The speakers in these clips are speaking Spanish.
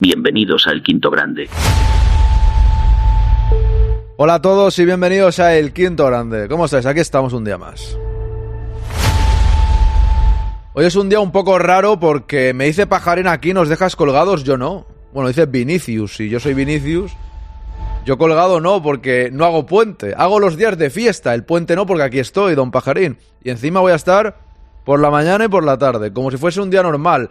Bienvenidos al Quinto Grande. Hola a todos y bienvenidos a El Quinto Grande. ¿Cómo estáis? Aquí estamos un día más. Hoy es un día un poco raro porque me dice Pajarín aquí, nos dejas colgados, yo no. Bueno, dice Vinicius, y yo soy Vinicius. Yo colgado no, porque no hago puente. Hago los días de fiesta, el puente no, porque aquí estoy, don Pajarín. Y encima voy a estar por la mañana y por la tarde, como si fuese un día normal.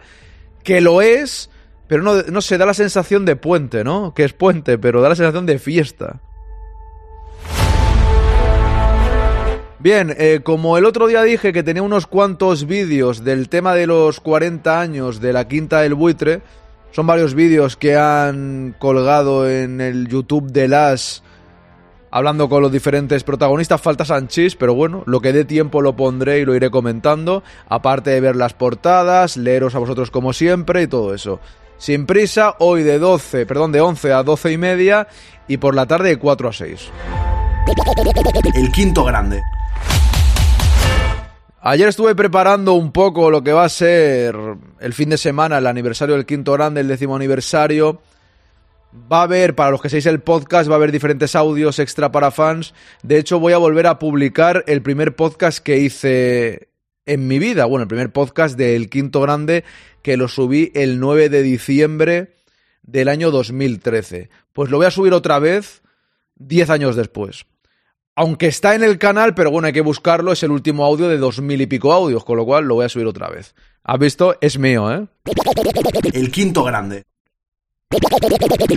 Que lo es, pero no, no se da la sensación de puente, ¿no? Que es puente, pero da la sensación de fiesta. Bien, eh, como el otro día dije que tenía unos cuantos vídeos del tema de los 40 años de la Quinta del Buitre, son varios vídeos que han colgado en el YouTube de las hablando con los diferentes protagonistas. Falta Sanchis, pero bueno, lo que dé tiempo lo pondré y lo iré comentando. Aparte de ver las portadas, leeros a vosotros como siempre y todo eso. Sin prisa, hoy de 12, perdón, de 11 a 12 y media y por la tarde de 4 a 6. El quinto grande. Ayer estuve preparando un poco lo que va a ser el fin de semana, el aniversario del quinto grande, el décimo aniversario. Va a haber, para los que seáis el podcast, va a haber diferentes audios extra para fans. De hecho, voy a volver a publicar el primer podcast que hice en mi vida. Bueno, el primer podcast del quinto grande que lo subí el 9 de diciembre del año 2013. Pues lo voy a subir otra vez 10 años después. Aunque está en el canal, pero bueno, hay que buscarlo. Es el último audio de dos mil y pico audios, con lo cual lo voy a subir otra vez. ¿Has visto? Es mío, ¿eh? El quinto grande.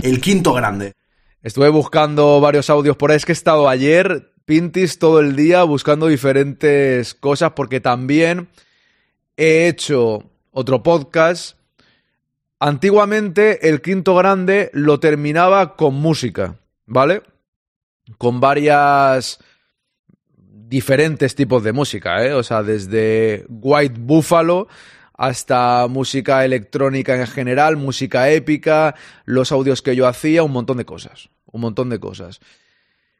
El quinto grande. Estuve buscando varios audios por ahí. Es que he estado ayer, Pintis, todo el día buscando diferentes cosas porque también he hecho otro podcast. Antiguamente el quinto grande lo terminaba con música, ¿vale? Con varias diferentes tipos de música, ¿eh? O sea, desde White Buffalo hasta música electrónica en general, música épica, los audios que yo hacía, un montón de cosas, un montón de cosas.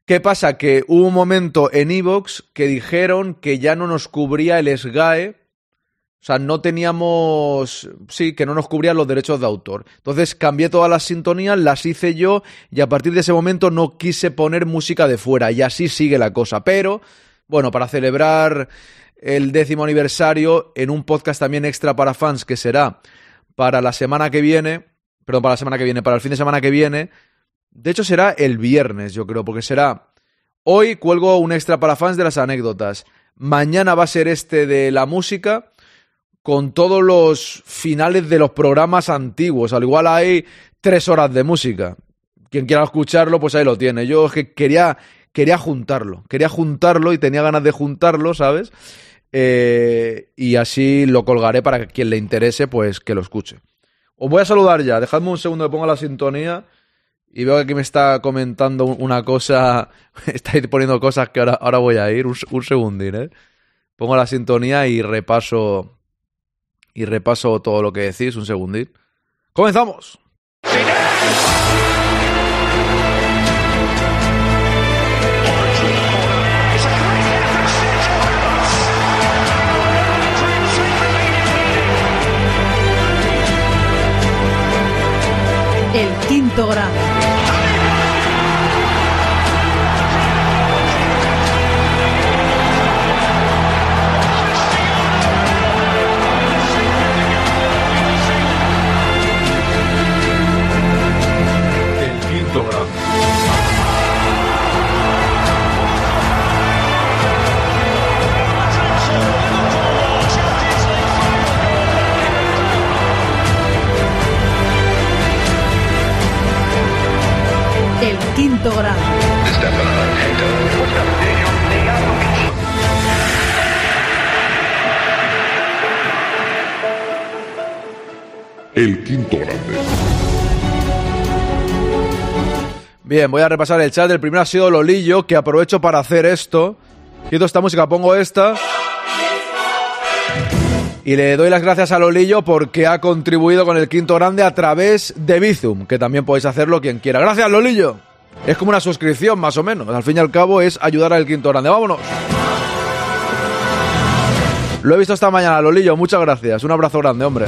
¿Qué pasa? Que hubo un momento en Evox que dijeron que ya no nos cubría el SGAE, o sea, no teníamos, sí, que no nos cubrían los derechos de autor. Entonces cambié todas las sintonías, las hice yo y a partir de ese momento no quise poner música de fuera y así sigue la cosa. Pero, bueno, para celebrar el décimo aniversario en un podcast también extra para fans que será para la semana que viene, perdón, para la semana que viene, para el fin de semana que viene. De hecho será el viernes, yo creo, porque será hoy cuelgo un extra para fans de las anécdotas. Mañana va a ser este de la música con todos los finales de los programas antiguos. Al igual hay tres horas de música. Quien quiera escucharlo, pues ahí lo tiene. Yo es que quería, quería juntarlo. Quería juntarlo y tenía ganas de juntarlo, ¿sabes? Eh, y así lo colgaré para que quien le interese, pues que lo escuche. Os voy a saludar ya. Dejadme un segundo que ponga la sintonía. Y veo que aquí me está comentando una cosa. Estáis poniendo cosas que ahora, ahora voy a ir. Un, un segundín, ¿eh? Pongo la sintonía y repaso. Y repaso todo lo que decís. Un segundín. ¡Comenzamos! El quinto grado. El quinto grado. El quinto grande. Bien, voy a repasar el chat. El primero ha sido Lolillo, que aprovecho para hacer esto. Quito esta música, pongo esta. Y le doy las gracias a Lolillo porque ha contribuido con el quinto grande a través de Bizum, que también podéis hacerlo quien quiera. Gracias, Lolillo. Es como una suscripción, más o menos. Al fin y al cabo es ayudar al quinto grande. Vámonos. Lo he visto esta mañana, Lolillo. Muchas gracias. Un abrazo grande, hombre.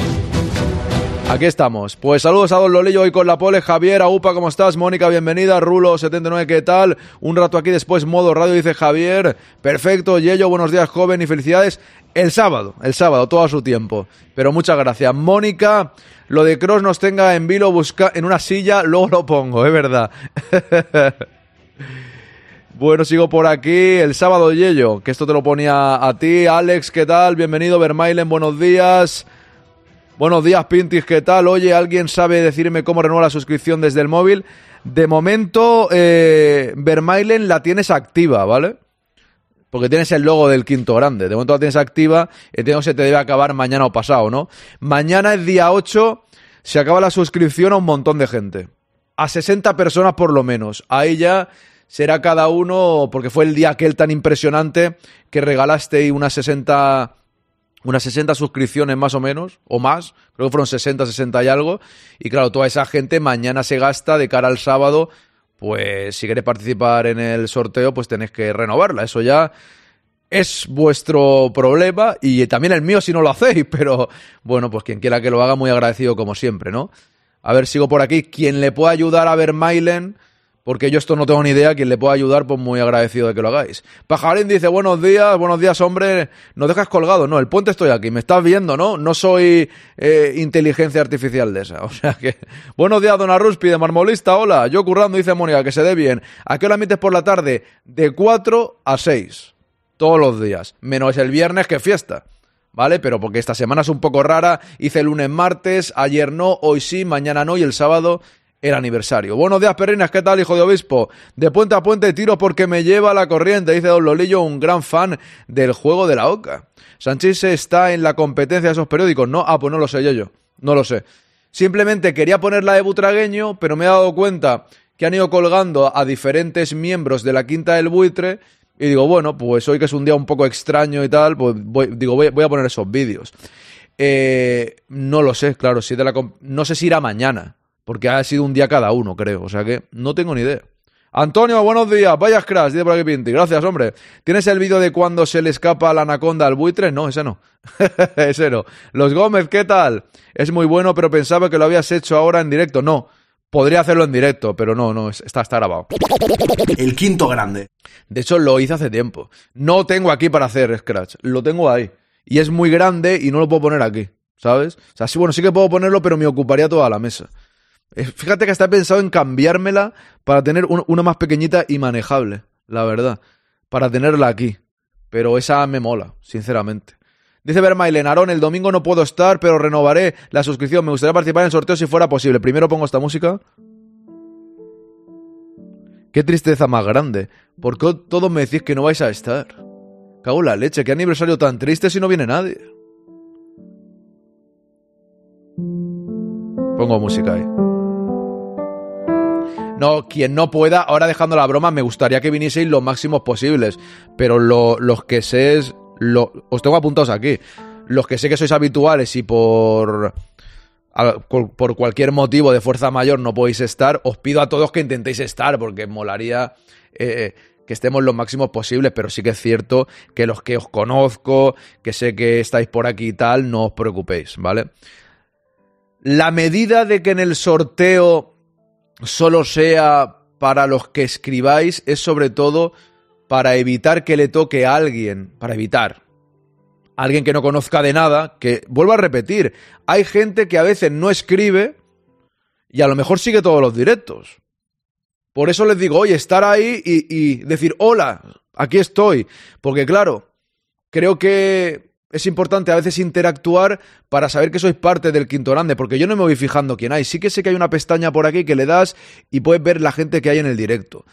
Aquí estamos. Pues saludos a Don Lolillo hoy con la pole. Javier, Aupa, ¿cómo estás? Mónica, bienvenida. Rulo79, ¿qué tal? Un rato aquí después, modo radio, dice Javier. Perfecto. Yello, buenos días, joven, y felicidades. El sábado, el sábado, todo a su tiempo. Pero muchas gracias. Mónica, lo de Cross nos tenga en vilo, busca en una silla, luego lo pongo, es verdad. Bueno, sigo por aquí. El sábado, Yello, que esto te lo ponía a ti. Alex, ¿qué tal? Bienvenido. Vermailen, buenos días. Buenos días, Pintis, ¿qué tal? Oye, ¿alguien sabe decirme cómo renueva la suscripción desde el móvil? De momento, eh, Vermailen la tienes activa, ¿vale? Porque tienes el logo del quinto grande. De momento la tienes activa. Entiendo que se te debe acabar mañana o pasado, ¿no? Mañana es día 8. Se acaba la suscripción a un montón de gente. A 60 personas por lo menos. Ahí ya será cada uno, porque fue el día aquel tan impresionante que regalaste unas 60, unas 60 suscripciones más o menos, o más, creo que fueron 60, 60 y algo, y claro, toda esa gente mañana se gasta de cara al sábado, pues si queréis participar en el sorteo, pues tenéis que renovarla, eso ya es vuestro problema y también el mío si no lo hacéis, pero bueno, pues quien quiera que lo haga, muy agradecido como siempre, ¿no? A ver, sigo por aquí. Quien le pueda ayudar a ver Mailen, porque yo esto no tengo ni idea, quien le pueda ayudar, pues muy agradecido de que lo hagáis. Pajarín dice, buenos días, buenos días, hombre, nos dejas colgado, no, el puente estoy aquí, me estás viendo, ¿no? No soy eh, inteligencia artificial de esa, o sea que... Buenos días, don Arruspi, de Marmolista, hola, yo currando, dice Mónica, que se dé bien. ¿A qué hora emites por la tarde? De 4 a 6, todos los días, menos el viernes que es fiesta. ¿Vale? Pero porque esta semana es un poco rara, hice lunes, martes, ayer no, hoy sí, mañana no y el sábado el aniversario. Buenos días, perrinas, ¿qué tal, hijo de obispo? De puente a puente tiro porque me lleva la corriente, dice Don Lolillo, un gran fan del juego de la OCA. Sánchez está en la competencia de esos periódicos, ¿no? Ah, pues no lo sé yo, yo. No lo sé. Simplemente quería poner la de Butragueño, pero me he dado cuenta que han ido colgando a diferentes miembros de la Quinta del Buitre y digo, bueno, pues hoy que es un día un poco extraño y tal, pues voy, digo, voy, voy a poner esos vídeos. Eh, no lo sé, claro, si de la no sé si irá mañana, porque ha sido un día cada uno, creo, o sea que no tengo ni idea. Antonio, buenos días, vayas crash, dice por aquí Pinti, gracias, hombre. ¿Tienes el vídeo de cuando se le escapa la anaconda al buitre? No, ese no, ese no. Los Gómez, ¿qué tal? Es muy bueno, pero pensaba que lo habías hecho ahora en directo, no. Podría hacerlo en directo, pero no, no, está, está grabado. El quinto grande. De hecho, lo hice hace tiempo. No tengo aquí para hacer Scratch, lo tengo ahí. Y es muy grande y no lo puedo poner aquí, ¿sabes? O sea, sí, bueno, sí que puedo ponerlo, pero me ocuparía toda la mesa. Eh, Fíjate que está pensado en cambiármela para tener un- una más pequeñita y manejable, la verdad. Para tenerla aquí. Pero esa me mola, sinceramente. Dice Vermailen, Aarón, el domingo no puedo estar, pero renovaré la suscripción. Me gustaría participar en el sorteo si fuera posible. Primero pongo esta música. Qué tristeza más grande. ¿Por qué todos me decís que no vais a estar? Cago en la leche, qué aniversario tan triste si no viene nadie. Pongo música ahí. No, quien no pueda, ahora dejando la broma, me gustaría que vinieseis los máximos posibles. Pero lo- los que sé es. lo- os tengo apuntados aquí. Los que sé que sois habituales y por. por cualquier motivo de fuerza mayor no podéis estar, os pido a todos que intentéis estar, porque molaría eh, que estemos los máximos posibles, pero sí que es cierto que los que os conozco, que sé que estáis por aquí y tal, no os preocupéis, ¿vale? La medida de que en el sorteo solo sea para los que escribáis es sobre todo para evitar que le toque a alguien, para evitar alguien que no conozca de nada, que vuelvo a repetir, hay gente que a veces no escribe y a lo mejor sigue todos los directos. Por eso les digo, oye, estar ahí y, y decir, hola, aquí estoy. Porque claro, creo que es importante a veces interactuar para saber que sois parte del quinto grande, porque yo no me voy fijando quién hay. Sí que sé que hay una pestaña por aquí que le das y puedes ver la gente que hay en el directo.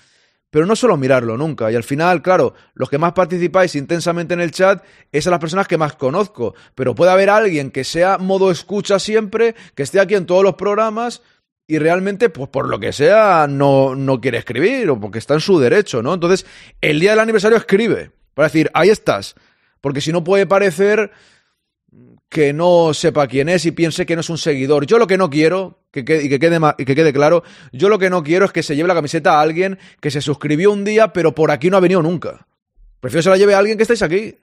Pero no solo mirarlo nunca. Y al final, claro, los que más participáis intensamente en el chat es a las personas que más conozco. Pero puede haber alguien que sea modo escucha siempre, que esté aquí en todos los programas y realmente, pues por lo que sea, no, no quiere escribir o porque está en su derecho, ¿no? Entonces, el día del aniversario escribe. Para decir, ahí estás. Porque si no puede parecer que no sepa quién es y piense que no es un seguidor. Yo lo que no quiero, que quede, y, que quede, que quede claro, yo lo que no quiero es que se lleve la camiseta a alguien que se suscribió un día, pero por aquí no ha venido nunca. Prefiero que se la lleve a alguien que estáis aquí.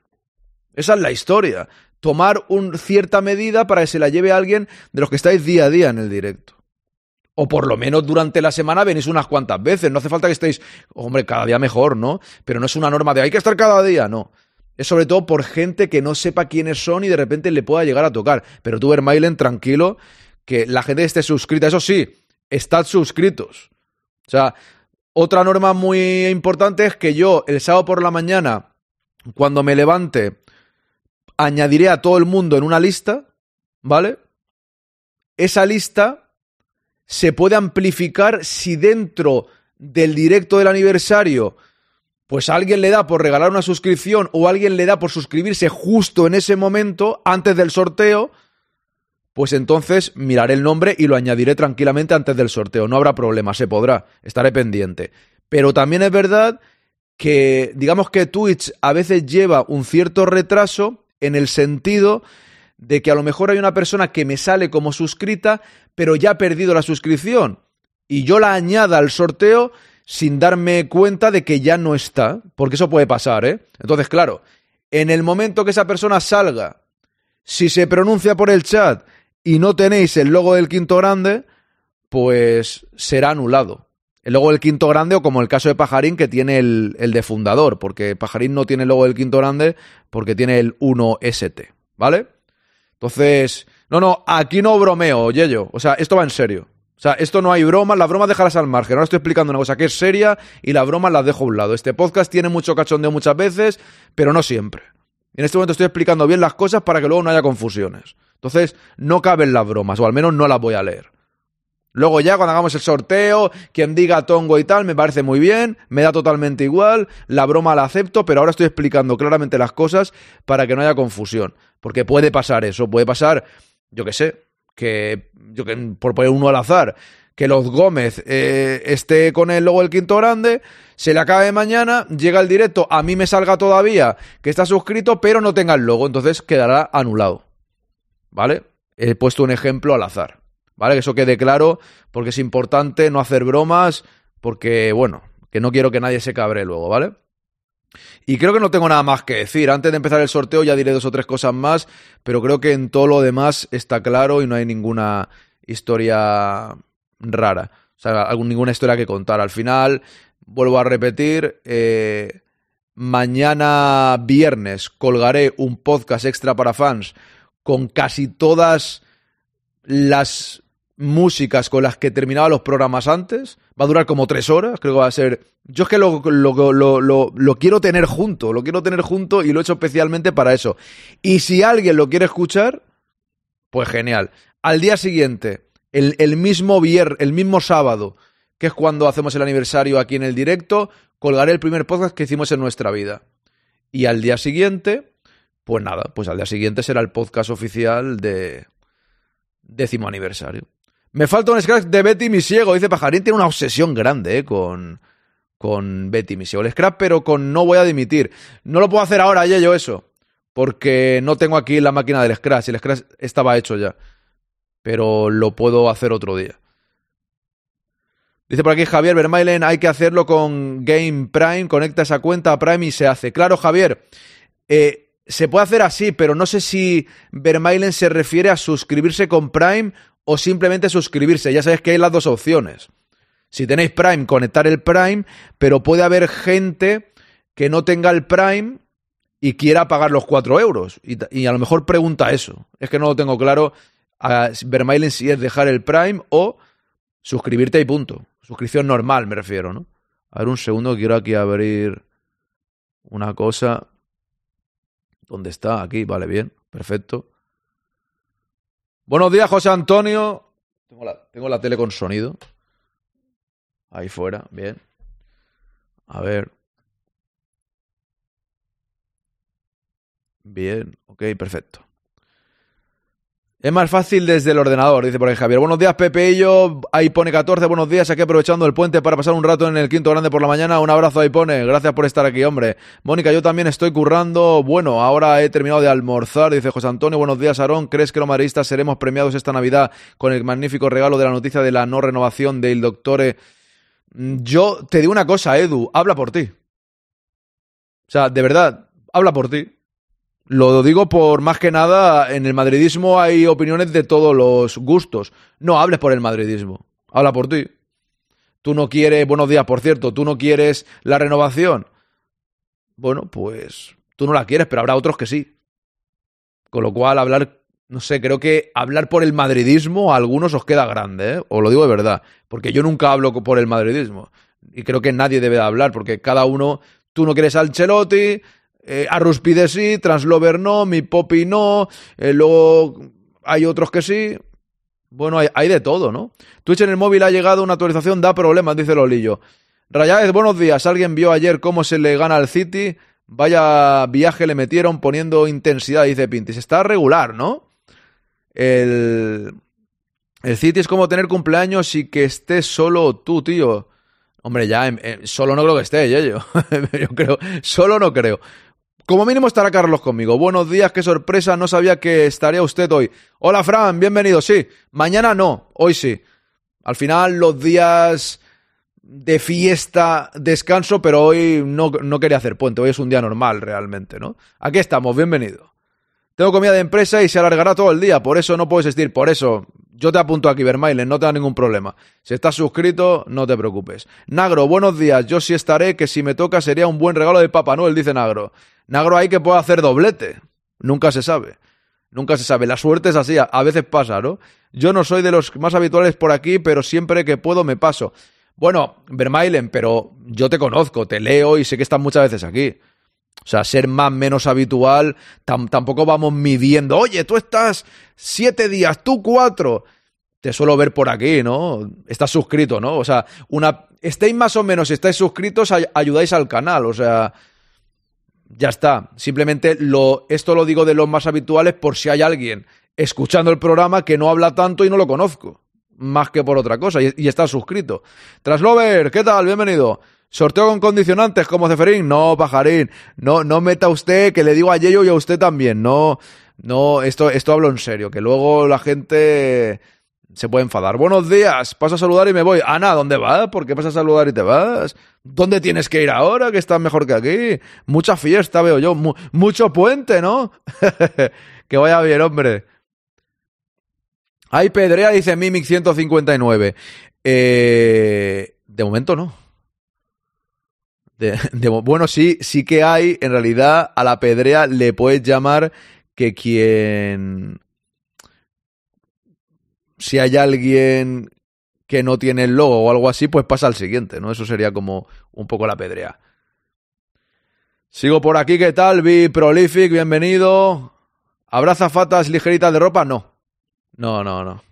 Esa es la historia. Tomar un, cierta medida para que se la lleve a alguien de los que estáis día a día en el directo. O por lo menos durante la semana venís unas cuantas veces. No hace falta que estéis, hombre, cada día mejor, ¿no? Pero no es una norma de hay que estar cada día, no. Es sobre todo por gente que no sepa quiénes son y de repente le pueda llegar a tocar. Pero tú, Vermailen, tranquilo, que la gente esté suscrita. Eso sí, estad suscritos. O sea, otra norma muy importante es que yo el sábado por la mañana, cuando me levante, añadiré a todo el mundo en una lista, ¿vale? Esa lista se puede amplificar si dentro del directo del aniversario, pues alguien le da por regalar una suscripción o alguien le da por suscribirse justo en ese momento, antes del sorteo, pues entonces miraré el nombre y lo añadiré tranquilamente antes del sorteo. No habrá problema, se podrá, estaré pendiente. Pero también es verdad que, digamos que Twitch a veces lleva un cierto retraso en el sentido de que a lo mejor hay una persona que me sale como suscrita, pero ya ha perdido la suscripción. Y yo la añada al sorteo sin darme cuenta de que ya no está, porque eso puede pasar, ¿eh? Entonces, claro, en el momento que esa persona salga, si se pronuncia por el chat y no tenéis el logo del quinto grande, pues será anulado. El logo del quinto grande o como el caso de Pajarín que tiene el, el de fundador, porque Pajarín no tiene el logo del quinto grande porque tiene el 1ST, ¿vale? Entonces, no, no, aquí no bromeo, Yello. O sea, esto va en serio. O sea, esto no hay bromas, las bromas déjalas al margen. Ahora estoy explicando una cosa que es seria y las bromas las dejo a un lado. Este podcast tiene mucho cachondeo muchas veces, pero no siempre. En este momento estoy explicando bien las cosas para que luego no haya confusiones. Entonces, no caben las bromas, o al menos no las voy a leer. Luego ya cuando hagamos el sorteo, quien diga tongo y tal, me parece muy bien, me da totalmente igual, la broma la acepto, pero ahora estoy explicando claramente las cosas para que no haya confusión. Porque puede pasar eso, puede pasar, yo qué sé, que, yo que por poner uno al azar, que los Gómez eh, esté con el logo del quinto grande, se le acabe mañana, llega el directo, a mí me salga todavía que está suscrito, pero no tenga el logo, entonces quedará anulado. ¿Vale? He puesto un ejemplo al azar. ¿Vale? Que eso quede claro, porque es importante no hacer bromas, porque, bueno, que no quiero que nadie se cabre luego, ¿vale? Y creo que no tengo nada más que decir. Antes de empezar el sorteo ya diré dos o tres cosas más, pero creo que en todo lo demás está claro y no hay ninguna historia rara. O sea, ninguna historia que contar. Al final, vuelvo a repetir, eh, mañana viernes colgaré un podcast extra para fans con casi todas las músicas con las que terminaba los programas antes. Va a durar como tres horas, creo que va a ser... Yo es que lo, lo, lo, lo, quiero tener junto, lo quiero tener junto y lo he hecho especialmente para eso. Y si alguien lo quiere escuchar, pues genial. Al día siguiente, el, el mismo viernes, el mismo sábado, que es cuando hacemos el aniversario aquí en el directo, colgaré el primer podcast que hicimos en nuestra vida. Y al día siguiente, pues nada, pues al día siguiente será el podcast oficial de décimo aniversario. Me falta un scratch de Betty Misiego. Dice Pajarín, tiene una obsesión grande eh, con, con Betty Misiego. El scratch, pero con no voy a dimitir. No lo puedo hacer ahora, ya yo eso. Porque no tengo aquí la máquina del scratch. El scratch estaba hecho ya. Pero lo puedo hacer otro día. Dice por aquí Javier Vermailen, hay que hacerlo con Game Prime. Conecta esa cuenta a Prime y se hace. Claro, Javier. Eh, se puede hacer así, pero no sé si Vermailen se refiere a suscribirse con Prime o simplemente suscribirse. Ya sabéis que hay las dos opciones. Si tenéis Prime, conectar el Prime, pero puede haber gente que no tenga el Prime y quiera pagar los 4 euros. Y, a lo mejor pregunta eso. Es que no lo tengo claro. A Vermailen si es dejar el Prime o suscribirte y punto. Suscripción normal, me refiero, ¿no? A ver un segundo, quiero aquí abrir una cosa. ¿Dónde está? Aquí, vale, bien, perfecto. Buenos días, José Antonio. Tengo la, tengo la tele con sonido. Ahí fuera, bien. A ver. Bien, ok, perfecto. Es más fácil desde el ordenador, dice por ahí Javier. Buenos días, Pepe yo. Ahí pone 14. Buenos días, aquí aprovechando el puente para pasar un rato en el quinto grande por la mañana. Un abrazo, ahí pone. Gracias por estar aquí, hombre. Mónica, yo también estoy currando. Bueno, ahora he terminado de almorzar, dice José Antonio. Buenos días, Aarón. ¿Crees que los madridistas seremos premiados esta Navidad con el magnífico regalo de la noticia de la no renovación del doctor? Yo te digo una cosa, Edu. Habla por ti. O sea, de verdad, habla por ti. Lo digo por más que nada, en el madridismo hay opiniones de todos los gustos. No hables por el madridismo, habla por ti. Tú no quieres, buenos días, por cierto, tú no quieres la renovación. Bueno, pues tú no la quieres, pero habrá otros que sí. Con lo cual, hablar, no sé, creo que hablar por el madridismo a algunos os queda grande, ¿eh? Os lo digo de verdad, porque yo nunca hablo por el madridismo. Y creo que nadie debe de hablar, porque cada uno, tú no quieres al Chelotti, eh, Arruspide sí, Translover no, mi Poppy no, eh, luego hay otros que sí. Bueno, hay, hay, de todo, ¿no? Twitch en el móvil ha llegado una actualización, da problemas, dice Lolillo. Rayáez, buenos días. ¿Alguien vio ayer cómo se le gana al City? Vaya viaje le metieron poniendo intensidad, dice Pintis. Está regular, ¿no? El, el City es como tener cumpleaños y que estés solo tú, tío. Hombre, ya, eh, solo no creo que esté, yo. yo creo, solo no creo. Como mínimo estará Carlos conmigo. Buenos días, qué sorpresa, no sabía que estaría usted hoy. Hola Fran, bienvenido. Sí, mañana no, hoy sí. Al final los días de fiesta, descanso, pero hoy no, no quería hacer puente, hoy es un día normal realmente, ¿no? Aquí estamos, bienvenido. Tengo comida de empresa y se alargará todo el día, por eso no puedo existir, por eso yo te apunto aquí, Vermailen, no te da ningún problema. Si estás suscrito, no te preocupes. Nagro, buenos días, yo sí estaré, que si me toca sería un buen regalo de Papá Noel, dice Nagro. Nagro hay que puede hacer doblete. Nunca se sabe. Nunca se sabe. La suerte es así, a veces pasa, ¿no? Yo no soy de los más habituales por aquí, pero siempre que puedo me paso. Bueno, Vermailen, pero yo te conozco, te leo y sé que estás muchas veces aquí. O sea, ser más menos habitual, tampoco vamos midiendo. Oye, tú estás siete días, tú cuatro. Te suelo ver por aquí, ¿no? Estás suscrito, ¿no? O sea, una. Estéis más o menos, si estáis suscritos, ayudáis al canal. O sea, ya está. Simplemente lo, esto lo digo de los más habituales por si hay alguien escuchando el programa que no habla tanto y no lo conozco. Más que por otra cosa. Y, está suscrito. Traslover, ¿qué tal? Bienvenido. Sorteo con condicionantes como Ceferín. No, pajarín. No, no meta usted, que le digo a Yeyo y a usted también. No, no, esto, esto hablo en serio. Que luego la gente se puede enfadar. Buenos días, paso a saludar y me voy. Ana, ¿dónde vas? ¿Por qué pasas a saludar y te vas? ¿Dónde tienes que ir ahora? Que estás mejor que aquí. Mucha fiesta veo yo, mucho puente, ¿no? que vaya bien, hombre. Hay pedrea, dice Mimic 159. Eh, de momento no. Bueno, sí, sí que hay, en realidad, a la pedrea le puedes llamar que quien si hay alguien que no tiene el logo o algo así, pues pasa al siguiente, ¿no? Eso sería como un poco la pedrea. Sigo por aquí, ¿qué tal? Vi Prolific, bienvenido. ¿Habrá fatas ligeritas de ropa? No. No, no, no.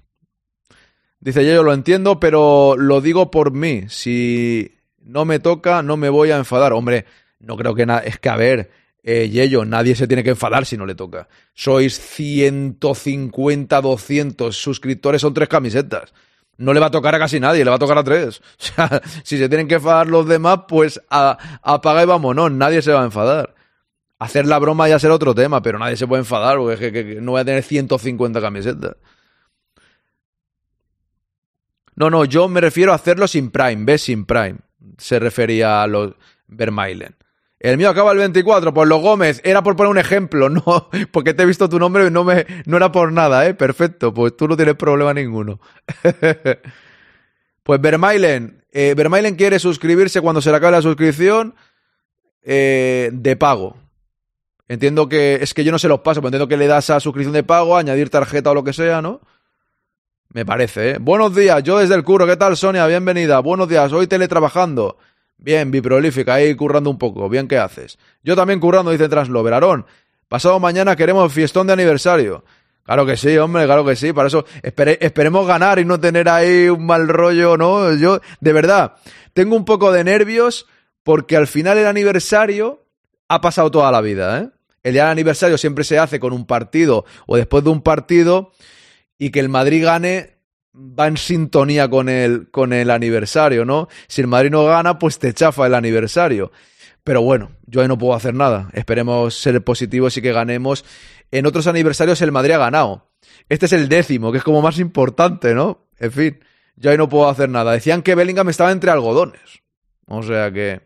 Dice yo, lo entiendo, pero lo digo por mí. Si no me toca, no me voy a enfadar. Hombre, no creo que nada. Es que, a ver, eh, Yello, nadie se tiene que enfadar si no le toca. Sois 150, 200 suscriptores, son tres camisetas. No le va a tocar a casi nadie, le va a tocar a tres. O sea, si se tienen que enfadar los demás, pues apaga y vámonos, nadie se va a enfadar. Hacer la broma ya será otro tema, pero nadie se puede enfadar porque que, no voy a tener 150 camisetas. No, no, yo me refiero a hacerlo sin Prime, ¿ves? Sin Prime. Se refería a los Vermailen. El mío acaba el 24, pues lo Gómez, era por poner un ejemplo, no, porque te he visto tu nombre y no, me, no era por nada, ¿eh? Perfecto, pues tú no tienes problema ninguno. pues Vermailen, eh, quiere suscribirse cuando se le acabe la suscripción eh, de pago. Entiendo que, es que yo no se los paso, pero entiendo que le das a suscripción de pago, añadir tarjeta o lo que sea, ¿no? Me parece, ¿eh? Buenos días, yo desde el curro, ¿qué tal Sonia? Bienvenida, buenos días, hoy teletrabajando. Bien, biprolífica, ahí currando un poco. Bien, ¿qué haces? Yo también currando, dice Translover. Aarón, pasado mañana queremos fiestón de aniversario. Claro que sí, hombre, claro que sí. Para eso esperemos ganar y no tener ahí un mal rollo, ¿no? Yo, de verdad, tengo un poco de nervios porque al final el aniversario ha pasado toda la vida, ¿eh? El día del aniversario siempre se hace con un partido o después de un partido y que el Madrid gane va en sintonía con el, con el aniversario, ¿no? Si el Madrid no gana, pues te chafa el aniversario. Pero bueno, yo ahí no puedo hacer nada. Esperemos ser positivos y que ganemos. En otros aniversarios el Madrid ha ganado. Este es el décimo, que es como más importante, ¿no? En fin, yo ahí no puedo hacer nada. Decían que Bellingham estaba entre algodones. O sea que...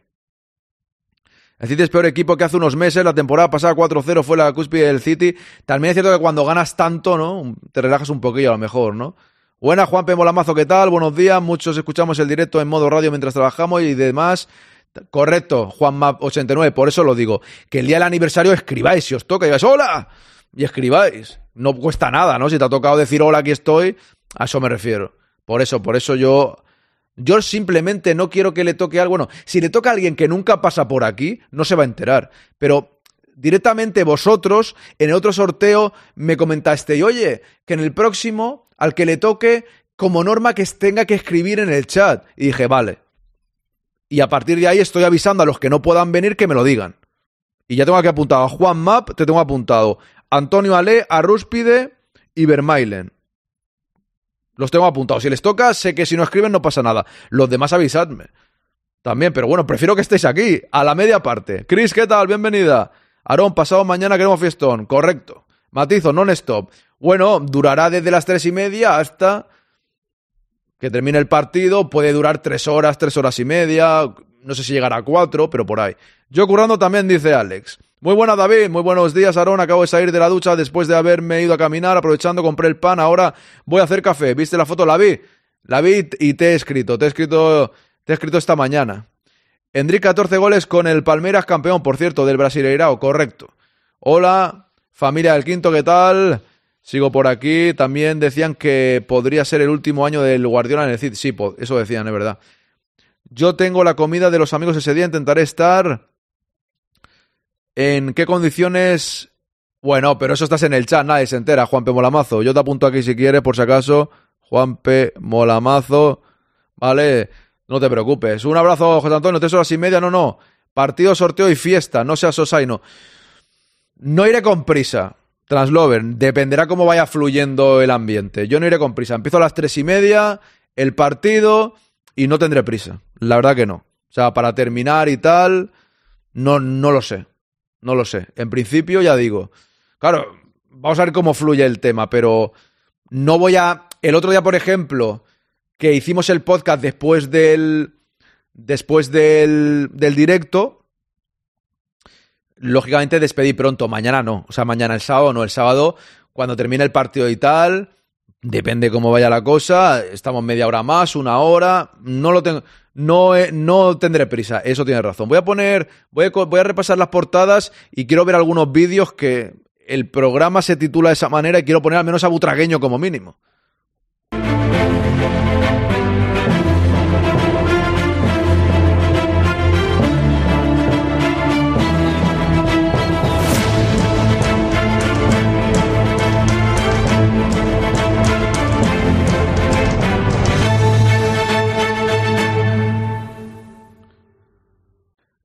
El City es peor equipo que hace unos meses. La temporada pasada 4-0 fue la cúspide del City. También es cierto que cuando ganas tanto, ¿no? Te relajas un poquillo a lo mejor, ¿no? Buena, Juan. Molamazo, ¿qué tal? Buenos días. Muchos escuchamos el directo en modo radio mientras trabajamos y demás. Correcto, Juan Map 89, por eso lo digo. Que el día del aniversario escribáis, si os toca, digáis ¡Hola! Y escribáis. No cuesta nada, ¿no? Si te ha tocado decir hola, aquí estoy, a eso me refiero. Por eso, por eso yo yo simplemente no quiero que le toque algo. Bueno, si le toca a alguien que nunca pasa por aquí, no se va a enterar. Pero directamente vosotros, en el otro sorteo, me comentaste, oye, que en el próximo, al que le toque, como norma que tenga que escribir en el chat. Y dije, vale. Y a partir de ahí estoy avisando a los que no puedan venir que me lo digan. Y ya tengo aquí apuntado a Juan Map, te tengo apuntado. Antonio Ale, a Rúspide y Vermailen. Los tengo apuntados. Si les toca, sé que si no escriben no pasa nada. Los demás avisadme. También, pero bueno, prefiero que estéis aquí, a la media parte. Chris, ¿qué tal? Bienvenida. Aarón, pasado mañana queremos fiestón. Correcto. Matizo, non-stop. Bueno, durará desde las tres y media hasta que termine el partido. Puede durar tres horas, tres horas y media. No sé si llegará a cuatro, pero por ahí. Yo currando también, dice Alex. Muy buena David, muy buenos días Aarón, acabo de salir de la ducha después de haberme ido a caminar, aprovechando compré el pan, ahora voy a hacer café. ¿Viste la foto? La vi, la vi y te he escrito, te he escrito, te he escrito esta mañana. Endrick 14 goles con el Palmeiras campeón, por cierto, del Brasileirao, correcto. Hola, familia del Quinto, ¿qué tal? Sigo por aquí. También decían que podría ser el último año del Guardiola en el CID. Sí, eso decían, es verdad. Yo tengo la comida de los amigos ese día, intentaré estar ¿En qué condiciones? Bueno, pero eso estás en el chat, nadie se entera, Juan P. Molamazo. Yo te apunto aquí si quieres, por si acaso. Juan P. Molamazo. Vale, no te preocupes. Un abrazo, José Antonio. Tres horas y media, no, no. Partido, sorteo y fiesta, no seas sosaino. No iré con prisa, Translover. Dependerá cómo vaya fluyendo el ambiente. Yo no iré con prisa. Empiezo a las tres y media, el partido, y no tendré prisa. La verdad que no. O sea, para terminar y tal, no, no lo sé. No lo sé. En principio, ya digo. Claro, vamos a ver cómo fluye el tema, pero no voy a. El otro día, por ejemplo, que hicimos el podcast después del. Después del, del directo. Lógicamente despedí pronto. Mañana no. O sea, mañana el sábado no. El sábado, cuando termine el partido y tal. Depende cómo vaya la cosa. Estamos media hora más, una hora. No lo tengo. No, no tendré prisa, eso tiene razón. Voy a poner, voy a, voy a repasar las portadas y quiero ver algunos vídeos que el programa se titula de esa manera y quiero poner al menos a Butragueño como mínimo.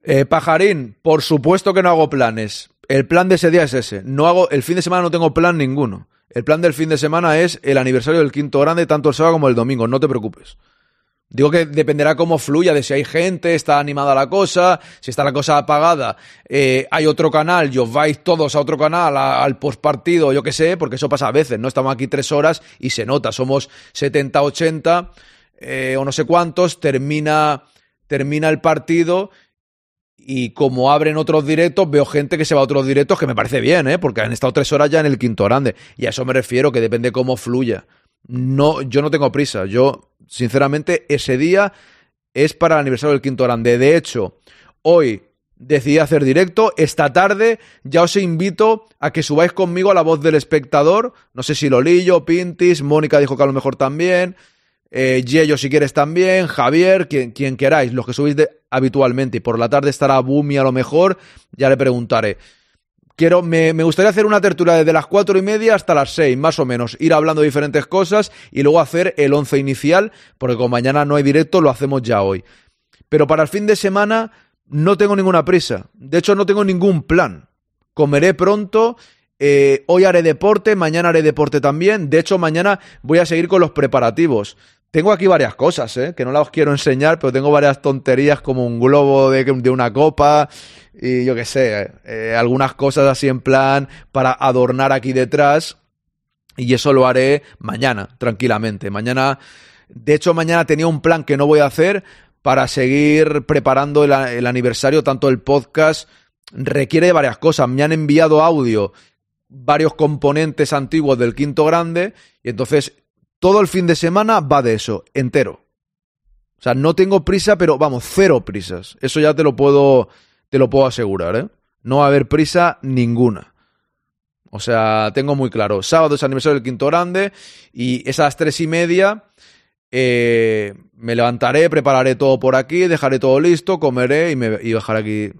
Eh, pajarín, por supuesto que no hago planes. El plan de ese día es ese. No hago, el fin de semana no tengo plan ninguno. El plan del fin de semana es el aniversario del quinto grande, tanto el sábado como el domingo. No te preocupes. Digo que dependerá cómo fluya, de si hay gente, está animada la cosa, si está la cosa apagada, eh, hay otro canal y os vais todos a otro canal, al postpartido, yo qué sé, porque eso pasa a veces, ¿no? Estamos aquí tres horas y se nota, somos 70, 80 eh, o no sé cuántos, termina, termina el partido y como abren otros directos, veo gente que se va a otros directos que me parece bien, ¿eh? porque han estado tres horas ya en el quinto grande. Y a eso me refiero, que depende cómo fluya. No, yo no tengo prisa. Yo, sinceramente, ese día es para el aniversario del quinto grande. De hecho, hoy decidí hacer directo. Esta tarde ya os invito a que subáis conmigo a la voz del espectador. No sé si Lolillo, Pintis, Mónica dijo que a lo mejor también eh, Yello si quieres también, Javier, quien, quien queráis, los que subís habitualmente. Y por la tarde estará Bumi a lo mejor, ya le preguntaré. Quiero, me, me, gustaría hacer una tertulia desde las cuatro y media hasta las seis, más o menos. Ir hablando de diferentes cosas y luego hacer el once inicial, porque como mañana no hay directo, lo hacemos ya hoy. Pero para el fin de semana no tengo ninguna prisa. De hecho, no tengo ningún plan. Comeré pronto. Eh, hoy haré deporte, mañana haré deporte también. De hecho, mañana voy a seguir con los preparativos. Tengo aquí varias cosas, ¿eh? que no las quiero enseñar, pero tengo varias tonterías como un globo de, una copa y yo qué sé, eh, algunas cosas así en plan para adornar aquí detrás. Y eso lo haré mañana, tranquilamente. Mañana, de hecho, mañana tenía un plan que no voy a hacer para seguir preparando el aniversario, tanto el podcast requiere de varias cosas. Me han enviado audio varios componentes antiguos del quinto grande y entonces todo el fin de semana va de eso, entero. O sea, no tengo prisa, pero vamos, cero prisas. Eso ya te lo puedo, te lo puedo asegurar, ¿eh? No va a haber prisa ninguna. O sea, tengo muy claro. Sábado es aniversario del quinto grande y esas tres y media eh, me levantaré, prepararé todo por aquí, dejaré todo listo, comeré y, me, bajaré aquí.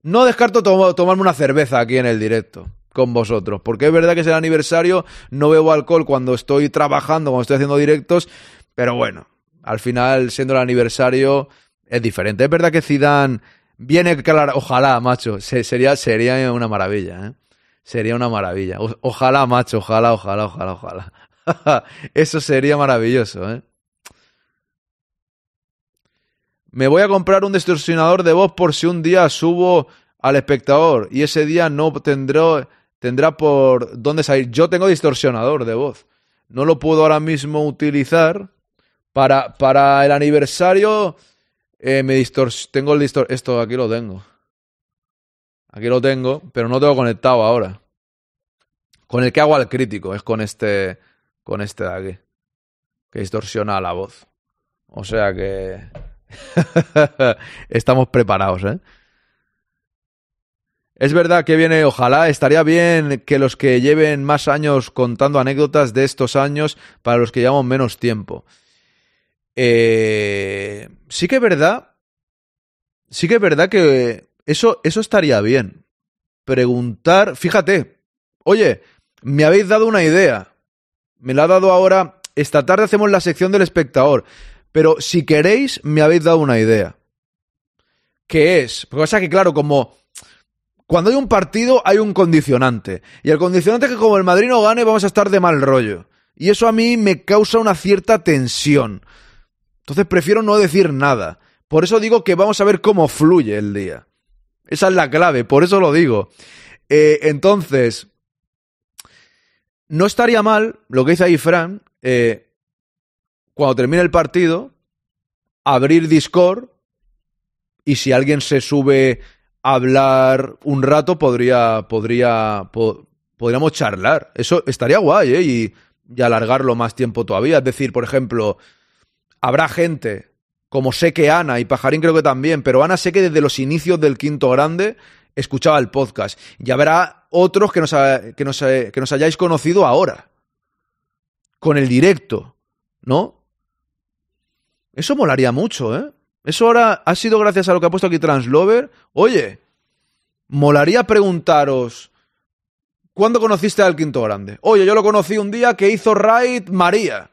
No descarto to tomarme una cerveza aquí en el directo con vosotros, porque es verdad que es el aniversario, no bebo alcohol cuando estoy trabajando, cuando estoy haciendo directos, pero bueno, al final, siendo el aniversario, es diferente. Es verdad que Zidane viene, claro, ojalá, macho, sería, sería una maravilla, ¿eh? Sería una maravilla. Ojalá, macho, ojalá, ojalá, ojalá, ojalá. Eso sería maravilloso, ¿eh? Me voy a comprar un distorsionador de voz por si un día subo al espectador y ese día no tendré, tendrá por dónde salir. Yo tengo distorsionador de voz. No lo puedo ahora mismo utilizar. Para, para el aniversario eh, me distors tengo el distor esto aquí lo tengo. Aquí lo tengo, pero no tengo conectado ahora. Con el que hago al crítico, es con este con este de aquí, que distorsiona la voz. O sea que estamos preparados, ¿eh? Es verdad que viene, ojalá, estaría bien que los que lleven más años contando anécdotas de estos años para los que llevamos menos tiempo. Eh, sí que es verdad, sí que es verdad que eso, eso estaría bien. Preguntar, fíjate, oye, me habéis dado una idea. Me la ha dado ahora, esta tarde hacemos la sección del espectador, pero si queréis, me habéis dado una idea. ¿Qué es? Porque pasa que, claro, como cuando hay un partido hay un condicionante. Y el condicionante es que como el Madrid no gane vamos a estar de mal rollo. Y eso a mí me causa una cierta tensión. Entonces prefiero no decir nada. Por eso digo que vamos a ver cómo fluye el día. Esa es la clave, por eso lo digo. Eh, entonces, no estaría mal lo que dice ahí Fran, eh, cuando termine el partido, abrir Discord y si alguien se sube hablar un rato, podría, podría, podríamos charlar. Eso estaría guay, ¿eh? Y, alargarlo más tiempo todavía. Es decir, por ejemplo, habrá gente, como sé que Ana y Pajarín creo que también, pero Ana sé que desde los inicios del quinto grande escuchaba el podcast. Y habrá otros que nos, nos, que nos hayáis conocido ahora. Con el directo, ¿no? Eso molaría mucho, ¿eh? Eso ahora ha sido gracias a lo que ha puesto aquí Translover. Oye, molaría preguntaros, ¿cuándo conociste al Quinto Grande? Oye, yo lo conocí un día que hizo Raid María.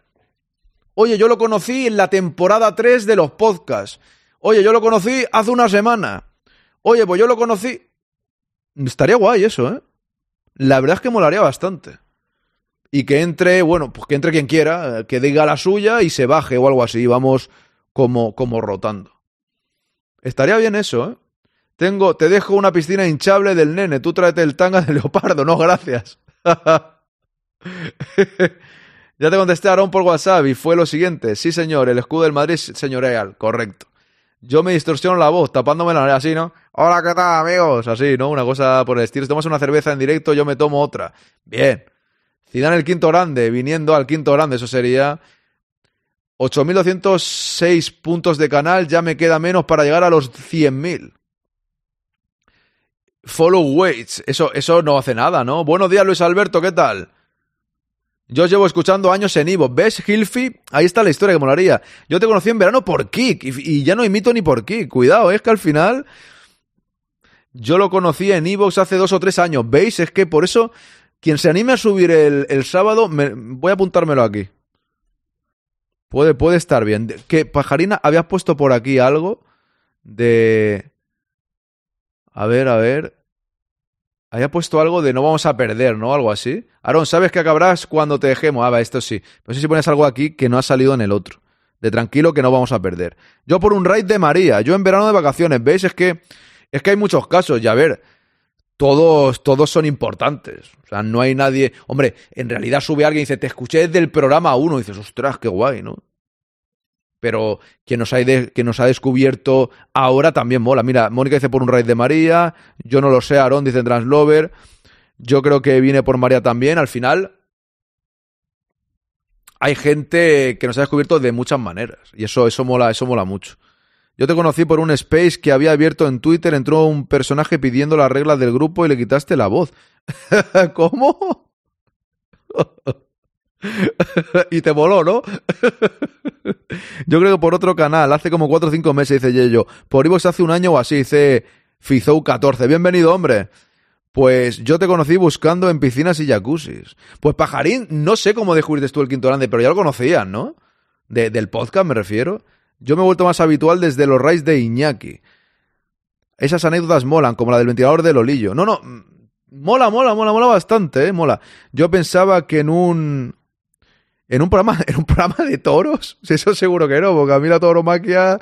Oye, yo lo conocí en la temporada 3 de los podcasts. Oye, yo lo conocí hace una semana. Oye, pues yo lo conocí. Estaría guay eso, ¿eh? La verdad es que molaría bastante. Y que entre, bueno, pues que entre quien quiera, que diga la suya y se baje o algo así. Vamos como, como rotando. Estaría bien eso, ¿eh? Tengo, te dejo una piscina hinchable del nene, tú tráete el tanga de leopardo, no, gracias. ya te contesté a Aaron por WhatsApp y fue lo siguiente. Sí, señor, el escudo del Madrid señorial, correcto. Yo me distorsiono la voz, tapándome la nariz así, ¿no? Hola, ¿qué tal, amigos? Así, ¿no? Una cosa por el estilo. Si tomas una cerveza en directo, yo me tomo otra. Bien. Zidane el quinto grande, viniendo al quinto grande, eso sería 8.206 puntos de canal, ya me queda menos para llegar a los 100.000. Follow weights, eso, eso no hace nada, ¿no? Buenos días, Luis Alberto, ¿qué tal? Yo llevo escuchando años en Ivo. ¿Ves, Hilfi? Ahí está la historia que molaría. Yo te conocí en verano por Kik y, y ya no imito ni por Kik. Cuidado, es que al final yo lo conocí en Evox hace dos o tres años. ¿Veis? Es que por eso, quien se anime a subir el, el sábado, me, voy a apuntármelo aquí. Puede, puede estar bien. Que Pajarina, habías puesto por aquí algo de. A ver, a ver. Había puesto algo de no vamos a perder, ¿no? Algo así. Aaron, ¿sabes que acabarás cuando te dejemos? Ah, va, esto sí. No sé si pones algo aquí que no ha salido en el otro. De tranquilo que no vamos a perder. Yo por un raid de María. Yo en verano de vacaciones. ¿Veis? Es que. Es que hay muchos casos. Y a ver. Todos, todos son importantes. O sea, no hay nadie. Hombre, en realidad sube alguien y dice, te escuché desde el programa 1. Y dices, ostras, qué guay, ¿no? pero quien nos, ha, de- quien nos ha descubierto ahora también mola. Mira, Mónica dice por un raid de María, yo no lo sé, Aarón dice Translover, yo creo que viene por María también. Al final, hay gente que nos ha descubierto de muchas maneras, y eso, eso, mola, eso mola mucho. Yo te conocí por un space que había abierto en Twitter, entró un personaje pidiendo las reglas del grupo y le quitaste la voz. ¿Cómo? y te voló, ¿no? Yo creo que por otro canal, hace como 4 o 5 meses, dice Yello. Por Ivox hace un año o así, dice Fizou14. Bienvenido, hombre. Pues yo te conocí buscando en piscinas y jacuzzis. Pues Pajarín, no sé cómo descubriste tú el Quinto Grande, pero ya lo conocías, ¿no? De- del podcast me refiero. Yo me he vuelto más habitual desde los raids de Iñaki. Esas anécdotas molan, como la del ventilador de Lolillo. No, no, mm, mola, mola, mola, mola bastante, ¿eh? Mola. Yo pensaba que en un... En un programa, en un programa de toros, eso seguro que no, porque a mí la tauromaquia,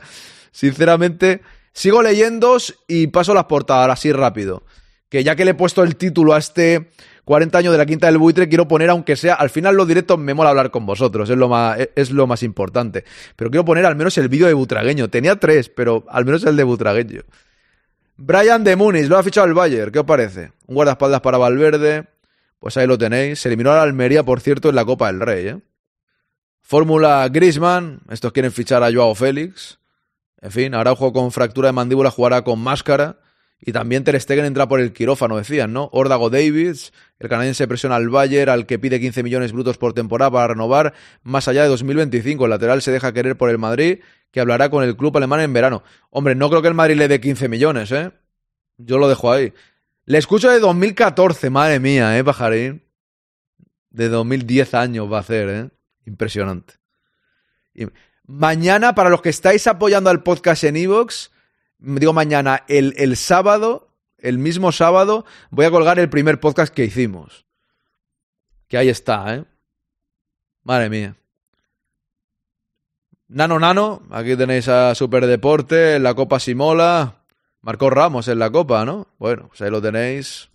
sinceramente, sigo leyendo y paso las portadas así rápido. Que ya que le he puesto el título a este 40 años de la quinta del buitre, quiero poner, aunque sea, al final los directos me mola hablar con vosotros, es lo más, es lo más importante. Pero quiero poner al menos el vídeo de Butragueño. Tenía tres, pero al menos el de Butragueño. Brian de Muniz, lo ha fichado el Bayern, ¿qué os parece? Un guardaespaldas para Valverde, pues ahí lo tenéis. Se eliminó a la Almería, por cierto, en la Copa del Rey, ¿eh? Fórmula Grisman, estos quieren fichar a Joao Félix. En fin, Araujo con fractura de mandíbula jugará con máscara. Y también Ter Stegen entra por el quirófano, decían, ¿no? Órdago Davids, el canadiense presiona al Bayern, al que pide 15 millones brutos por temporada para renovar más allá de 2025. El lateral se deja querer por el Madrid, que hablará con el club alemán en verano. Hombre, no creo que el Madrid le dé 15 millones, ¿eh? Yo lo dejo ahí. Le escucho de 2014, madre mía, ¿eh, Pajarín? De 2010 años va a hacer, ¿eh? Impresionante. Mañana, para los que estáis apoyando al podcast en Evox, digo mañana, el, el sábado, el mismo sábado, voy a colgar el primer podcast que hicimos. Que ahí está, ¿eh? Madre mía. Nano Nano, aquí tenéis a Superdeporte, la Copa Simola. Marcó Ramos en la Copa, ¿no? Bueno, pues ahí lo tenéis.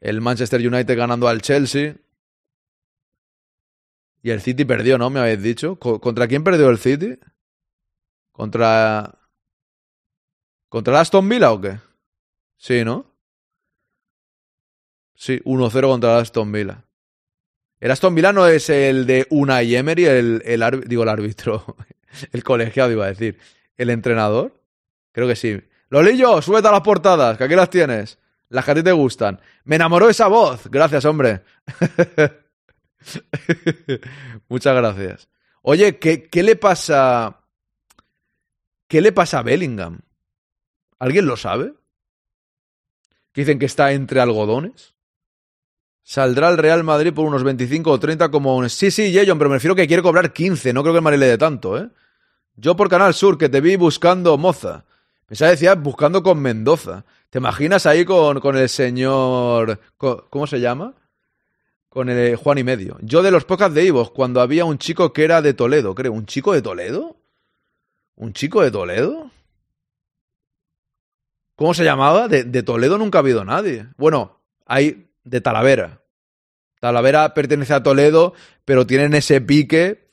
El Manchester United ganando al Chelsea. Y el City perdió, ¿no? Me habéis dicho. Co- ¿Contra quién perdió el City? ¿Contra. ¿Contra el Aston Villa o qué? Sí, ¿no? Sí, 1-0 contra el Aston Villa. El Aston Villa no es el de Unai Emery, el, el digo el árbitro, el colegiado iba a decir. ¿El entrenador? Creo que sí. Lolillo, súbete a las portadas, que aquí las tienes. Las que a ti te gustan. Me enamoró esa voz. Gracias, hombre. Muchas gracias. Oye, ¿qué, ¿qué le pasa? ¿Qué le pasa a Bellingham? ¿Alguien lo sabe? Que dicen que está entre algodones. Saldrá el Real Madrid por unos 25 o 30 como un... Sí, sí, Jason, pero me refiero que quiere cobrar 15. No creo que el Madrid le dé tanto, ¿eh? Yo por Canal Sur, que te vi buscando moza. Pensaba decía buscando con Mendoza. ¿Te imaginas ahí con, con el señor... ¿Cómo se llama? Con el Juan y medio. Yo de los podcasts de Ivos, cuando había un chico que era de Toledo, creo. ¿Un chico de Toledo? ¿Un chico de Toledo? ¿Cómo se llamaba? De, Toledo nunca ha habido nadie. Bueno, hay de Talavera. Talavera pertenece a Toledo, pero tienen ese pique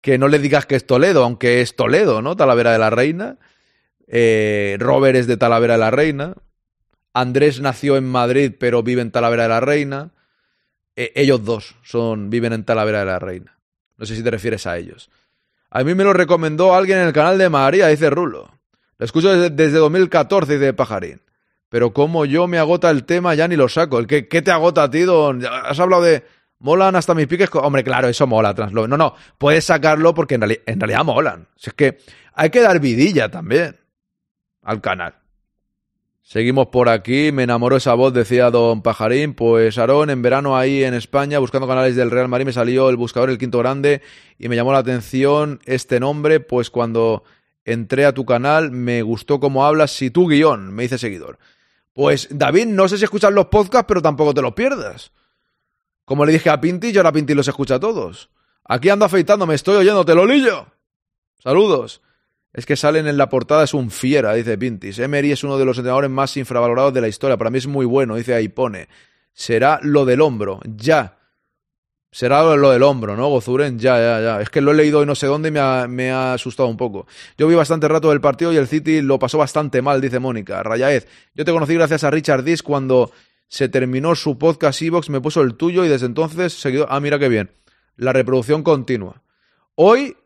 que no le digas que es Toledo, aunque es Toledo, ¿no? Talavera de la Reina. Eh, Robert es de Talavera de la Reina. Andrés nació en Madrid, pero vive en Talavera de la Reina. Eh, ellos dos son, viven en Talavera de la Reina. No sé si te refieres a ellos. A mí me lo recomendó alguien en el canal de María, dice Rulo. Lo escucho desde, desde 2014, dice Pajarín. Pero como yo me agota el tema, ya ni lo saco. ¿El qué, te agota a ti, don? Has hablado de... Molan hasta mis piques. Hombre, claro, eso mola, Translo. No, no, puedes sacarlo porque en realidad molan. Si es que hay que dar vidilla también al canal. Seguimos por aquí. Me enamoró esa voz, decía don Pajarín. Pues Aarón, en verano ahí en España, buscando canales del Real Madrid, me salió el buscador El Quinto Grande y me llamó la atención este nombre. Pues cuando entré a tu canal, me gustó cómo hablas. Si tu guion, me dice seguidor. Pues David, no sé si escuchas los podcasts, pero tampoco te los pierdas. Como le dije a Pinti, yo ahora Pinti los escucha a todos. Aquí ando afeitándome, estoy oyéndote, Lolillo. Saludos. Es que salen en la portada, es un fiera, dice Pintis. Emery es uno de los entrenadores más infravalorados de la historia. Para mí es muy bueno, dice ahí pone. Será lo del hombro. Ya. Será lo del hombro, ¿no, Gozuren? Ya, ya, ya. Es que lo he leído y no sé dónde y me ha, asustado un poco. Yo vi bastante rato del partido y el City lo pasó bastante mal, dice Mónica. Rayaez, yo te conocí gracias a Richard Dis cuando se terminó su podcast Evox, me puso el tuyo y desde entonces seguido. Ah, mira qué bien. La reproducción continua. Hoy,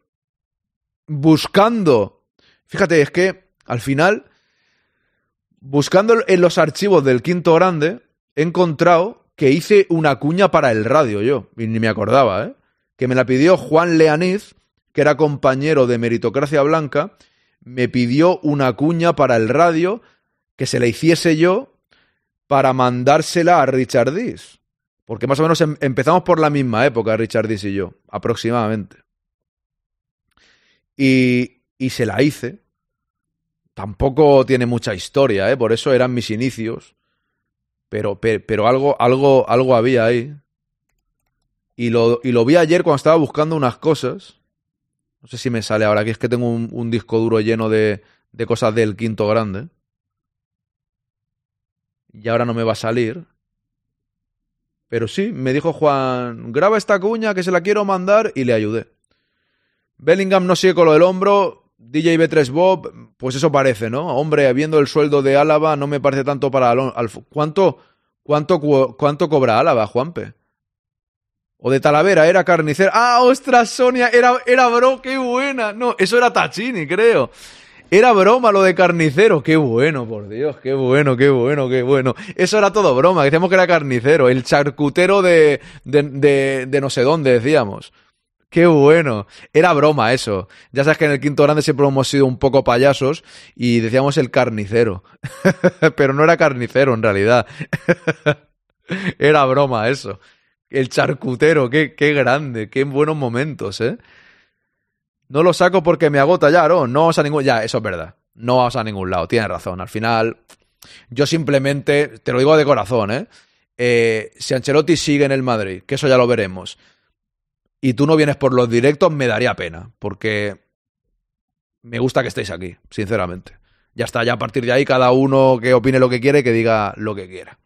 buscando. Fíjate, es que al final, buscando en los archivos del quinto grande, he encontrado que hice una cuña para el radio yo, y ni me acordaba, ¿eh? Que me la pidió Juan Leaniz, que era compañero de Meritocracia Blanca, me pidió una cuña para el radio que se la hiciese yo para mandársela a Richard Dis. Porque más o menos em empezamos por la misma época, Richard Dis y yo, aproximadamente. Y, y se la hice. Tampoco tiene mucha historia, ¿eh? por eso eran mis inicios. Pero, pero, algo, algo, algo había ahí. Y lo, y lo vi ayer cuando estaba buscando unas cosas. No sé si me sale ahora, que es que tengo un, un disco duro lleno de, de cosas del quinto grande. Y ahora no me va a salir. Pero sí, me dijo Juan, graba esta cuña que se la quiero mandar y le ayudé. Bellingham no sigue con lo del hombro, DJ B3 Bob, pues eso parece, ¿no? Hombre, viendo el sueldo de Álava, no me parece tanto para. ¿Cuánto, cuánto, cuánto cobra Álava, Juanpe? O de Talavera, era carnicero. ¡Ah, ostras, Sonia! Era, era bro, qué buena. No, eso era Tachini, creo. Era broma lo de carnicero. Qué bueno, por Dios, qué bueno, qué bueno, qué bueno. Eso era todo broma, decíamos que era carnicero. El charcutero de, de, de, de no sé dónde, decíamos. Qué bueno. Era broma eso. Ya sabes que en el quinto grande siempre hemos sido un poco payasos y decíamos el carnicero. Pero no era carnicero en realidad. era broma eso. El charcutero, qué, qué grande, qué buenos momentos, ¿eh? No lo saco porque me agota ya, ¿no? No vamos a ningún... Ya, eso es verdad. No vamos a ningún lado. Tienes razón. Al final, yo simplemente, te lo digo de corazón, ¿eh? eh si Ancelotti sigue en el Madrid, que eso ya lo veremos y tú no vienes por los directos, me daría pena, porque me gusta que estéis aquí, sinceramente. Ya está, ya a partir de ahí cada uno que opine lo que quiere, que diga lo que quiera.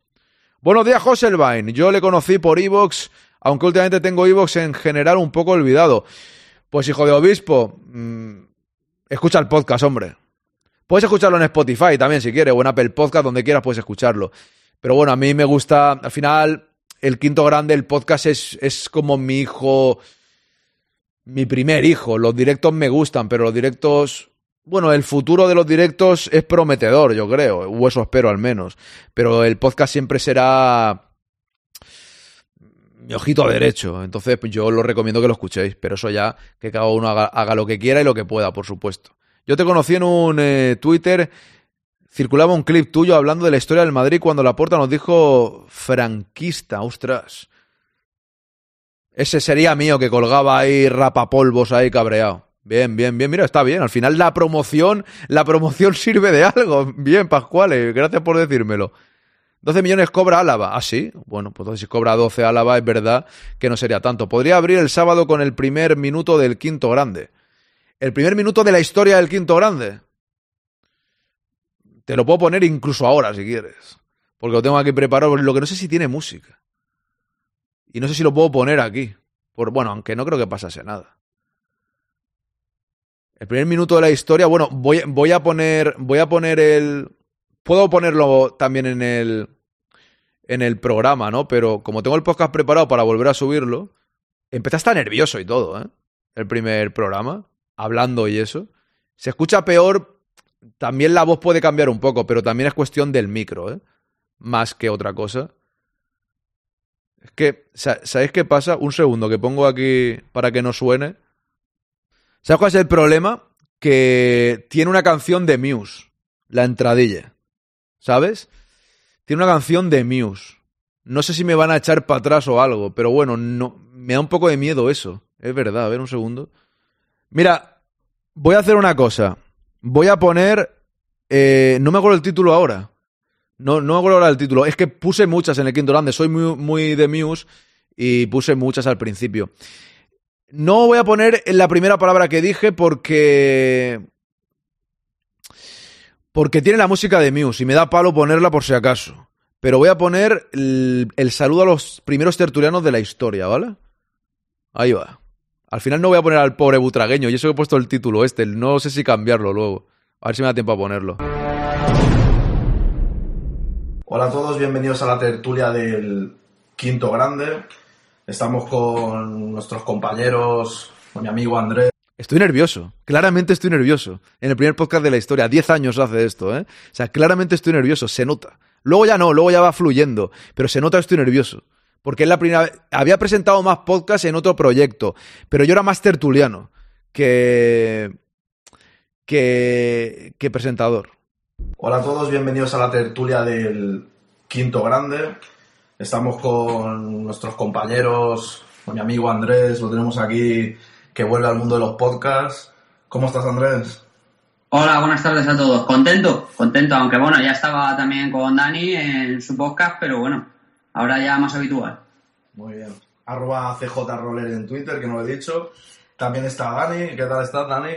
Buenos días, Joselvain. Yo le conocí por Evox, aunque últimamente tengo Evox en general un poco olvidado. Pues hijo de obispo, mmm, escucha el podcast, hombre. Puedes escucharlo en Spotify también si quieres, o en Apple Podcast, donde quieras puedes escucharlo. Pero bueno, a mí me gusta, al final, el quinto grande, el podcast es, es como mi hijo, mi primer hijo. Los directos me gustan, pero los directos, bueno, el futuro de los directos es prometedor, yo creo, o eso espero al menos. Pero el podcast siempre será mi ojito derecho. Entonces, pues yo lo recomiendo que lo escuchéis, pero eso ya que cada uno haga, haga lo que quiera y lo que pueda, por supuesto. Yo te conocí en un eh, Twitter circulaba un clip tuyo hablando de la historia del Madrid cuando la puerta nos dijo franquista, ostras. Ese sería mío que colgaba ahí rapapolvos ahí cabreado. Bien, bien, bien, mira, está bien. Al final la promoción, la promoción sirve de algo. Bien, Pascuales, gracias por decírmelo. 12 millones cobra Álava. Ah, sí. Bueno, pues entonces si cobra 12 Álava es verdad que no sería tanto. Podría abrir el sábado con el primer minuto del quinto grande. El primer minuto de la historia del quinto grande. Te lo puedo poner incluso ahora si quieres. Porque lo tengo aquí preparado. Lo que no sé si tiene música. Y no sé si lo puedo poner aquí. Por, bueno, aunque no creo que pasase nada. El primer minuto de la historia. Bueno, voy, voy a poner. Voy a poner el. Puedo ponerlo también en el. En el programa, ¿no? Pero como tengo el podcast preparado para volver a subirlo. Empecé a estar nervioso y todo, ¿eh? El primer programa. Hablando y eso. Se escucha peor también la voz puede cambiar un poco, pero también es cuestión del micro, ¿eh? Más que otra cosa. Es que, ¿sabéis qué pasa? Un segundo que pongo aquí para que no suene. ¿Sabes cuál es el problema? Que tiene una canción de Muse, la entradilla. ¿Sabes? Tiene una canción de Muse. No sé si me van a echar para atrás o algo, pero bueno, no, me da un poco de miedo eso. Es verdad, a ver un segundo. Mira, voy a hacer una cosa. Voy a poner. Eh, no me acuerdo el título ahora. No, no me acuerdo ahora el título. Es que puse muchas en el quinto grande. Soy muy, muy de Muse y puse muchas al principio. No voy a poner la primera palabra que dije porque. Porque tiene la música de Muse y me da palo ponerla por si acaso. Pero voy a poner el, el saludo a los primeros tertulianos de la historia, ¿vale? Ahí va. Al final no voy a poner al pobre butragueño, y eso he puesto el título este, no sé si cambiarlo luego. A ver si me da tiempo a ponerlo. Hola a todos, bienvenidos a la tertulia del Quinto Grande. Estamos con nuestros compañeros, con mi amigo Andrés. Estoy nervioso, claramente estoy nervioso. En el primer podcast de la historia, 10 años hace esto, ¿eh? O sea, claramente estoy nervioso, se nota. Luego ya no, luego ya va fluyendo, pero se nota que estoy nervioso. Porque es la primera vez. Había presentado más podcasts en otro proyecto, pero yo era más tertuliano que. que. que presentador. Hola a todos, bienvenidos a la tertulia del Quinto Grande. Estamos con nuestros compañeros, con mi amigo Andrés, lo tenemos aquí, que vuelve al mundo de los podcasts. ¿Cómo estás, Andrés? Hola, buenas tardes a todos. Contento, contento, aunque bueno, ya estaba también con Dani en su podcast, pero bueno, ahora ya más habitual. Muy bien. Arroba CJRoller en Twitter, que no lo he dicho. También está Dani. ¿Qué tal estás, Dani?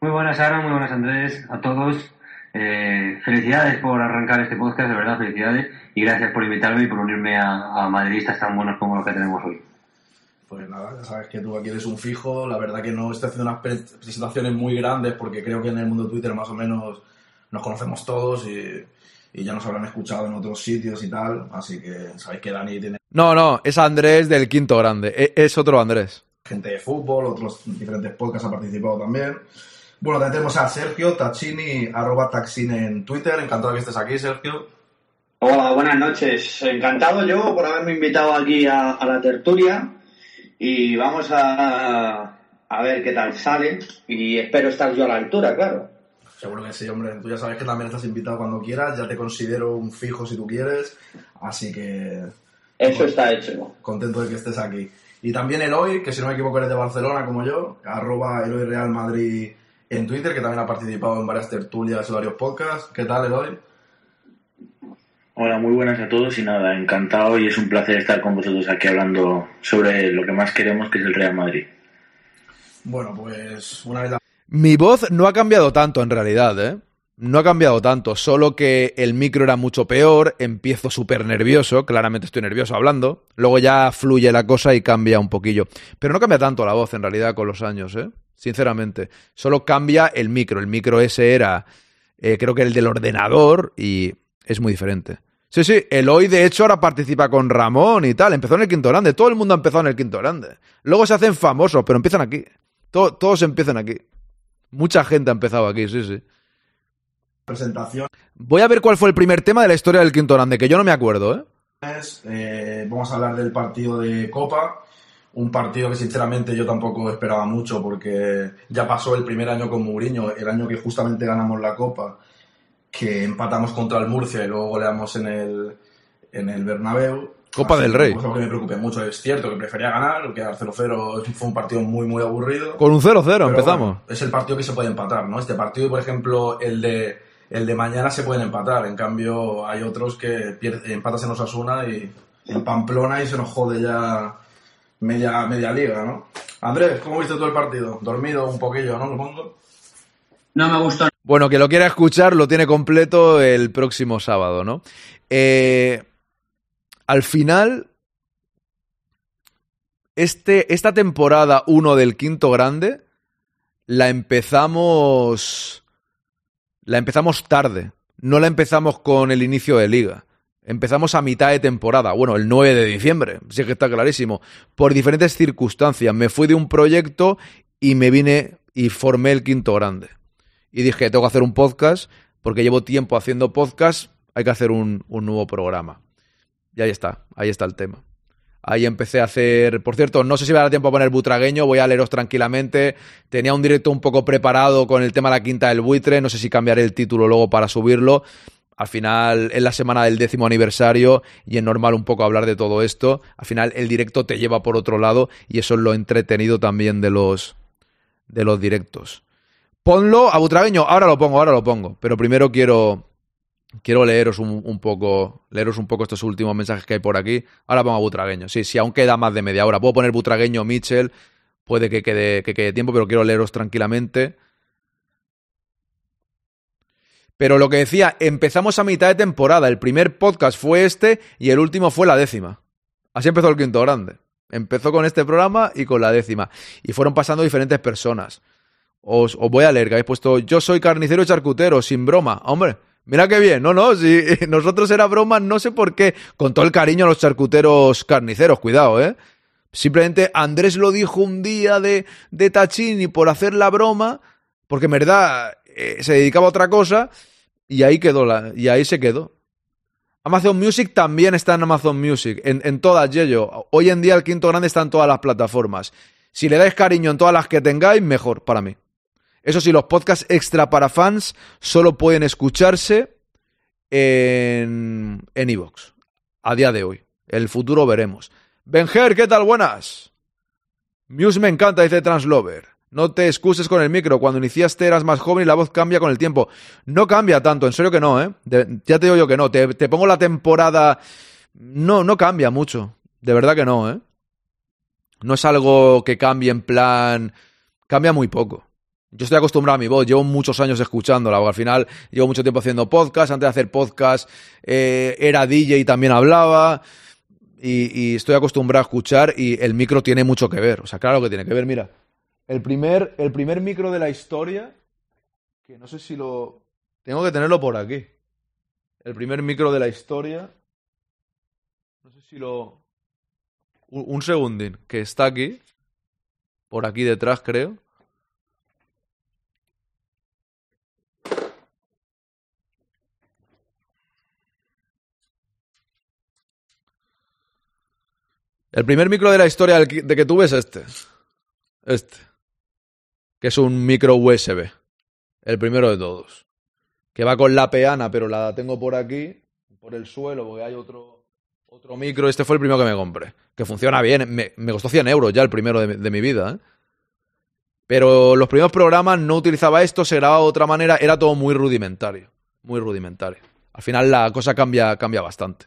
Muy buenas, Aaron, muy buenas, Andrés, a todos. Eh, felicidades por arrancar este podcast, de verdad, felicidades. Y gracias por invitarme y por unirme a, a madridistas tan buenos como los que tenemos hoy. Pues nada, ya sabes que tú aquí eres un fijo. La verdad que no estoy haciendo unas pre- presentaciones muy grandes porque creo que en el mundo de Twitter más o menos nos conocemos todos y, y ya nos habrán escuchado en otros sitios y tal. Así que sabéis que Dani tiene No, no, es Andrés del quinto grande. E- Es otro Andrés. gente de fútbol, otros diferentes podcasts ha participado también. Bueno, también tenemos a Sergio Tachini, arroba Taxine en Twitter. Encantado que estés aquí, Sergio. Hola, buenas noches. Encantado yo por haberme invitado aquí a, a la tertulia y vamos a, a ver qué tal sale y espero estar yo a la altura, claro. Seguro que sí, hombre. Tú ya sabes que también estás invitado cuando quieras. Ya te considero un fijo si tú quieres. Así que Eso está hecho. contento de que estés aquí. Y también Eloy, que si no me equivoco eres de Barcelona como yo, arroba Eloy Real Madrid en Twitter, que también ha participado en varias tertulias y varios podcasts. ¿Qué tal, Eloy? Hola, muy buenas a todos y nada, encantado y es un placer estar con vosotros aquí hablando sobre lo que más queremos que es el Real Madrid. Bueno, pues una vez. Mi voz no ha cambiado tanto en realidad, ¿eh? No ha cambiado tanto, solo que el micro era mucho peor, empiezo súper nervioso, claramente estoy nervioso hablando, luego ya fluye la cosa y cambia un poquillo. Pero no cambia tanto la voz en realidad con los años, ¿eh? Sinceramente. Solo cambia el micro. El micro ese era, eh, creo que el del ordenador y es muy diferente. Sí, sí, Eloy de hecho ahora participa con Ramón y tal, empezó en el quinto grande, todo el mundo ha empezado en el quinto grande. Luego se hacen famosos, pero empiezan aquí. To- todos empiezan aquí. Mucha gente ha empezado aquí, sí, sí. presentación Voy a ver cuál fue el primer tema de la historia del quinto grande, que yo no me acuerdo, ¿eh? eh, vamos a hablar del partido de Copa. Un partido que sinceramente yo tampoco esperaba mucho porque ya pasó el primer año con Mourinho, el año que justamente ganamos la Copa, que empatamos contra el Murcia y luego goleamos en el, en el Bernabéu. Copa del que Rey. algo que me preocupe mucho. Es cierto que prefería ganar, quedar 0-0 fue un partido muy, muy aburrido. Con un 0-0 Pero empezamos. bueno, es el partido que se puede empatar, ¿no? Este partido, por ejemplo, el de, el de mañana se pueden empatar. En cambio, hay otros que pier- empatas en Osasuna y en Pamplona y se nos jode ya media, media liga, ¿no? Andrés, ¿cómo viste tú el partido? Dormido un poquillo, ¿no? Supongo. No me gustó Bueno, que lo quiera escuchar lo tiene completo el próximo sábado, ¿no? Eh, al final, este, esta temporada 1 del quinto grande la empezamos. La empezamos tarde. No la empezamos con el inicio de liga. Empezamos a mitad de temporada. Bueno, el 9 de diciembre. Sí que está clarísimo. Por diferentes circunstancias. Me fui de un proyecto y me vine y formé el quinto grande. Y dije, tengo que hacer un podcast porque llevo tiempo haciendo podcast. Hay que hacer un, un nuevo programa. Y ahí está. Ahí está el tema. Ahí empecé a hacer. Por cierto, no sé si va a dar tiempo a poner butragueño, voy a leeros tranquilamente. Tenía un directo un poco preparado con el tema de la quinta del buitre, no sé si cambiaré el título luego para subirlo. Al final es la semana del décimo aniversario y es normal un poco hablar de todo esto. Al final el directo te lleva por otro lado y eso es lo entretenido también de los, de los directos. Ponlo a Butragueño, ahora lo pongo, ahora lo pongo. Pero primero quiero, quiero leeros un, poco, leeros un poco estos últimos mensajes que hay por aquí. Ahora pongo a Butragueño. Sí, sí, aún queda más de media hora. Puedo poner Butragueño, Mitchell, puede que quede, que quede tiempo, pero quiero leeros tranquilamente. Pero lo que decía, empezamos a mitad de temporada. El primer podcast fue este y el último fue la décima. Así empezó el quinto grande. Empezó con este programa y con la décima. Y fueron pasando diferentes personas. Os, os voy a leer, que habéis puesto, yo soy carnicero y charcutero, sin broma. Hombre, mira qué bien. No, no, si nosotros era broma, no sé por qué. Con todo el cariño a los charcuteros carniceros, cuidado, ¿eh? Simplemente Andrés lo dijo un día de, de Tachini por hacer la broma, porque en verdad eh, se dedicaba a otra cosa, y ahí quedó la, y ahí se quedó. Amazon Music también está en Amazon Music, en, en todas, Yello. Hoy en día el quinto grande está en todas las plataformas. Si le dais cariño en todas las que tengáis, mejor para mí. Eso sí, los podcasts extra para fans solo pueden escucharse en en iVoox. a día de hoy. El futuro veremos. Benjer, ¿qué tal? Buenas. Muse me encanta, dice Translover. No te excuses con el micro. Cuando iniciaste eras más joven y la voz cambia con el tiempo. No cambia tanto, en serio que no, ¿eh? Ya te digo yo que no. Te, te pongo la temporada. No, no cambia mucho. De verdad que no, ¿eh? No es algo que cambie en plan. Cambia muy poco. Yo estoy acostumbrado a mi voz, llevo muchos años escuchándola, al final llevo mucho tiempo haciendo podcast, antes de hacer podcast eh, era DJ y también hablaba, y, y estoy acostumbrado a escuchar y el micro tiene mucho que ver, o sea, claro que tiene que ver, mira, el primer, el primer micro de la historia, que no sé si lo... Tengo que tenerlo por aquí. El primer micro de la historia, no sé si lo... Un, un segundín, que está aquí, por aquí detrás creo. El primer micro de la historia de que tuve es este. Este. Que es un micro USB. El primero de todos. Que va con la peana, pero la tengo por aquí, por el suelo, porque hay otro, otro micro. Este fue el primero que me compré. Que funciona bien. Me, costó 100 euros ya el primero de, mi- de mi vida. ¿eh? Pero los primeros programas no utilizaba esto, se grababa de otra manera. Era todo muy rudimentario. Muy rudimentario. Al final la cosa cambia, cambia bastante.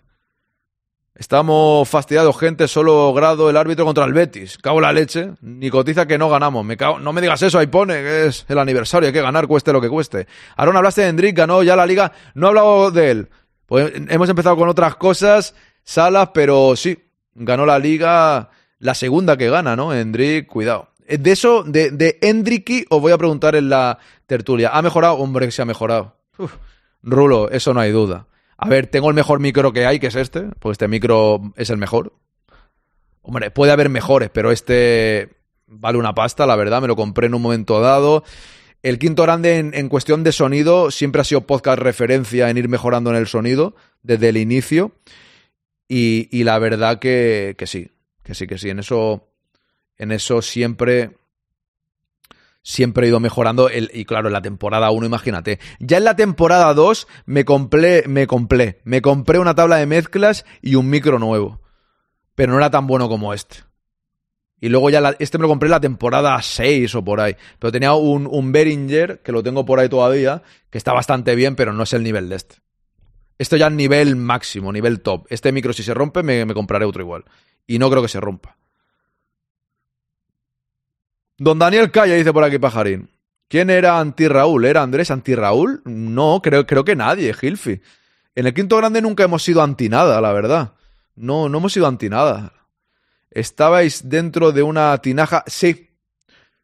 Estamos fastidiados, gente. Solo grado el árbitro contra el Betis. Cago la leche. Ni cotiza que no ganamos. Me cago... No me digas eso, ahí pone que es el aniversario. Hay que ganar, cueste lo que cueste. Aaron, hablaste de Hendrik, ganó ya la liga. No he hablado de él. Pues hemos empezado con otras cosas, salas, pero sí. Ganó la liga, la segunda que gana, ¿no? Hendrik, cuidado. Eh, De eso, de, de Hendriki, os voy a preguntar en la tertulia. ¿Ha mejorado? Hombre, que se ha mejorado. Rulo, eso no hay duda. A ver, tengo el mejor micro que hay, que es este, pues este micro es el mejor. Hombre, puede haber mejores, pero este vale una pasta, la verdad, me lo compré en un momento dado. El quinto grande en, cuestión de sonido siempre ha sido podcast referencia en ir mejorando en el sonido desde el inicio. Y, y la verdad que, que sí, que sí, que sí. En eso, en eso siempre, siempre he ido mejorando. El, y claro, en la temporada 1, imagínate. Ya en la temporada 2 me compré, me compré, me compré una tabla de mezclas y un micro nuevo. Pero no era tan bueno como este. Y luego ya la- este me lo compré en la temporada 6 o por ahí. Pero tenía un, un Behringer, que lo tengo por ahí todavía, que está bastante bien, pero no es el nivel de este. Esto ya es nivel máximo, nivel top. Este micro, si se rompe, me, me compraré otro igual. Y no creo que se rompa. Don Daniel Calla dice por aquí Pajarín. ¿Quién era anti Raúl? ¿Era Andrés anti Raúl? No, creo, creo que nadie, Gilfi. En el quinto grande nunca hemos sido anti nada, la verdad. No, no hemos sido anti nada. ¿Estabais dentro de una tinaja? Sí.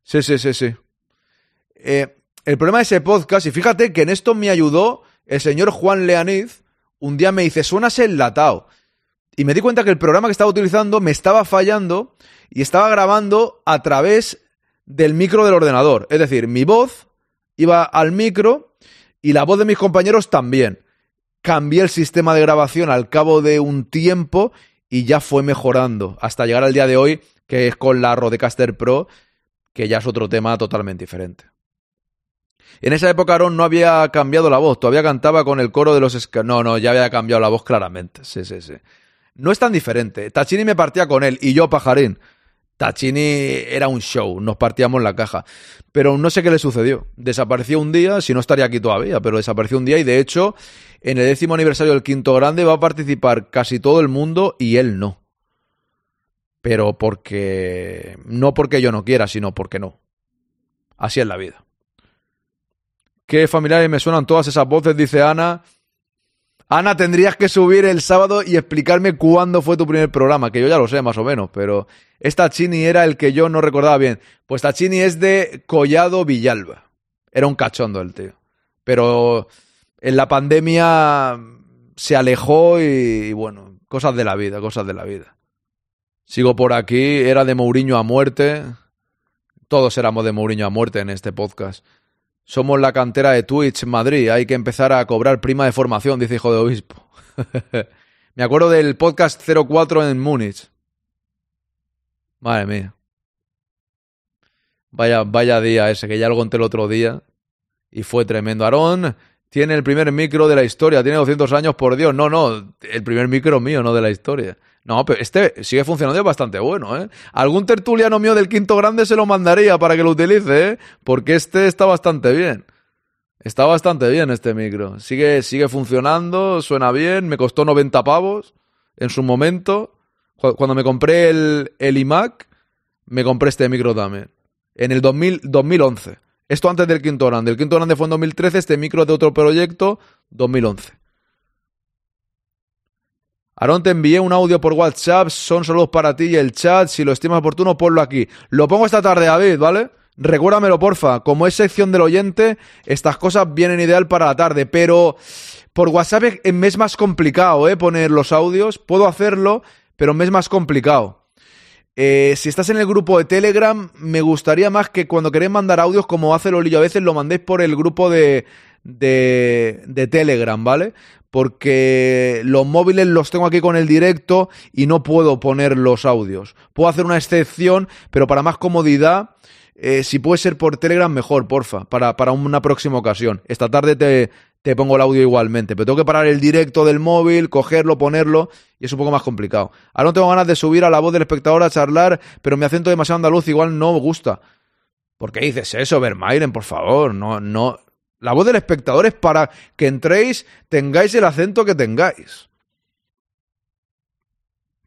Sí, sí, sí, sí. Eh, el problema de ese podcast, y fíjate que en esto me ayudó el señor Juan Leaniz, un día me dice, suenas enlatado. Y me di cuenta que el programa que estaba utilizando me estaba fallando y estaba grabando a través del micro del ordenador. Es decir, mi voz iba al micro y la voz de mis compañeros también. Cambié el sistema de grabación al cabo de un tiempo y ya fue mejorando hasta llegar al día de hoy, que es con la Rodecaster Pro, que ya es otro tema totalmente diferente. En esa época Aaron no había cambiado la voz, todavía cantaba con el coro de los... No, no, ya había cambiado la voz claramente. Sí, sí, sí. No es tan diferente. Tachini me partía con él y yo pajarín. Tachini era un show, nos partíamos la caja. Pero no sé qué le sucedió. Desapareció un día, si no estaría aquí todavía, pero desapareció un día y de hecho en el décimo aniversario del Quinto Grande va a participar casi todo el mundo y él no. Pero porque... No porque yo no quiera, sino porque no. Así es la vida. Qué familiares me suenan todas esas voces, dice Ana. Ana, tendrías que subir el sábado y explicarme cuándo fue tu primer programa, que yo ya lo sé más o menos, pero esta Chini era el que yo no recordaba bien. Pues Chini es de Collado Villalba. Era un cachondo el tío. Pero en la pandemia se alejó y, y bueno, cosas de la vida, cosas de la vida. Sigo por aquí, era de Mourinho a muerte. Todos éramos de Mourinho a muerte en este podcast. Somos la cantera de Twitch Madrid. Hay que empezar a cobrar prima de formación, dice hijo de obispo. Me acuerdo del podcast 04 en Múnich. Madre mía. Vaya, vaya día ese, que ya lo conté el otro día. Y fue tremendo. Aarón tiene el primer micro de la historia. Tiene 200 años, por Dios. No, no. El primer micro mío, no de la historia. No, pero este sigue funcionando bastante bueno, ¿eh? Algún tertuliano mío del quinto grande se lo mandaría para que lo utilice, ¿eh? Porque este está bastante bien. Está bastante bien este micro. Sigue, sigue funcionando, suena bien, me costó 90 pavos en su momento. Cuando me compré el, el iMac, me compré este micro también. En el 2000, 2011. Esto antes del quinto grande. El quinto grande fue en 2013, este micro de otro proyecto, 2011. Aarón, te envié un audio por WhatsApp, son saludos para ti y el chat. Si lo estimas oportuno, ponlo aquí. Lo pongo esta tarde, David, ¿vale? Recuérdamelo, porfa. Como es sección del oyente, estas cosas vienen ideal para la tarde, pero por WhatsApp me es más complicado, ¿eh? Poner los audios. Puedo hacerlo, pero me es más complicado. Eh, si estás en el grupo de Telegram, me gustaría más que cuando queréis mandar audios, como hace Lolillo a veces, lo mandéis por el grupo de, de, Telegram, ¿vale? porque los móviles los tengo aquí con el directo y no puedo poner los audios. Puedo hacer una excepción, pero para más comodidad, eh, si puede ser por Telegram, mejor, porfa, para, para una próxima ocasión. Esta tarde te, te pongo el audio igualmente, pero tengo que parar el directo del móvil, cogerlo, ponerlo, y es un poco más complicado. Ahora no tengo ganas de subir a la voz del espectador a charlar, pero mi acento demasiado andaluz igual no me gusta. ¿Por qué dices eso, Vermairen, por favor? No, no, la voz del espectador es para que entréis, tengáis el acento que tengáis.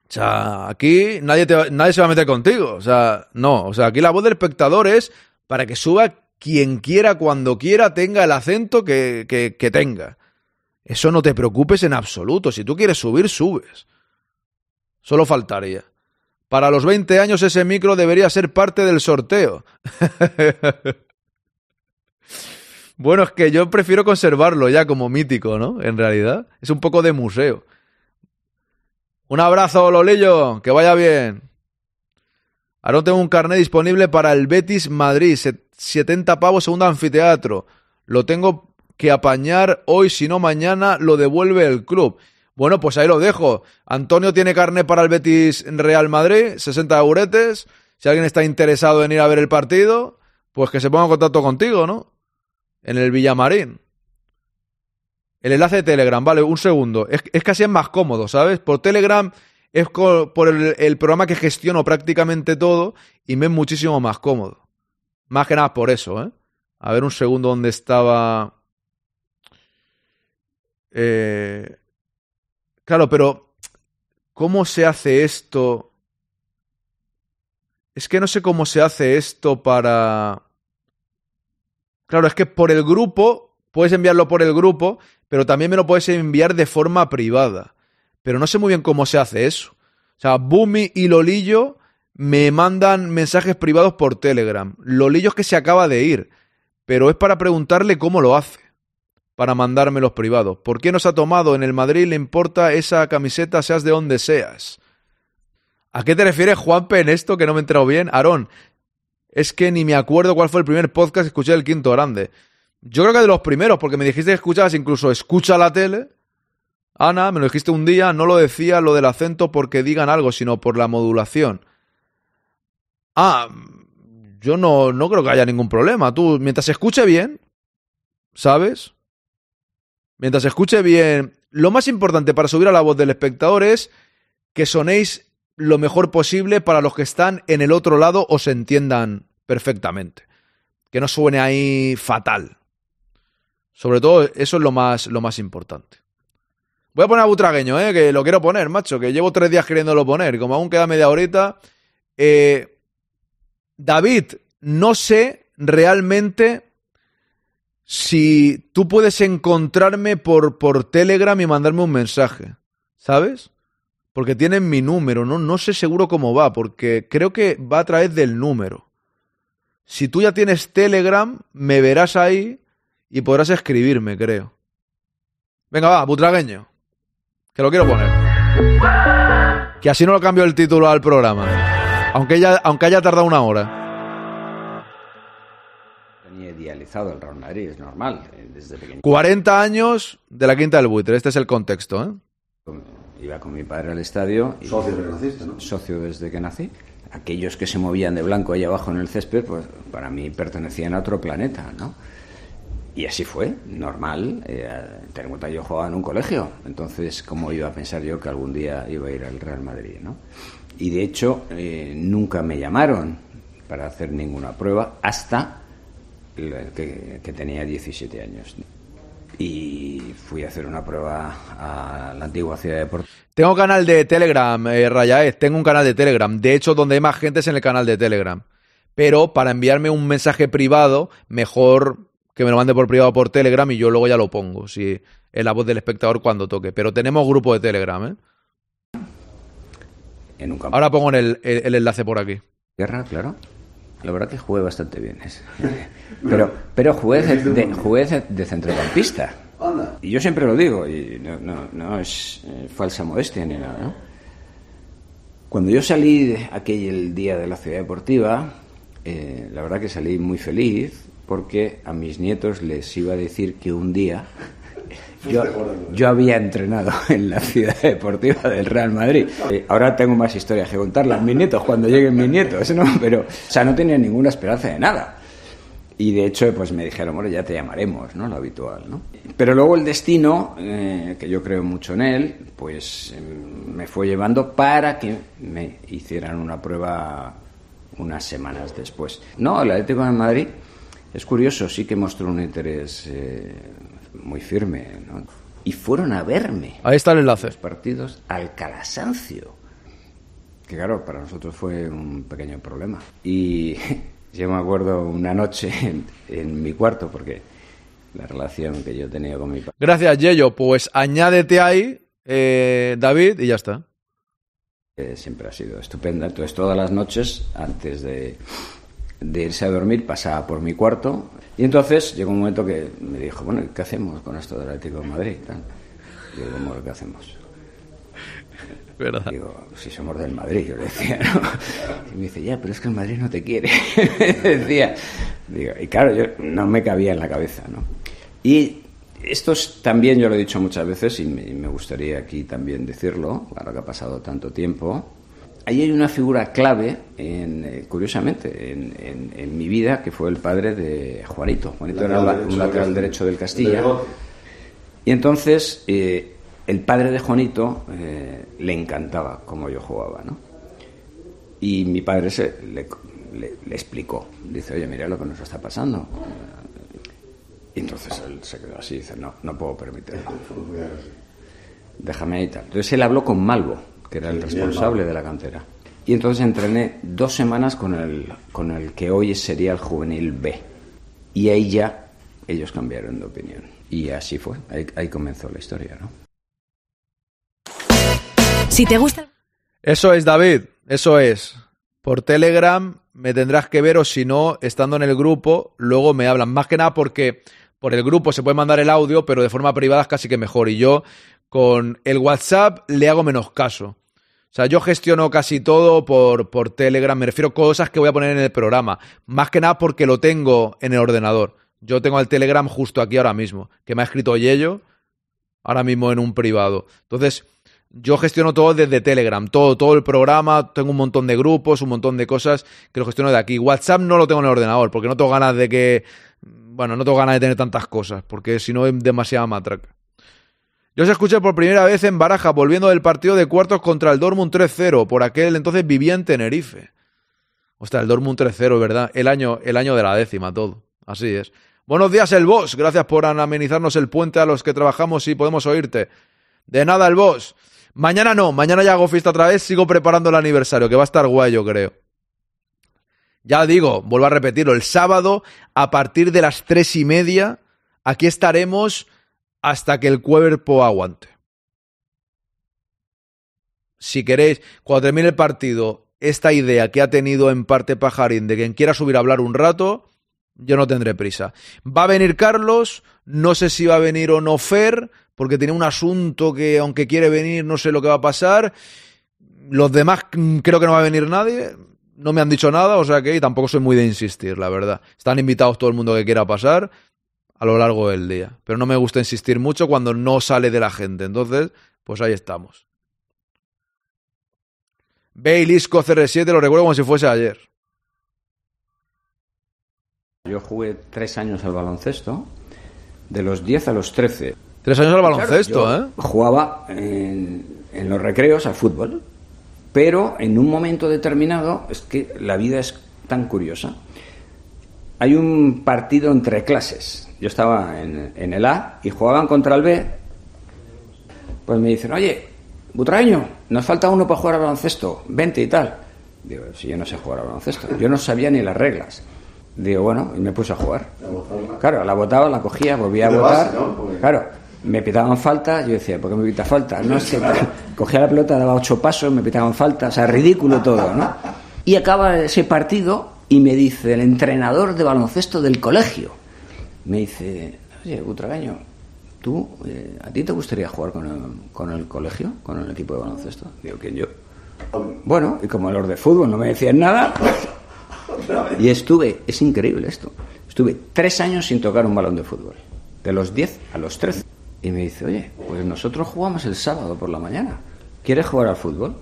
O sea, aquí nadie, nadie se va a meter contigo. O sea, no. O sea, aquí la voz del espectador es para que suba quien quiera, cuando quiera, tenga el acento que, que, tenga. Eso no te preocupes en absoluto. Si tú quieres subir, subes. Solo faltaría. Para los 20 años ese micro debería ser parte del sorteo. Bueno, es que yo prefiero conservarlo ya como mítico, ¿no? En realidad. Es un poco de museo. Un abrazo, Lolillo. Que vaya bien. Ahora tengo un carnet disponible para el Betis Madrid. 70 pavos segundo anfiteatro. Lo tengo que apañar hoy, si no mañana lo devuelve el club. Bueno, pues ahí lo dejo. Antonio tiene carnet para el Betis Real Madrid, 60 euretes. Si alguien está interesado en ir a ver el partido, pues que se ponga en contacto contigo, ¿no? en el Villamarín. El enlace de Telegram, vale, un segundo. Es, es casi es más cómodo, ¿sabes? Por Telegram es por el, programa que gestiono prácticamente todo y me es muchísimo más cómodo. Más que nada por eso, ¿eh? A ver un segundo dónde estaba. Eh... Claro, pero ¿cómo se hace esto? Es que no sé cómo se hace esto para... Claro, es que por el grupo, puedes enviarlo por el grupo, pero también me lo puedes enviar de forma privada. Pero no sé muy bien cómo se hace eso. O sea, Bumi y Lolillo me mandan mensajes privados por Telegram. Lolillo es que se acaba de ir, pero es para preguntarle cómo lo hace. Para mandarme los privados. ¿Por qué no se ha tomado en el Madrid? Le importa esa camiseta, seas de donde seas. ¿A qué te refieres, Juanpe, en esto que no me he entrado bien? Aarón, es que ni me acuerdo cuál fue el primer podcast que escuché del Quinto Grande. Yo creo que de los primeros, porque me dijiste que escuchabas incluso Escucha la tele. Ana, me lo dijiste un día, no lo decía lo del acento porque digan algo, sino por la modulación. Ah, yo no, no creo que haya ningún problema. Tú, mientras se escuche bien, ¿sabes? Mientras se escuche bien, lo más importante para subir a la voz del espectador es que sonéis lo mejor posible para los que están en el otro lado o se entiendan perfectamente. Que no suene ahí fatal. Sobre todo, eso es lo más, lo más importante. Voy a poner a Butragueño, ¿eh? que lo quiero poner, macho, que llevo tres días queriéndolo poner. Como aún queda media horita. Eh, David, no sé realmente si tú puedes encontrarme por, por Telegram y mandarme un mensaje, ¿sabes? Porque tienen mi número, ¿no? No sé seguro cómo va, porque creo que va a través del número. Si tú ya tienes Telegram, me verás ahí y podrás escribirme, creo. Venga, va, butragueño. Que lo quiero poner. Que así no lo cambio el título al programa. Aunque, ya, aunque haya tardado una hora. Tenía idealizado el Real Madrid, es normal. eh, Desde pequeño 40 años de la Quinta del Buitre. Este es el contexto, ¿eh? iba con mi padre al estadio. Y Socio desde que naciste, ¿no? Socio desde que nací. Aquellos que se movían de blanco ahí abajo en el césped, pues para mí pertenecían a otro planeta, ¿no? Y así fue, normal. Eh, ten en cuenta, yo jugaba en un colegio, entonces, ¿cómo iba a pensar yo que algún día iba a ir al Real Madrid, no? Y de hecho, eh, nunca me llamaron para hacer ninguna prueba hasta que, tenía 17 años. Y fui a hacer una prueba a la antigua ciudad de Porto. Tengo canal de Telegram, eh, Rayaez. Tengo un canal de Telegram. De hecho, donde hay más gente es en el canal de Telegram. Pero para enviarme un mensaje privado, mejor que me lo mande por privado por Telegram y yo luego ya lo pongo. Si en la voz del espectador cuando toque. Pero tenemos grupo de Telegram, ¿eh? En un campo Ahora pongo en el, el- el enlace por aquí. de tierra, claro. La verdad que jugué bastante bien. es- Pero, pero jugué, de, de- jugué de- de centrocampista. Y yo siempre lo digo, y no, no, no es eh, falsa modestia ni nada, ¿no? Cuando yo salí de aquel día de la ciudad deportiva, eh, la verdad que salí muy feliz porque a mis nietos les iba a decir que un día yo, yo había entrenado en la ciudad deportiva del Real Madrid. Eh, ahora tengo más historias que contarlas a mis nietos cuando lleguen mis nietos, ¿no? Pero, o sea, no tenía ninguna esperanza de nada. Y de hecho, pues me dijeron, bueno, ya te llamaremos, ¿no? Lo habitual, ¿no? Pero luego el destino, eh, que yo creo mucho en él, pues eh, me fue llevando para que me hicieran una prueba unas semanas después. No, el Atlético de Madrid es curioso, sí que mostró un interés eh, muy firme, ¿no? Y fueron a verme Ahí está el enlace. los partidos al Calasancio. Que claro, para nosotros fue un pequeño problema. Y yo me acuerdo una noche en, en mi cuarto, porque la relación que yo tenía con mi padre Gracias, Yello. Pues añádete ahí, eh, David, y ya está. eh, siempre ha sido estupenda. Entonces todas las noches, antes de, de irse a dormir, pasaba por mi cuarto. Y entonces llegó un momento que me dijo, bueno, ¿qué hacemos con esto del Atlético de Madrid? Tal. Digo, ¿cómo qué hacemos? ¿Verdad? Digo, si somos del Madrid, yo le decía, ¿no? Y me dice, ya, pero es que el Madrid no te quiere. decía. Digo, y claro, yo no me cabía en la cabeza, ¿no? Y esto es, también yo lo he dicho muchas veces y me, y me gustaría aquí también decirlo, ahora que ha pasado tanto tiempo. Ahí hay una figura clave, en, eh, curiosamente, en, en- en mi vida, que fue el padre de Juanito. Juanito era un la- un lateral derecho del Castilla. Y entonces eh, el padre de Juanito eh, le encantaba cómo yo jugaba, ¿no? Y mi padre se, le, le- le explicó. Dice, oye, mira lo que nos está pasando. Y entonces él se quedó así, dice, no, no puedo permitirlo. Déjame ahí tal. Entonces él habló con Malvo, que era el responsable de la cantera. Y entonces entrené dos semanas con el, con el que hoy sería el juvenil B. Y ahí ya ellos cambiaron de opinión. Y así fue, ahí, ahí comenzó la historia, ¿no? Si te gusta... Eso es, David. Eso es. Por Telegram me tendrás que ver o si no, estando en el grupo, luego me hablan. Más que nada porque por el grupo se puede mandar el audio, pero de forma privada es casi que mejor. Y yo con el WhatsApp le hago menos caso. O sea, yo gestiono casi todo por, por Telegram. Me refiero a cosas que voy a poner en el programa. Más que nada porque lo tengo en el ordenador. Yo tengo el Telegram justo aquí ahora mismo, que me ha escrito Yello ahora mismo en un privado. Entonces, yo gestiono todo desde Telegram, todo, todo el programa, tengo un montón de grupos, un montón de cosas que lo gestiono de aquí. WhatsApp no lo tengo en el ordenador, porque no tengo ganas de que, bueno, no tengo ganas de tener tantas cosas, porque si no es demasiada matraca. Yo os escuché por primera vez en Baraja, volviendo del partido de cuartos contra el Dortmund 3-0. Por aquel entonces vivía en Tenerife. Ostras, el Dortmund 3-0, ¿verdad? El año, el año de la décima, todo. Así es. Buenos días, el boss. Gracias por amenizarnos el puente a los que trabajamos y podemos oírte. De nada, el boss. Mañana no, mañana ya hago fiesta otra vez, sigo preparando el aniversario, que va a estar guay, yo creo. Ya digo, vuelvo a repetirlo, el sábado, a partir de las tres y media, aquí estaremos hasta que el cuerpo aguante. Si queréis, cuando termine el partido, esta idea que ha tenido en parte Pajarín de quien quiera subir a hablar un rato, yo no tendré prisa. Va a venir Carlos, no sé si va a venir o no Fer, porque tiene un asunto que aunque quiere venir no sé lo que va a pasar. Los demás mm, creo que no va a venir nadie, no me han dicho nada, o sea que tampoco soy muy de insistir, la verdad. Están invitados todo el mundo que quiera pasar a lo largo del día, pero no me gusta insistir mucho cuando no sale de la gente, entonces, pues ahí estamos. Bailisco CR7 lo recuerdo como si fuese ayer. Yo jugué tres años al baloncesto, de los 10 a los 13. Tres años al baloncesto, Claro, ¿eh? Jugaba en, en los recreos al fútbol, pero en un momento determinado, es que la vida es tan curiosa. Hay un partido entre clases. Yo estaba en, en el A y jugaban contra el B. Pues me dicen, oye, Butraeño, nos falta uno para jugar al baloncesto, vente y tal. Digo, si yo no sé jugar al baloncesto, yo no sabía ni las reglas. Digo, bueno, y me puse a jugar. Claro, la botaba, la cogía, volvía a. Porque- Claro, me pitaban falta, yo decía, ¿por qué me pita falta? No sé, tal. cogía la pelota, daba ocho pasos, me pitaban falta, o sea, ridículo todo, ¿no? Y acaba ese partido y me dice el entrenador de baloncesto del colegio, me dice, oye, Butragaño, ¿tú, eh, a ti te gustaría jugar con el, con el colegio, con el equipo de baloncesto? Digo, ¿quién yo? Bueno, y como los de fútbol no me decían nada, y estuve, es increíble esto, estuve tres años sin tocar un balón de fútbol, de los 10 a los 13. Y me dice, oye, pues nosotros jugamos el sábado por la mañana, ¿quieres jugar al fútbol?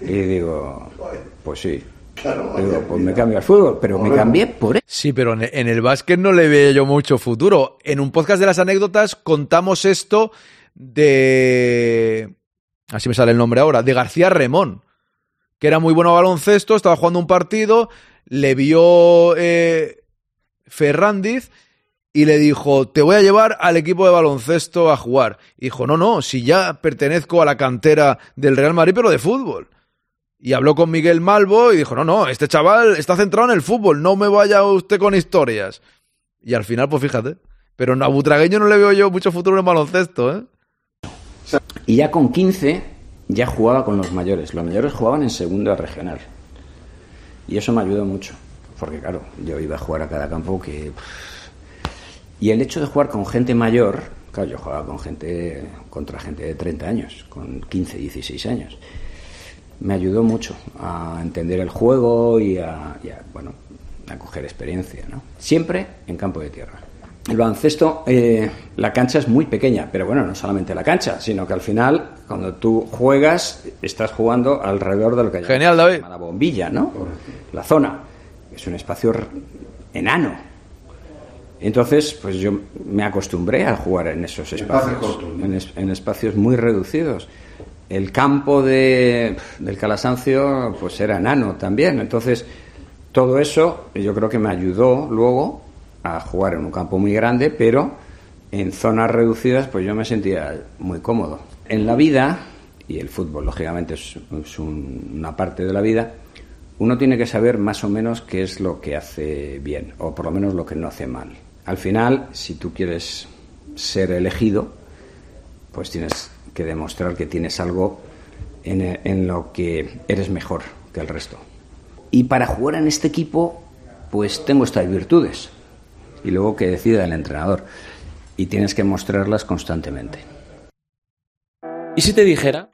Y digo, pues sí. Digo, pues me cambio al fútbol, pero me cambié por Sí, pero en, en el básquet no le veo yo mucho futuro. En un podcast de las anécdotas contamos esto de... Así me sale el nombre ahora, de García Remón, que era muy bueno a baloncesto, estaba jugando un partido, le vio eh, Ferrandiz y le dijo, te voy a llevar al equipo de baloncesto a jugar. Y dijo, no, no, si ya pertenezco a la cantera del Real Madrid, pero de fútbol. Y habló con Miguel Malvo y dijo, no, no, este chaval está centrado en el fútbol, no me vaya usted con historias. Y al final, pues fíjate. Pero a Butragueño no le veo yo mucho futuro en baloncesto, ¿eh? Y ya con 15 ya jugaba con los mayores. Los mayores jugaban en segunda regional. Y eso me ayudó mucho. Porque claro, yo iba a jugar a cada campo que... Y el hecho de jugar con gente mayor, claro, yo jugaba con gente, contra gente de 30 años, con 15, 16 años. Me ayudó mucho a entender el juego y a, y a, bueno, a coger experiencia, ¿no? Siempre en campo de tierra. El baloncesto, eh, la cancha es muy pequeña, pero bueno, no solamente la cancha, sino que al final, cuando tú juegas, estás jugando alrededor de lo que Genial, David. la bombilla, ¿no? La zona. Es un espacio r- enano. Entonces, pues yo me acostumbré a jugar en esos Espacios en, es- en espacios muy reducidos. El campo de, del Calasancio, pues era enano también. Entonces, todo eso yo creo que me ayudó luego a jugar en un campo muy grande, pero en zonas reducidas, pues yo me sentía muy cómodo. En la vida, y el fútbol lógicamente es, un- una parte de la vida, uno tiene que saber más o menos qué es lo que hace bien, o por lo menos lo que no hace mal. Al final, si tú quieres ser elegido, pues tienes que demostrar que tienes algo en, en lo que eres mejor que el resto. Y para jugar en este equipo, pues tengo estas virtudes. Y luego que decida el entrenador. Y tienes que mostrarlas constantemente. ¿Y si te dijera?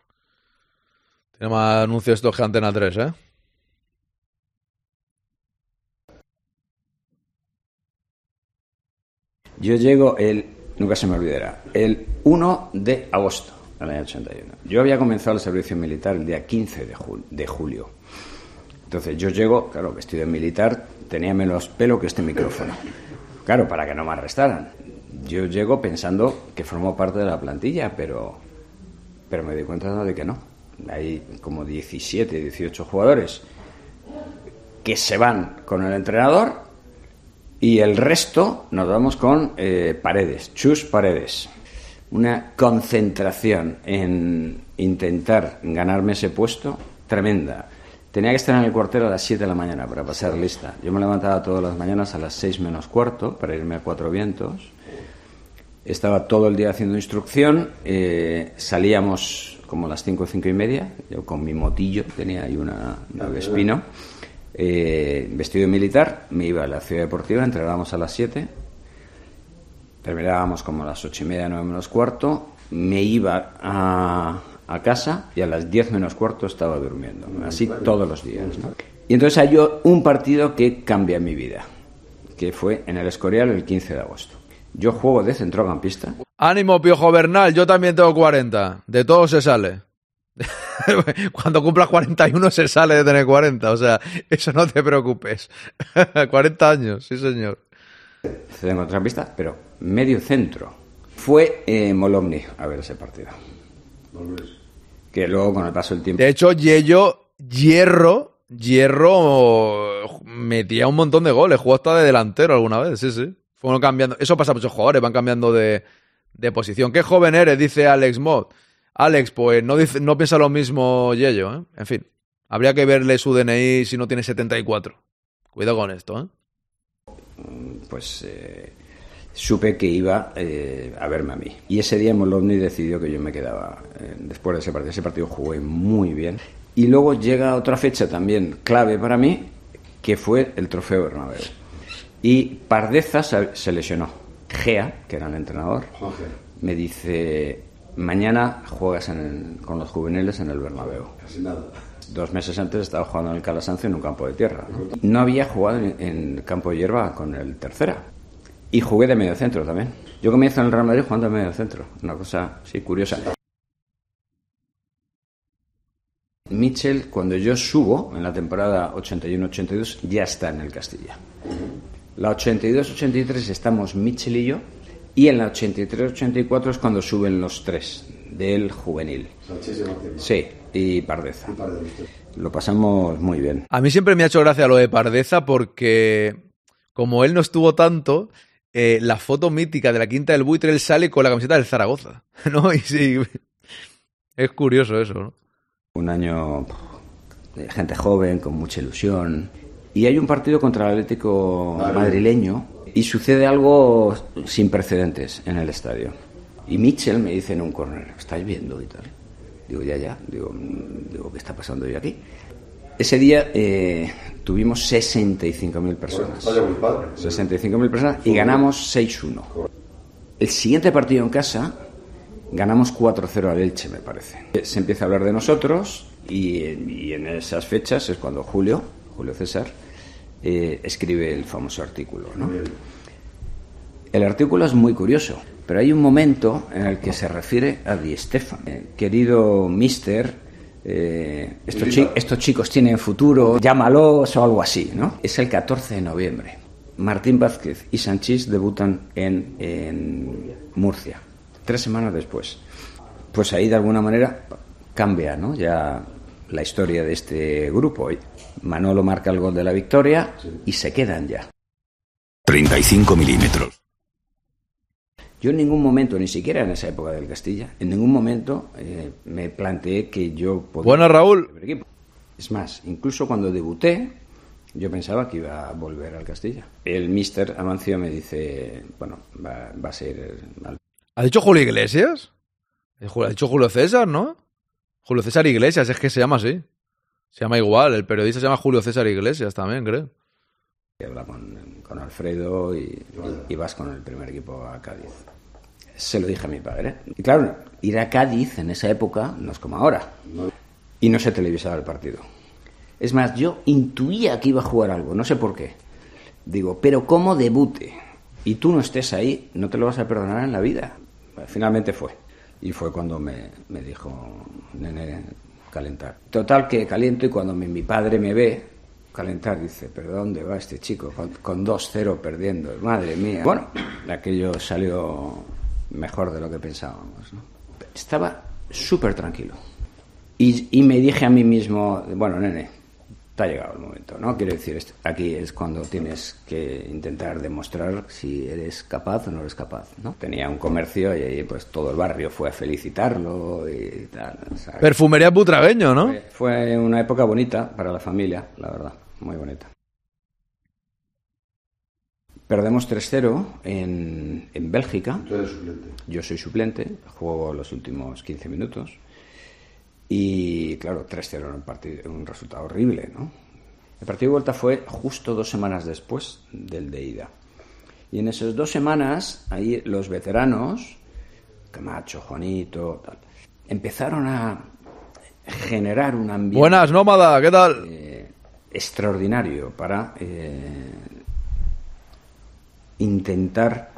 Tiene más anuncios estos que Antena 3, ¿eh? Yo llego el, nunca se me olvidará, el 1 de agosto del año 81. Yo había comenzado el servicio militar el día 15 de, jul- de julio. Entonces yo llego, claro, vestido de militar, tenía menos pelo que este micrófono. Claro, para que no me arrestaran. Yo llego pensando que formo parte de la plantilla, pero, pero me di cuenta de que no. Hay como 17, 18 jugadores que se van con el entrenador y el resto nos vamos con eh, paredes, chus paredes. Una concentración en intentar ganarme ese puesto tremenda. Tenía que estar en el cuartel a las 7 de la mañana para pasar lista. Yo me levantaba todas las mañanas a las 6 menos cuarto para irme a Cuatro Vientos Estaba todo el día haciendo instrucción, eh, salíamos como a las cinco o cinco y media, yo con mi motillo, tenía ahí una, una Vespino, eh, vestido de militar, me iba a la ciudad deportiva, entrenábamos a las 7, terminábamos como a las ocho y media, nueve menos cuarto, me iba a, a casa y a las 10 menos cuarto estaba durmiendo, así todos los días. ¿no? Y entonces hay un partido que cambia mi vida, que fue en el Escorial el 15 de agosto. Yo juego de centrocampista. Ánimo, Piojo Bernal, yo también tengo 40. De todo se sale. Cuando cumplas 41 se sale de tener 40, o sea, eso no te preocupes. 40 años, sí señor. Centrocampista, pero medio centro. Fue eh, Molomni a ver ese partido. Que luego con el paso del tiempo... De hecho, Yello, Hierro, Hierro metía un montón de goles, jugó hasta de delantero alguna vez, sí, sí. Fueron cambiando. Eso pasa a muchos jugadores, van cambiando de, de posición. ¿Qué joven eres? Dice Alex Mod. Alex, pues no, dice, no piensa lo mismo Yello, ¿eh? En fin, habría que verle su DNI si no tiene 74. Cuidado con esto, ¿eh? Pues eh, supe que iba eh, a verme a mí. Y ese día Molomni decidió que yo me quedaba eh, después de ese partido. Ese partido jugué muy bien. Y luego llega otra fecha también clave para mí, que fue el Trofeo Bernabéu. Y Pardeza se, lesionó. Gea, que era el entrenador, me dice, mañana juegas en el- con los juveniles en el Bernabéu. Dos meses antes estaba jugando en el Calasancio en un campo de tierra. No, No había jugado en, en campo de hierba con el tercera. Y jugué de medio centro también. Yo comienzo en el Real Madrid jugando de medio centro. Una cosa, sí, curiosa. Mitchell, cuando yo subo en la temporada 81-82, ya está en el Castilla. La 82-83 estamos Mitchell y yo, y en la 83-84 es cuando suben los tres del juvenil. Sí, y Pardeza. Lo pasamos muy bien. A mí siempre me ha hecho gracia lo de Pardeza porque, como él no estuvo tanto, eh, la foto mítica de la Quinta del Buitre, él sale con la camiseta del Zaragoza, ¿no? Y sí, es curioso eso, ¿no? Un año de gente joven, con mucha ilusión. Y hay un partido contra el Atlético madrileño y sucede algo sin precedentes en el estadio. Y Mitchell me dice en un corner, ¿estáis viendo y tal? Digo, ya, ya. Digo, mm, digo ¿qué está pasando hoy aquí? Ese día eh, tuvimos 65.000 personas. 65.000 personas y ganamos 6-1. El siguiente partido en casa ganamos 4-0 al Elche, me parece. Se empieza a hablar de nosotros y, y en esas fechas es cuando Julio, Julio César, eh, escribe el famoso artículo. ¿no? El artículo es muy curioso, pero hay un momento en el que se refiere a Di Stefano. Eh, querido mister, eh, estos, chi- estos chicos tienen futuro, llámalos o algo así, ¿no? Es el 14 de noviembre. Martín Vázquez y Sanchís debutan en, en Murcia, tres semanas después. Pues ahí de alguna manera cambia, ¿no? Ya la historia de este grupo. Manolo marca el gol de la victoria y se quedan ya. 35 milímetros. Yo en ningún momento, ni siquiera en esa época del Castilla, en ningún momento eh, me planteé que yo podía... Buena, Raúl. Es más, incluso cuando debuté, yo pensaba que iba a volver al Castilla. El mister Amancio me dice, bueno, va, va a ser... ¿Ha dicho Julio Iglesias? Eh, Ha dicho Julio César, ¿no? Julio César Iglesias, es que se llama así. Se llama igual, el periodista se llama Julio César Iglesias también, creo. habla con, con Alfredo y, y vas con el primer equipo a Cádiz. Se lo dije a mi padre. Y claro, ir a Cádiz en esa época no es como ahora. Y no se televisaba el partido. Es más, yo intuía que iba a jugar algo, no sé por qué. Digo, pero como debute y tú no estés ahí, no te lo vas a perdonar en la vida. Finalmente fue. Y fue cuando me, me dijo, nene, calentar. Total que caliento y cuando mi, mi padre me ve calentar, dice, pero ¿dónde va este chico? Con, con 2-0 perdiendo, madre mía. Bueno, aquello salió mejor de lo que pensábamos. ¿no? Estaba súper tranquilo. Y, y me dije a mí mismo, bueno, nene, te ha llegado el momento, ¿no? Quiero decir, aquí es cuando tienes que intentar demostrar si eres capaz o no eres capaz, ¿no? Tenía un comercio y ahí pues todo el barrio fue a felicitarlo y tal. o sea, Perfumería Butragueño, ¿no? fue, fue una época bonita para la familia, la verdad, muy bonita. Perdemos 3-0 en, en Bélgica. Tú eres suplente. Yo soy suplente, juego los últimos 15 minutos. Y claro, 3-0 en un, partido, un resultado horrible, ¿no? El partido de vuelta fue justo dos semanas después del de ida. Y en esas dos semanas, ahí los veteranos, Camacho, Juanito, tal, empezaron a generar un ambiente. Buenas, nómada, ¿qué tal? Eh, extraordinario para eh, intentar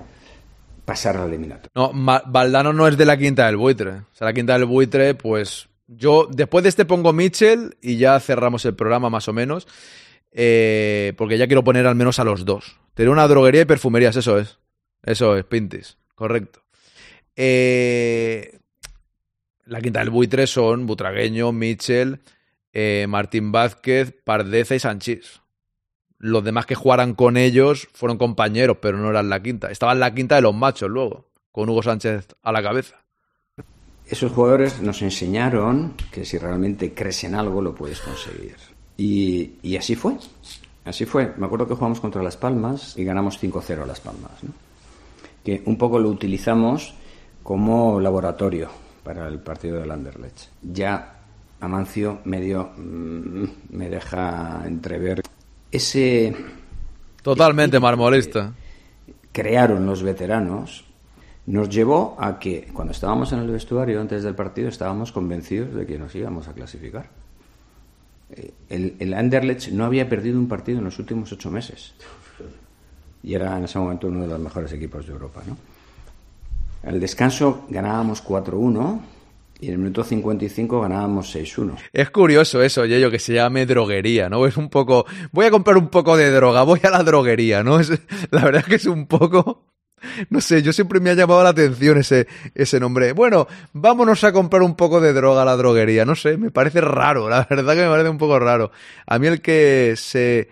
pasar la eliminatoria. No, Valdano no es de la quinta del buitre. O sea, la quinta del buitre, pues yo después de este pongo Mitchell y ya cerramos el programa más o menos. eh, porque ya quiero poner al menos a los dos. Tener una droguería y perfumerías, eso es. Eso es, Pintis. Correcto. Eh, la quinta del buitre son Butragueño, Mitchell, eh, Martín Vázquez, Pardeza y Sanchís. Los demás que jugaran con ellos fueron compañeros, pero no eran la quinta. Estaban la quinta de los machos luego, con Hugo Sánchez a la cabeza. Esos jugadores nos enseñaron que si realmente crees en algo lo puedes conseguir. Y, y así fue. Así fue. Me acuerdo que jugamos contra Las Palmas y ganamos 5-0 a Las Palmas. ¿no? Que un poco lo utilizamos como laboratorio para el partido del Anderlecht. Ya Amancio medio mm, me deja entrever ese Totalmente marmolista. crearon los veteranos nos llevó a que cuando estábamos en el vestuario antes del partido estábamos convencidos de que nos íbamos a clasificar. Eh, El, el Anderlecht no había perdido un partido en los últimos ocho meses y era en ese momento uno de los mejores equipos de Europa. ¿no? Al descanso ganábamos 4-1 y en el minuto 55 ganábamos 6-1. Es curioso eso, Yello, que se llame droguería, ¿no? Es un poco. Voy a comprar un poco de droga, voy a la droguería, ¿no? Es, la verdad es que es un poco. No sé, yo siempre me ha llamado la atención ese, ese nombre. Bueno, vámonos a comprar un poco de droga a la droguería. No sé, me parece raro, la verdad que me parece un poco raro. A mí el que se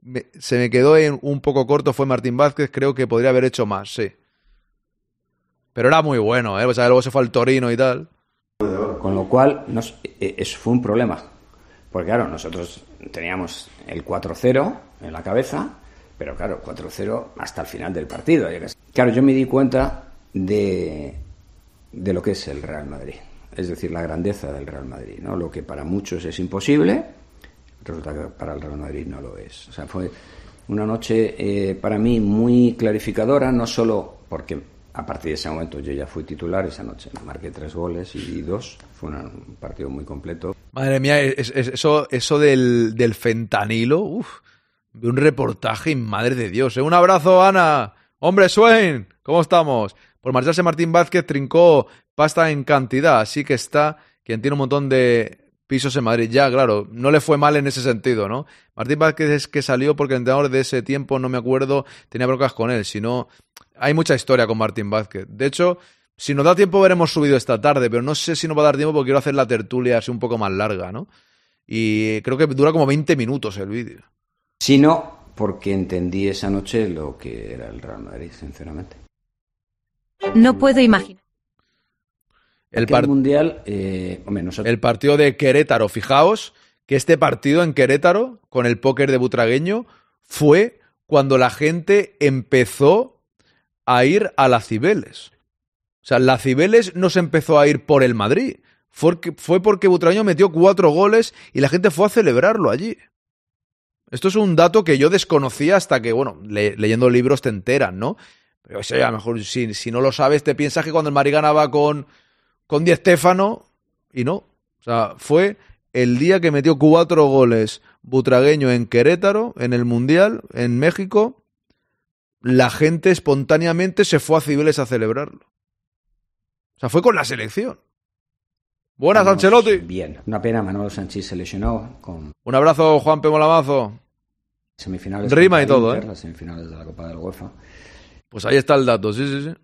me, se me quedó un poco corto fue Martín Vázquez, creo que podría haber hecho más, sí. Pero era muy bueno, ¿eh? O sea, luego se fue al Torino y tal. Con lo cual, nos- eh, eso fue un problema. Porque claro, nosotros teníamos el 4-0 en la cabeza, pero claro, 4-0 hasta el final del partido. Claro, yo me di cuenta de, de lo que es el Real Madrid. Es decir, la grandeza del Real Madrid. ¿no? Lo que para muchos es imposible, resulta que para el Real Madrid no lo es. O sea, fue una noche eh, para mí muy clarificadora, no solo porque a partir de ese momento yo ya fui titular esa noche, marqué tres goles y dos, fue un partido muy completo. Madre mía, es- es- eso, eso del, del fentanilo, uff, de un reportaje, y madre de Dios. ¿eh? Un abrazo, Ana. Hombre, Swain, ¿cómo estamos? Por marcharse Martín Vázquez trincó pasta en cantidad, así que está quien tiene un montón de pisos en Madrid. Ya, claro, no le fue mal en ese sentido, ¿no? Martín Vázquez es que salió porque el entrenador de ese tiempo, no me acuerdo, tenía broncas con él. Si no, hay mucha historia con Martín Vázquez. De hecho, si nos da tiempo, veremos subido esta tarde, pero no sé si nos va a dar tiempo porque quiero hacer la tertulia así un poco más larga, ¿no? Y creo que dura como 20 minutos el vídeo. Sino porque entendí esa noche lo que era el Real Madrid, sinceramente. No puedo imaginar. El, par- mundial, eh, hombre, nosotros el partido de Querétaro, fijaos que este partido en Querétaro, con el póker de Butragueño, fue cuando la gente empezó a ir a la Cibeles. O sea, la Cibeles no se empezó a ir por el Madrid. Fue porque, Butragueño metió cuatro goles y la gente fue a celebrarlo allí. Esto es un dato que yo desconocía hasta que, bueno, le- leyendo libros te enteran, ¿no? Pero eso ya, a lo mejor si, si no lo sabes, te piensas que cuando el Madrid ganaba con, con Di y no. O sea, fue el día que metió cuatro goles Butragueño en Querétaro, en el Mundial, en México, la gente espontáneamente se fue a Cibeles a celebrarlo. O sea, fue con la selección. Buenas, Estamos Ancelotti. Bien. Una pena, Manolo Sánchez se lesionó con Un abrazo, Juan. Molamazo. semifinales. Rima y todo, Inter, ¿eh? Las semifinales de la Copa del UEFA. Pues ahí está el dato, sí, sí, sí.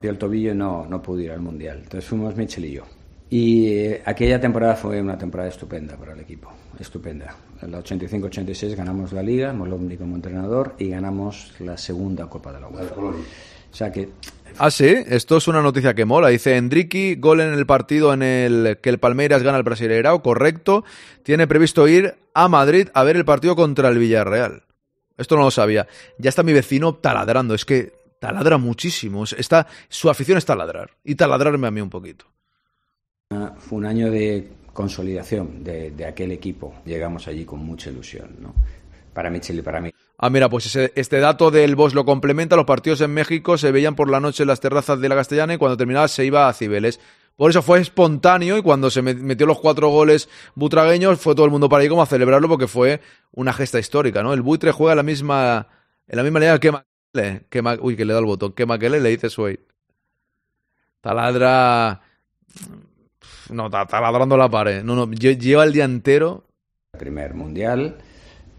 Y el tobillo no, no pudo ir al Mundial. Entonces fuimos Mitchell y yo. Y eh, aquella temporada fue una temporada estupenda para el equipo. Estupenda. En la 85-86 ganamos la Liga, Molomni como entrenador, y ganamos la segunda Copa de la UEFA. O sea que Ah, sí, esto es una noticia que mola. Dice Enrique, gol en el partido en el que el Palmeiras gana el Brasileirao, correcto. Tiene previsto ir a Madrid a ver el partido contra el Villarreal. Esto no lo sabía. Ya está mi vecino taladrando. Es que Taladra muchísimo. Está, su afición está a ladrar. Y taladrarme a mí un poquito. Ah, Fue un año de consolidación de, aquel equipo. Llegamos allí con mucha ilusión, ¿no? Para Michel y para mí. Ah, mira, pues este dato del Boss lo complementa. Los partidos en México se veían por la noche en las terrazas de la Castellana y cuando terminaba se iba a Cibeles. Por eso fue espontáneo y cuando se me- metió los cuatro goles butragueños fue todo el mundo para allí como a celebrarlo porque fue una gesta histórica, ¿no? El buitre juega la misma, en la misma liga que Maquele. Que Ma- uy, que le da el botón. Que Maquele le dice Sway. Taladra... No, está taladrando la pared. No, no, lle- lleva el día entero primer mundial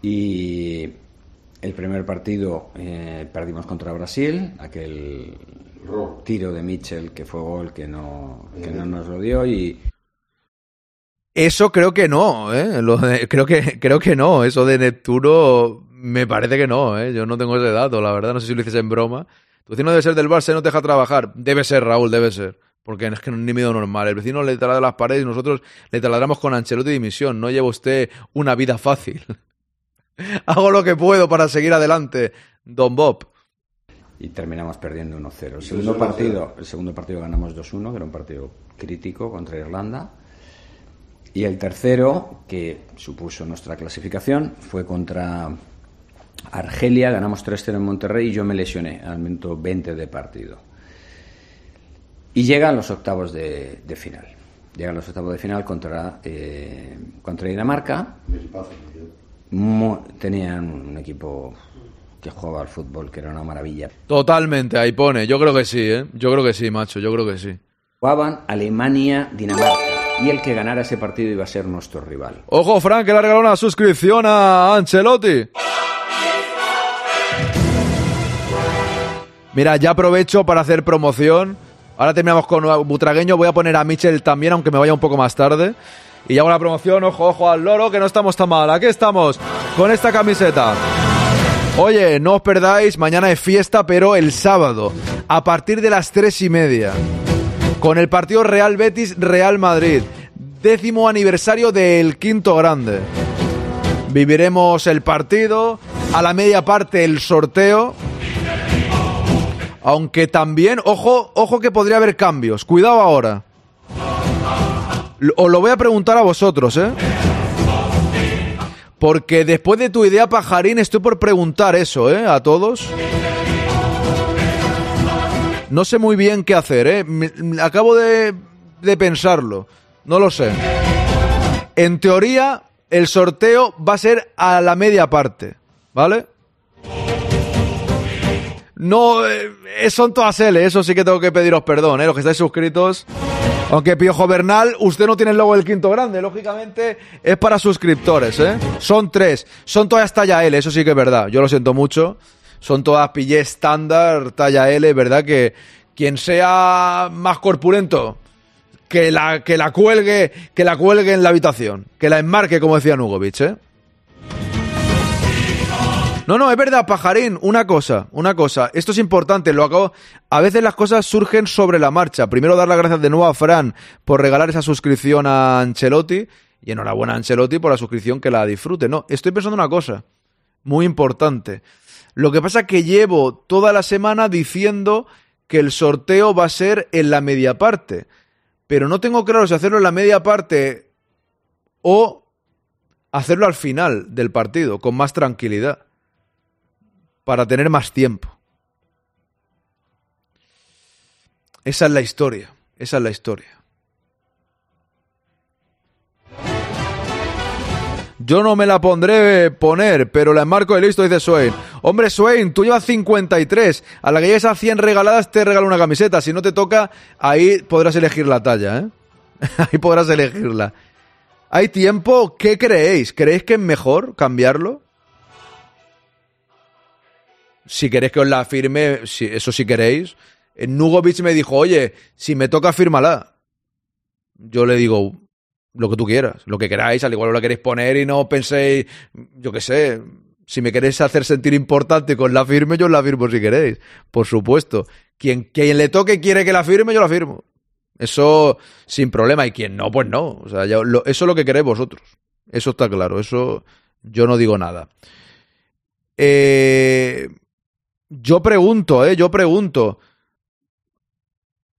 y el primer partido eh, perdimos contra Brasil, aquel tiro de Mitchell que fue gol que no, que no nos lo dio y Eso creo que no, ¿eh? Lo de- creo, que, creo que no. Eso de Neptuno me parece que no, ¿eh? Yo no tengo ese dato, la verdad. No sé si lo dices en broma. Tu vecino debe ser del Barça y no te deja trabajar. Debe ser, Raúl, debe ser. Porque es que no es ni medio normal. El vecino le taladra las paredes y nosotros le taladramos con Ancelotti de dimisión. No lleva usted una vida fácil. Hago lo que puedo para seguir adelante, Don Bob. y terminamos perdiendo 1-0. El segundo partido, el segundo partido ganamos 2-1, que era un partido crítico contra Irlanda. Y el tercero, que supuso nuestra clasificación, fue contra Argelia, ganamos 3-0 en Monterrey y yo me lesioné al minuto 20 de partido. Y llegan los octavos de, de final. Llegan los octavos de final contra, eh, contra Dinamarca. Tenían un equipo que jugaba al fútbol, que era una maravilla. Totalmente, ahí pone. Yo creo que sí, ¿eh? Yo creo que sí, macho. Yo creo que sí. Jugaban Alemania, Dinamarca. Y el que ganara ese partido iba a ser nuestro rival. Ojo, Frank, que le ha regalado una suscripción a Ancelotti. Mira, ya aprovecho para hacer promoción. Ahora terminamos con Butragueño. Voy a poner a Michel también, aunque me vaya un poco más tarde. Y ya hago la promoción. Ojo, ojo al loro, que no estamos tan mal. Aquí estamos, con esta camiseta. Oye, no os perdáis, mañana es fiesta, pero el sábado, a partir de las tres y media, con el partido Real Betis Real Madrid, décimo aniversario del quinto grande. Viviremos el partido, a la media parte el sorteo. Aunque también, ojo, ojo que podría haber cambios. Cuidado ahora. Os lo voy a preguntar a vosotros, ¿eh? Porque después de tu idea, pajarín, estoy por preguntar eso, ¿eh? A todos. No sé muy bien qué hacer, ¿eh? Acabo de, de pensarlo. No lo sé. En teoría, el sorteo va a ser a la media parte, ¿vale? No, eh, son todas L, eso sí que tengo que pediros perdón, ¿eh? Los que estáis suscritos. Aunque Piojo Bernal, usted no tiene el logo del quinto grande, lógicamente es para suscriptores, ¿eh? Son tres, son todas talla L, eso sí que es verdad, yo lo siento mucho. Son todas pillé estándar, talla L, ¿verdad? Que quien sea más corpulento, que la, que la cuelgue, que la cuelgue en la habitación, que la enmarque, como decía Nugovic, ¿eh? No, no, es verdad, pajarín. Una cosa, una cosa. Esto es importante, lo acabo. A veces las cosas surgen sobre la marcha. Primero dar las gracias de nuevo a Fran por regalar esa suscripción a Ancelotti. Y enhorabuena a Ancelotti por la suscripción que la disfrute. No, estoy pensando una cosa. Muy importante. Lo que pasa es que llevo toda la semana diciendo que el sorteo va a ser en la media parte. Pero no tengo claro si hacerlo en la media parte o hacerlo al final del partido, con más tranquilidad para tener más tiempo. Esa es la historia, esa es la historia. Yo no me la pondré poner, pero la enmarco de listo, dice Swain. Hombre, Swain, tú llevas 53. A la que llegues a 100 regaladas te regalo una camiseta. Si no te toca, ahí podrás elegir la talla, ¿eh? ahí podrás elegirla. ¿Hay tiempo? ¿Qué creéis? ¿Creéis que es mejor cambiarlo? Si queréis que os la firme, eso si queréis. Eh, Nugovic me dijo, oye, si me toca, fírmala. Yo le digo, lo que tú quieras, lo que queráis, al igual lo queréis poner y no penséis, yo qué sé, si me queréis hacer sentir importante con la firme, yo la firmo si queréis, por supuesto. Quien, quien le toque quiere que la firme, yo la firmo. Eso sin problema, y quien no, pues no. O sea, eso es lo que queréis vosotros. Eso está claro, eso yo no digo nada. Eh, yo pregunto, ¿eh? Yo pregunto.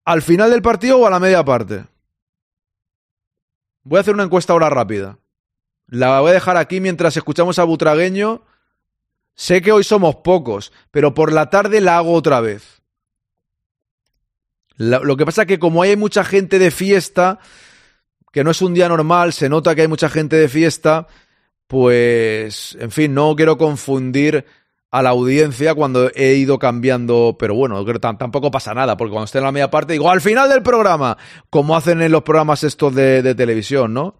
¿Al final del partido o a la media parte? Voy a hacer una encuesta ahora rápida. La voy a dejar aquí mientras escuchamos a Butragueño. Sé que hoy somos pocos, pero por la tarde la hago otra vez. Lo que pasa es que como hay mucha gente de fiesta, que no es un día normal, se nota que hay mucha gente de fiesta, pues, en fin, no quiero confundir a la audiencia cuando he ido cambiando, pero bueno, tampoco pasa nada, porque cuando esté en la media parte digo, al final del programa, como hacen en los programas estos de, de televisión, ¿no?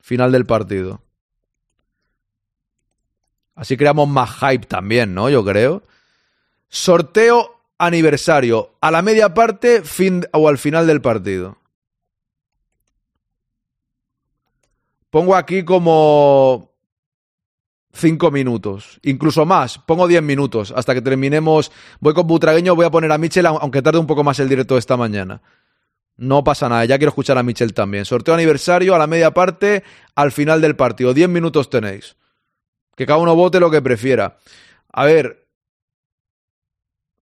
Final del partido. Así creamos más hype también, ¿no? Yo creo. Sorteo aniversario. A la media parte fin, o al final del partido. Pongo aquí como cinco minutos, incluso más. Pongo 10 minutos hasta que terminemos. Voy con Butragueño, voy a poner a Michel, au- aunque tarde un poco más el directo de esta mañana. No pasa nada, ya quiero escuchar a Michel también. Sorteo aniversario a la media parte, al final del partido. 10 minutos tenéis. Que cada uno vote lo que prefiera. A ver,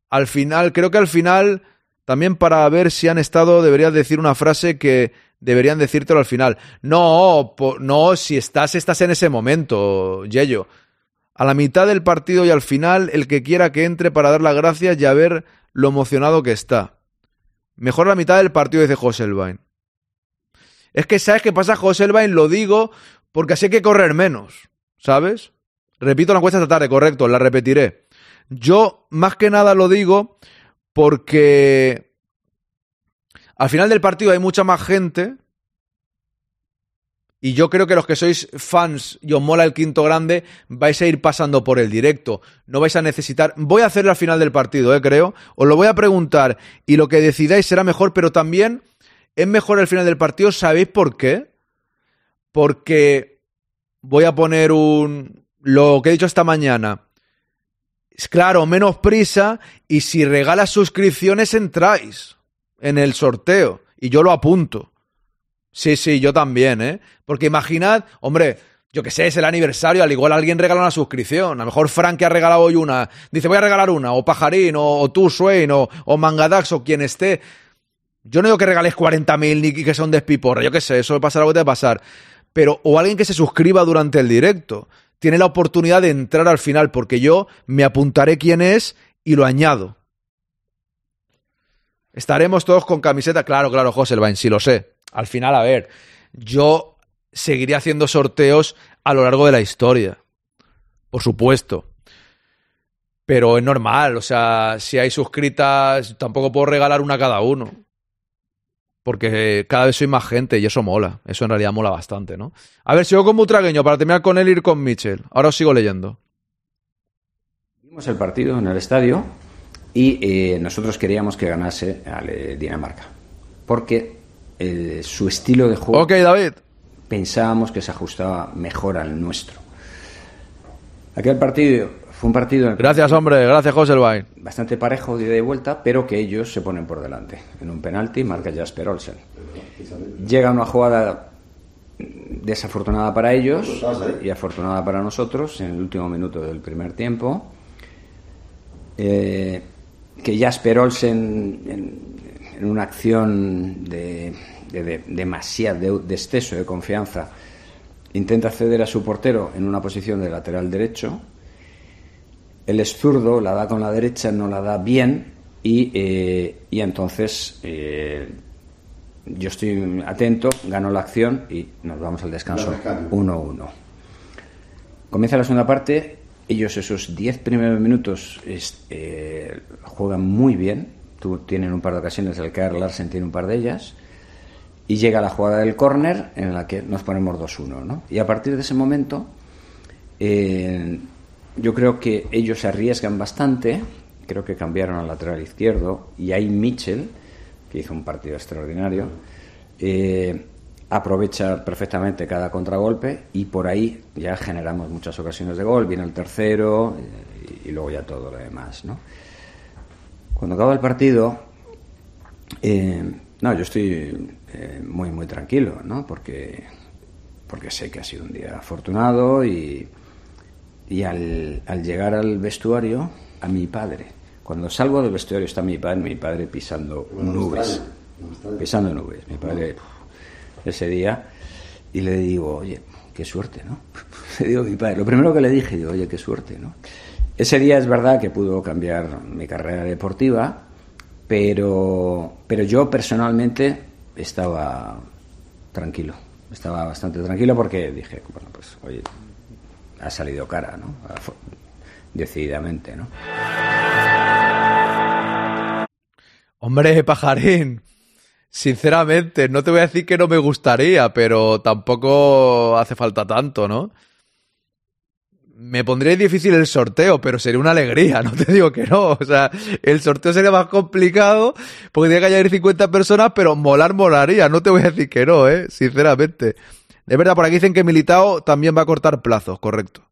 al final, creo que al final, también para ver si han estado, deberías decir una frase que deberían decírtelo al final. No, no, si estás, estás en ese momento, Yello. A la mitad del partido y al final, el que quiera que entre para dar las gracias y a ver lo emocionado que está. Mejor la mitad del partido, dice Joselvain. Es que, ¿sabes qué pasa, Joselvain? Lo digo porque así hay que correr menos, ¿sabes? Repito la encuesta esta tarde, correcto, la repetiré. Yo, más que nada, lo digo porque al final del partido hay mucha más gente y yo creo que los que sois fans y os mola el quinto grande vais a ir pasando por el directo. No vais a necesitar... Voy a hacerlo al final del partido, eh, creo. Os lo voy a preguntar y lo que decidáis será mejor, pero también es mejor al final del partido. ¿Sabéis por qué? Porque voy a poner un... Lo que he dicho esta mañana. Es claro, menos prisa y si regalas suscripciones entráis en el sorteo y yo lo apunto. Sí, sí, yo también, ¿eh? Porque imaginad, hombre, yo que sé, es el aniversario, al igual alguien regala una suscripción. A lo mejor Frank que ha regalado hoy una, dice voy a regalar una, o Pajarín, o, tú, Swain, o, Mangadax, o quien esté. Yo no digo que regales 40.000 ni que son despiporra, yo qué sé, eso pasará lo que te va a pasar. Pero, o alguien que se suscriba durante el directo, tiene la oportunidad de entrar al final, porque yo me apuntaré quién es y lo añado. Estaremos todos con camiseta, claro, claro, Joselvain, sí lo sé. Al final, a ver, yo seguiré haciendo sorteos a lo largo de la historia. Por supuesto. Pero es normal, o sea, si hay suscritas, tampoco puedo regalar una a cada uno. Porque cada vez soy más gente y eso mola. Eso en realidad mola bastante, ¿no? A ver, sigo con Butragueño para terminar con él ir con Mitchell. Ahora os sigo leyendo. Vimos el partido en el estadio y eh, nosotros queríamos que ganase al eh, Dinamarca. Porque eh, su estilo de juego. Ok, David. Pensábamos que se ajustaba mejor al nuestro. Aquel partido fue un partido. Gracias, hombre. Gracias, Joselvain. Bastante parejo de ida y vuelta, pero que ellos se ponen por delante. En un penalti marca Jasper Olsen. Llega una jugada desafortunada para ellos y afortunada para nosotros en el último minuto del primer tiempo. Eh, que Jasper Olsen, en, en una acción de, de, de demasiado de, exceso de confianza, intenta acceder a su portero en una posición de lateral derecho. Él es zurdo, la da con la derecha, no la da bien y, eh, y entonces eh, yo estoy atento, gano la acción y nos vamos al descanso 1-1. Comienza la segunda parte, ellos esos 10 primeros minutos eh, juegan muy bien, Tú, tienen un par de ocasiones, el que Larsen tiene un par de ellas, y llega la jugada del córner en la que nos ponemos 2-1. ¿no? Y a partir de ese momento, eh, yo creo que ellos se arriesgan bastante, creo que cambiaron al lateral izquierdo, y ahí Mitchell, que hizo un partido extraordinario, eh, aprovecha perfectamente cada contragolpe y por ahí ya generamos muchas ocasiones de gol, viene el tercero y, y luego ya todo lo demás. ¿no? Cuando acaba el partido, eh, no, yo estoy eh, muy, muy tranquilo, ¿no? Porque, porque sé que ha sido un día afortunado y, y al, al llegar al vestuario, a mi padre. Cuando salgo del vestuario está mi padre, mi padre pisando nubes. Pisando nubes. Mi padre ese día y le digo, oye, qué suerte, ¿no? Le digo a mi padre, lo primero que le dije, digo, oye, qué suerte, ¿no? Ese día es verdad que pudo cambiar mi carrera deportiva, pero, pero yo personalmente estaba tranquilo, estaba bastante tranquilo porque dije, bueno, pues, oye, ha salido cara, ¿no? Decididamente, ¿no? Hombre, pajarín. Sinceramente, no te voy a decir que no me gustaría, pero tampoco hace falta tanto, ¿no? Me pondría difícil el sorteo, pero sería una alegría, no te digo que no. O sea, el sorteo sería más complicado porque tiene que añadir 50 personas, pero molar molaría, no te voy a decir que no, ¿eh? Sinceramente. Es verdad, por aquí dicen que Militao también va a cortar plazos, correcto.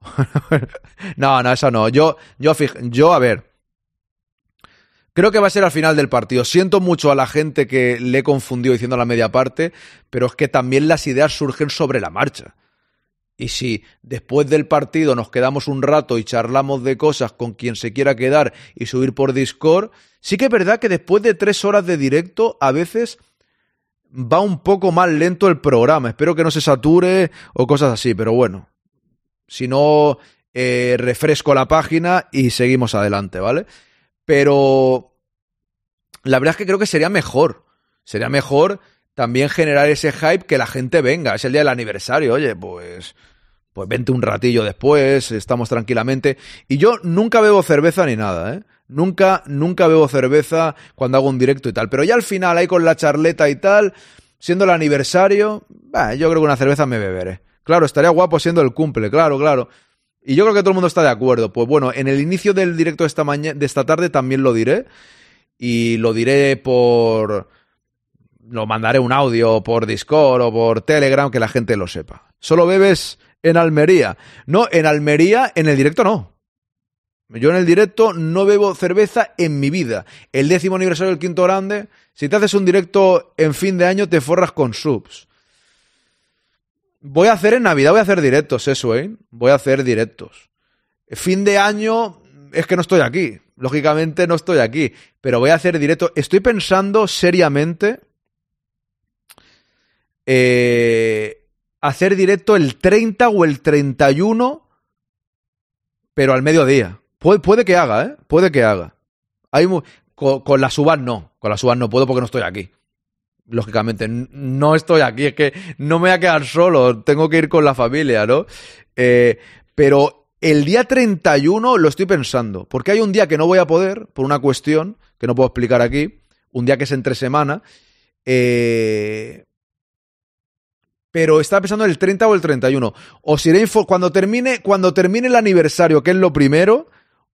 no, no, eso no. Yo, yo, yo, a ver. Creo que va a ser al final del partido. Siento mucho a la gente que le he confundido diciendo la media parte, pero es que también las ideas surgen sobre la marcha. Y si después del partido nos quedamos un rato y charlamos de cosas con quien se quiera quedar y subir por Discord, sí que es verdad que después de tres horas de directo a veces va un poco más lento el programa. Espero que no se sature o cosas así, pero bueno. Si no, eh, refresco la página y seguimos adelante, ¿vale? Pero la verdad es que creo que sería mejor. Sería mejor también generar ese hype que la gente venga. Es el día del aniversario, oye, pues. Pues vente un ratillo después, estamos tranquilamente. Y yo nunca bebo cerveza ni nada, ¿eh? Nunca, nunca bebo cerveza cuando hago un directo y tal. Pero ya al final, ahí con la charleta y tal, siendo el aniversario, bah, yo creo que una cerveza me beberé. Claro, estaría guapo siendo el cumple, claro, claro. Y yo creo que todo el mundo está de acuerdo. Pues bueno, en el inicio del directo de esta, de esta tarde también lo diré. Y lo diré por lo mandaré un audio por Discord o por Telegram que la gente lo sepa. Solo bebes en Almería. No, en Almería, en el directo no. Yo en el directo no bebo cerveza en mi vida. El décimo aniversario del Quinto Grande, si te haces un directo en fin de año, te forras con subs. Voy a hacer en Navidad, voy a hacer directos, eso, ¿eh? Voy a hacer directos. Fin de año, es que no estoy aquí. Lógicamente no estoy aquí. Pero voy a hacer directo. Estoy pensando seriamente eh, hacer directo el 30 o el 31, pero al mediodía. Puede, puede que haga, ¿eh? Puede que haga. Hay con, con las uvas no. Con las uvas no puedo porque no estoy aquí. Lógicamente, no estoy aquí. Es que no me voy a quedar solo. Tengo que ir con la familia, ¿no? Eh, pero el día 31 lo estoy pensando. Porque hay un día que no voy a poder, por una cuestión que no puedo explicar aquí. Un día que es entre semana. Eh, pero estaba pensando en el 30 o el 31. Os iré cuando termine, cuando termine el aniversario, que es lo primero,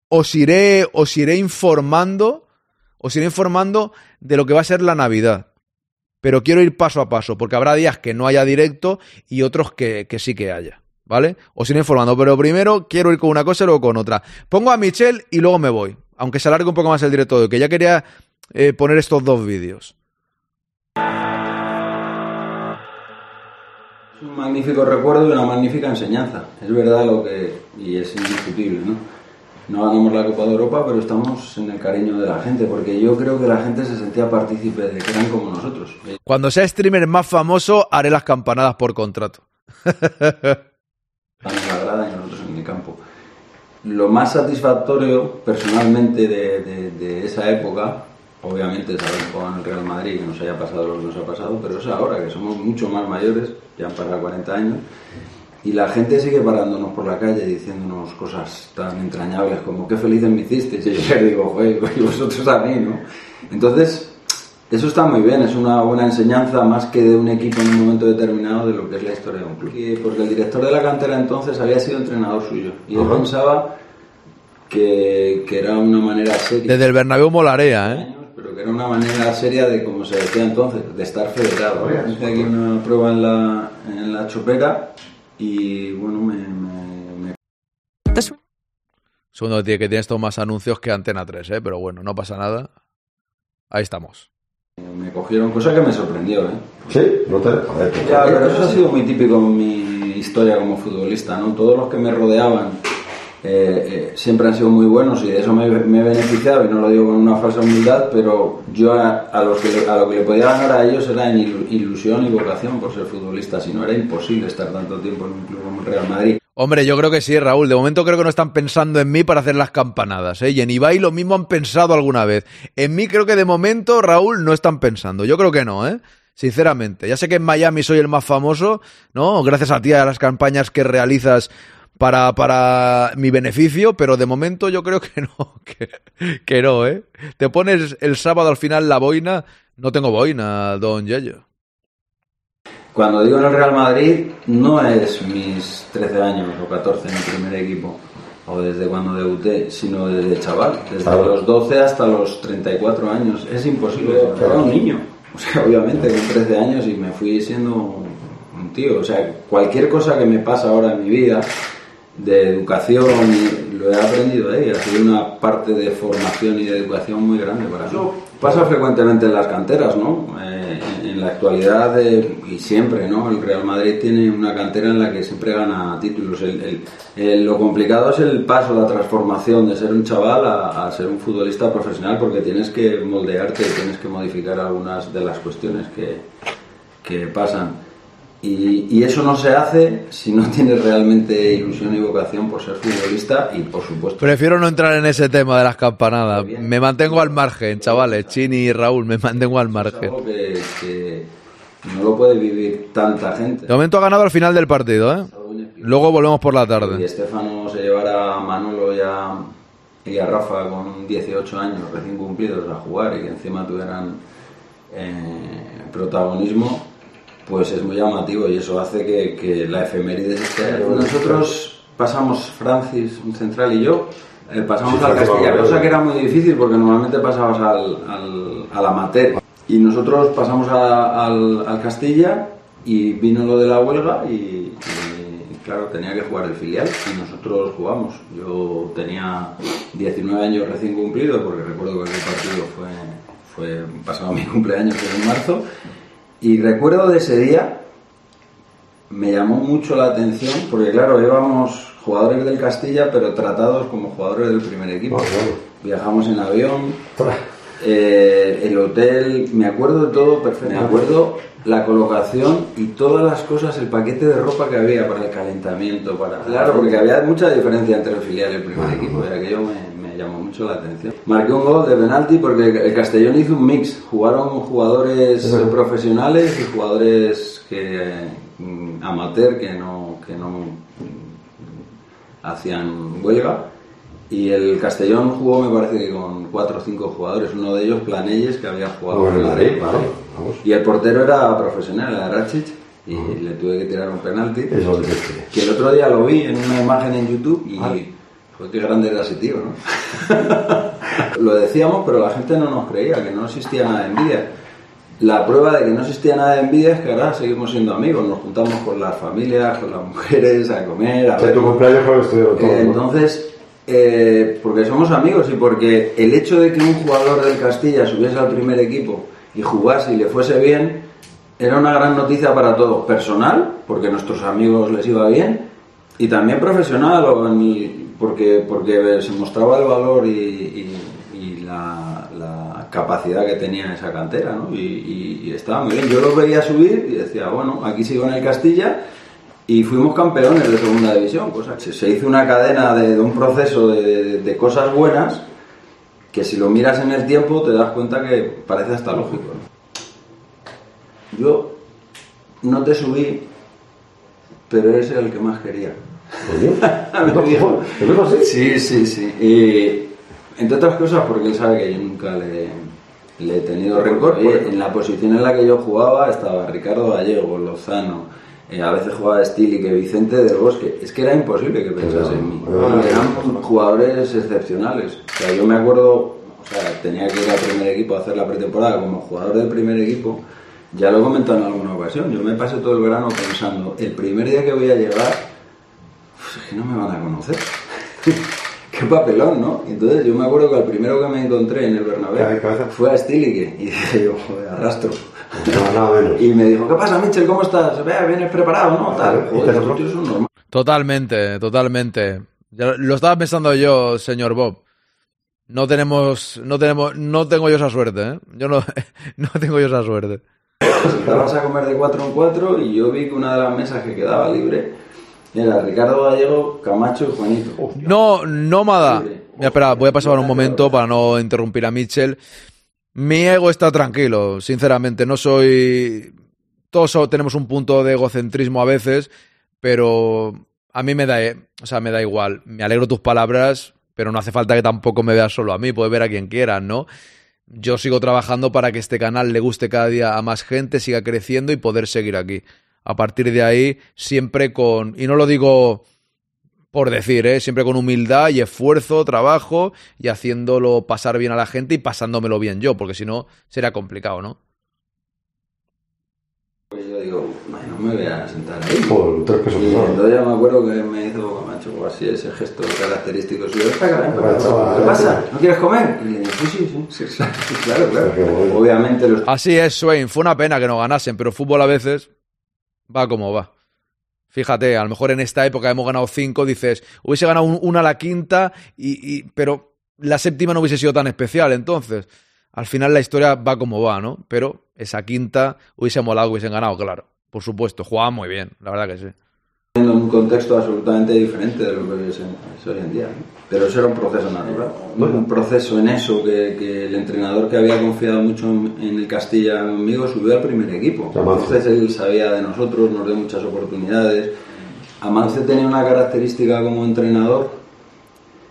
os iré, os iré informando, os iré informando de lo que va a ser la Navidad. Pero quiero ir paso a paso, porque habrá días que no haya directo y otros que, que sí que haya. ¿Vale? Os iré informando. Pero primero quiero ir con una cosa y luego con otra. Pongo a Michelle y luego me voy. Aunque se alargue un poco más el directo de hoy, que ya quería eh, poner estos dos vídeos. Un magnífico recuerdo y una magnífica enseñanza. Es verdad lo que. y es indiscutible, ¿no? No ganamos la Copa de Europa, pero estamos en el cariño de la gente, porque yo creo que la gente se sentía partícipe de que eran como nosotros. Cuando sea streamer más famoso, haré las campanadas por contrato. En la grada y nosotros en mi campo. Lo más satisfactorio, personalmente, de, de, de esa época obviamente saber jugar en el Real Madrid que nos haya pasado lo que nos ha pasado, pero es ahora que somos mucho más mayores, ya han pasado 40 años, y la gente sigue parándonos por la calle diciéndonos cosas tan entrañables como qué felices me hiciste, y yo les digo, y vosotros a mí, ¿no? Entonces, eso está muy bien, es una buena enseñanza más que de un equipo en un momento determinado de lo que es la historia de un club. Y porque el director de la cantera entonces había sido entrenador suyo y él pensaba que, que, era una manera seria. Desde el Bernabéu molarea, ¿eh? pero que era una manera seria de, como se decía entonces, de estar federado. Hice aquí una prueba en la, en la chopera y bueno, me... me, me... Segundo, tío, que tienes todos más anuncios que Antena 3, ¿eh? pero bueno, no pasa nada. Ahí estamos. Me cogieron, cosa que me sorprendió, ¿eh? Sí, no te. Joder, pues, Ya, pero eso ha sido muy típico en mi historia como futbolista, ¿no? Todos los que me rodeaban eh, eh, siempre han sido muy buenos y de eso me, he beneficiado, y no lo digo con una falsa humildad, pero yo a, los que, a lo que le podía ganar a ellos era en ilu- ilusión y vocación por ser futbolista, si no era imposible estar tanto tiempo en un club como Real Madrid. Hombre, yo creo que sí, Raúl. De momento creo que no están pensando en mí para hacer las campanadas. ¿eh? Y en Ibai lo mismo han pensado alguna vez. En mí creo que de momento, Raúl, no están pensando. Yo creo que no, ¿eh? Sinceramente. Ya sé que en Miami soy el más famoso, ¿no? Gracias a ti, a las campañas que realizas para, para mi beneficio, pero de momento yo creo que no, que, que no, ¿eh? Te pones el sábado al final la boina. No tengo boina, don Yello. Cuando digo en el Real Madrid, no es mis 13 años o 14 en el primer equipo, o desde cuando debuté, sino desde chaval, desde Claro. los 12 hasta los 34 años. Es imposible, era un niño. O sea, obviamente, con 13 años y me fui siendo un tío. O sea, cualquier cosa que me pasa ahora en mi vida, de educación, lo he aprendido ahí. Ha sido una parte de formación y de educación muy grande para mí. Pasa frecuentemente en las canteras, ¿no? Eh, en, la actualidad eh, y siempre, ¿no? El Real Madrid tiene una cantera en la que siempre gana títulos. El- el- el- lo complicado es el paso, la transformación de ser un chaval a, a ser un futbolista profesional porque tienes que moldearte y tienes que modificar algunas de las cuestiones que, que pasan. Y, y eso no se hace si no tienes realmente ilusión y vocación por ser futbolista y, por supuesto, Prefiero no entrar en ese tema de las campanadas. Me mantengo al margen, chavales. Chini y Raúl, me mantengo al margen. algo que, que no lo puede vivir tanta gente. De momento ha ganado al final del partido, ¿eh? Luego volvemos por la Y tarde. Estefano se llevara a Manolo y a, y a Rafa con 18 años recién cumplidos a jugar y que encima tuvieran eh, protagonismo, pues es muy llamativo y eso hace que, que la efeméride esté. Nosotros pasamos, Francis, un central y yo, eh, pasamos Sí, al Castilla, cosa que era muy difícil porque normalmente pasabas al, al, al amateur. Y nosotros pasamos a- al, al Castilla y vino lo de la huelga y, y, claro, tenía que jugar el filial y nosotros jugamos. Yo tenía 19 años recién cumplidos porque recuerdo que aquel partido fue, fue pasado mi cumpleaños, que en marzo. Y recuerdo de ese día, me llamó mucho la atención porque claro, íbamos jugadores del Castilla pero tratados como jugadores del primer equipo. Viajamos en avión, eh, el hotel, me acuerdo de todo perfecto. Me acuerdo. la colocación y todas las cosas, el paquete de ropa que había para el calentamiento, para... Claro, porque había mucha diferencia entre el filial y el primer equipo, y aquello me, me llamó mucho la atención. Marqué un gol de penalti porque el Castellón hizo un mix, jugaron jugadores Es verdad. profesionales y jugadores que mm, amateur que no, que no mm, hacían huelga. Y el Castellón jugó, me parece que con cuatro o cinco jugadores, uno de ellos Planelles, que había jugado Bueno, en en Madrid. Vamos. Y el portero era profesional, era Rachic, y le tuve que tirar un penalti. Eso es. Que el otro día lo vi en una imagen en YouTube y fue que grande era ese tío, ¿no? lo decíamos, pero la gente no nos creía, que no existía nada de envidia. La prueba de que no existía nada de envidia es que ahora seguimos siendo amigos, nos juntamos con las familias, con las mujeres, a comer, a O sea, ver. tu cumpleaños creo que estuvieron todos, Eh, ¿no? entonces, eh, porque somos amigos y porque el hecho de que un jugador del Castilla subiese al primer equipo y jugase y le fuese bien, era una gran noticia para todos. Personal, porque a nuestros amigos les iba bien, y también profesional, o en- porque, porque se mostraba el valor y, y- la, la capacidad que tenía esa cantera, ¿no? Y, estaba muy bien. Yo los veía subir y decía, bueno, aquí sigo en el Castilla y fuimos campeones de segunda división, cosa se hizo una cadena de, un proceso de, cosas buenas que si lo miras en el tiempo te das cuenta que parece hasta lógico. Yo no te subí, pero eres el que más quería. Dijo. Sí, sí, sí. Y, entre otras cosas porque él sabe que yo nunca le, le he tenido rencor. Oye, en la posición en la que yo jugaba estaba Ricardo Gallego, Lozano, eh, a veces jugaba Stili, que Vicente del Bosque. Es que era imposible que pensase en mí. Ah. Eran jugadores excepcionales. O sea, yo me acuerdo, o sea, tenía que ir al primer equipo a hacer la pretemporada como jugador del primer equipo. Ya lo he comentado en alguna ocasión. Yo me pasé todo el verano pensando, el primer día que voy a llegar, pues es que no me van a conocer. qué papelón, ¿no? Entonces yo me acuerdo que el primero que me encontré en el Bernabéu fue a Stilige y dije yo, joder, arrastro. Y me dijo, ¿qué pasa, Mitchell? ¿Cómo estás? Ve, ¿Vienes preparado? ¿No? Tal. Joder, son. Totalmente, totalmente. Ya lo estaba pensando yo, señor Bob. No tenemos, no tenemos, no tengo yo esa suerte, ¿eh? Yo no, no tengo yo esa suerte. Sentabas a comer de cuatro en cuatro y yo vi que una de las mesas que quedaba libre era Ricardo Gallego, Camacho y Juanito. No, nómada. Mira, espera, voy a pasar un momento para no interrumpir a Mitchell. Mi ego está tranquilo, sinceramente. No soy. Todos tenemos un punto de egocentrismo a veces, pero a mí me da, o sea, me da igual. Me alegro tus palabras, pero no hace falta que tampoco me veas solo a mí. Puedes ver a quien quieras, ¿no? Yo sigo trabajando para que este canal le guste cada día a más gente, siga creciendo y poder seguir aquí. A partir de ahí, siempre con. Y no lo digo por decir, ¿eh? siempre con humildad y esfuerzo, trabajo y haciéndolo pasar bien a la gente y pasándomelo bien yo, porque si no, será complicado, ¿no? Pues yo digo, "Ay, no me voy a sentar ahí. Por tres pesos Y ya me acuerdo que me hizo Camacho o así ese gesto característico suyo. "Ven para acá, ven para acá. chaval, ¿Qué pasa? para acá". ¿No quieres comer? Y le digo, sí, sí, sí, sí, sí, claro, claro. Obviamente los Así es, Swain. Fue una pena que no ganasen, pero fútbol a veces va como va. Fíjate, a lo mejor en esta época hemos ganado cinco, dices, hubiese ganado un- una la quinta, y, pero la séptima no hubiese sido tan especial. Entonces, al final la historia va como va, ¿no? Pero esa quinta hubiese molado, hubiesen ganado, claro. Por supuesto, jugaban muy bien, la verdad que sí. en un contexto absolutamente diferente de lo que es hoy en día. ¿no? Pero eso era un proceso natural. Un proceso en eso que, que el entrenador que había confiado mucho en, el Castilla conmigo subió al primer equipo. Entonces él sabía de nosotros, nos dio muchas oportunidades. Amance tenía una característica como entrenador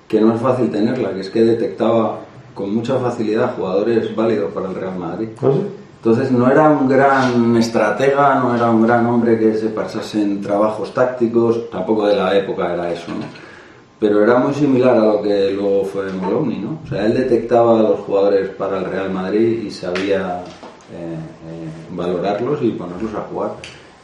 que no es fácil tenerla, que es que detectaba con mucha facilidad jugadores válidos para el Real Madrid. Entonces no era un gran estratega, no era un gran hombre que se pasase en trabajos tácticos, tampoco de la época era eso, ¿no? Pero era muy similar a lo que luego fue Moloney, ¿no? O sea, él detectaba a los jugadores para el Real Madrid y sabía eh, eh, valorarlos y ponerlos a jugar.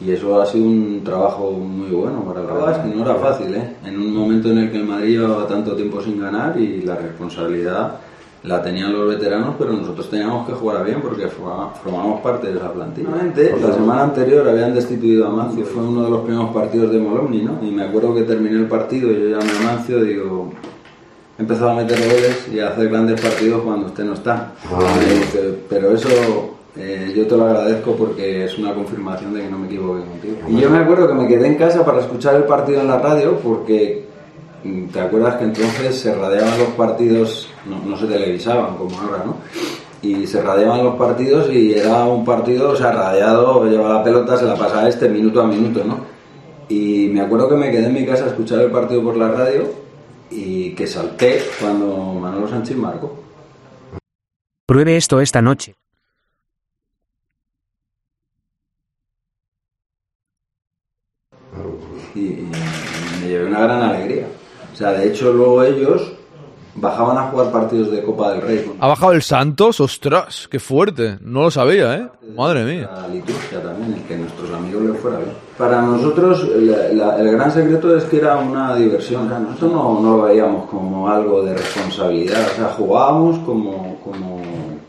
Y eso ha sido un trabajo muy bueno para el Real Madrid. No era fácil, ¿eh? En un momento en el que el Madrid llevaba tanto tiempo sin ganar y la responsabilidad la tenían los veteranos, pero nosotros teníamos que jugar bien porque formábamos parte de esa plantilla. La semana anterior habían destituido a Mancio, fue uno de los primeros partidos de Molomni, ¿no? Y me acuerdo que terminé el partido y yo llamé a Mancio y digo, he empezado a meter goles y a hacer grandes partidos cuando usted no está. Dice, pero eso eh, yo te lo agradezco porque es una confirmación de que no me equivoqué contigo. Y yo me acuerdo que me quedé en casa para escuchar el partido en la radio porque mm, te acuerdas que entonces se radiaban los partidos, no, no se televisaban como ahora, ¿no? Y se radiaban los partidos y era un partido, o sea, radiado, llevaba la pelota, se la pasaba este minuto a minuto, ¿no? Y me acuerdo que me quedé en mi casa a escuchar el partido por la radio y que salté cuando Manolo Sánchez marcó. Pruebe esto esta noche. y, y me llevé una gran alegría. O sea, de hecho luego ellos bajaban a jugar partidos de Copa del Rey. ¿Ha bajado el Santos? ¡Ostras! ¡Qué fuerte! No lo sabía, ¿eh? Madre mía. La liturgia también, que nuestros amigos les fuera bien. Para nosotros la- la- el gran secreto es que era una diversión. O sea, nosotros no, no lo veíamos como algo de responsabilidad. O sea, jugábamos como, como,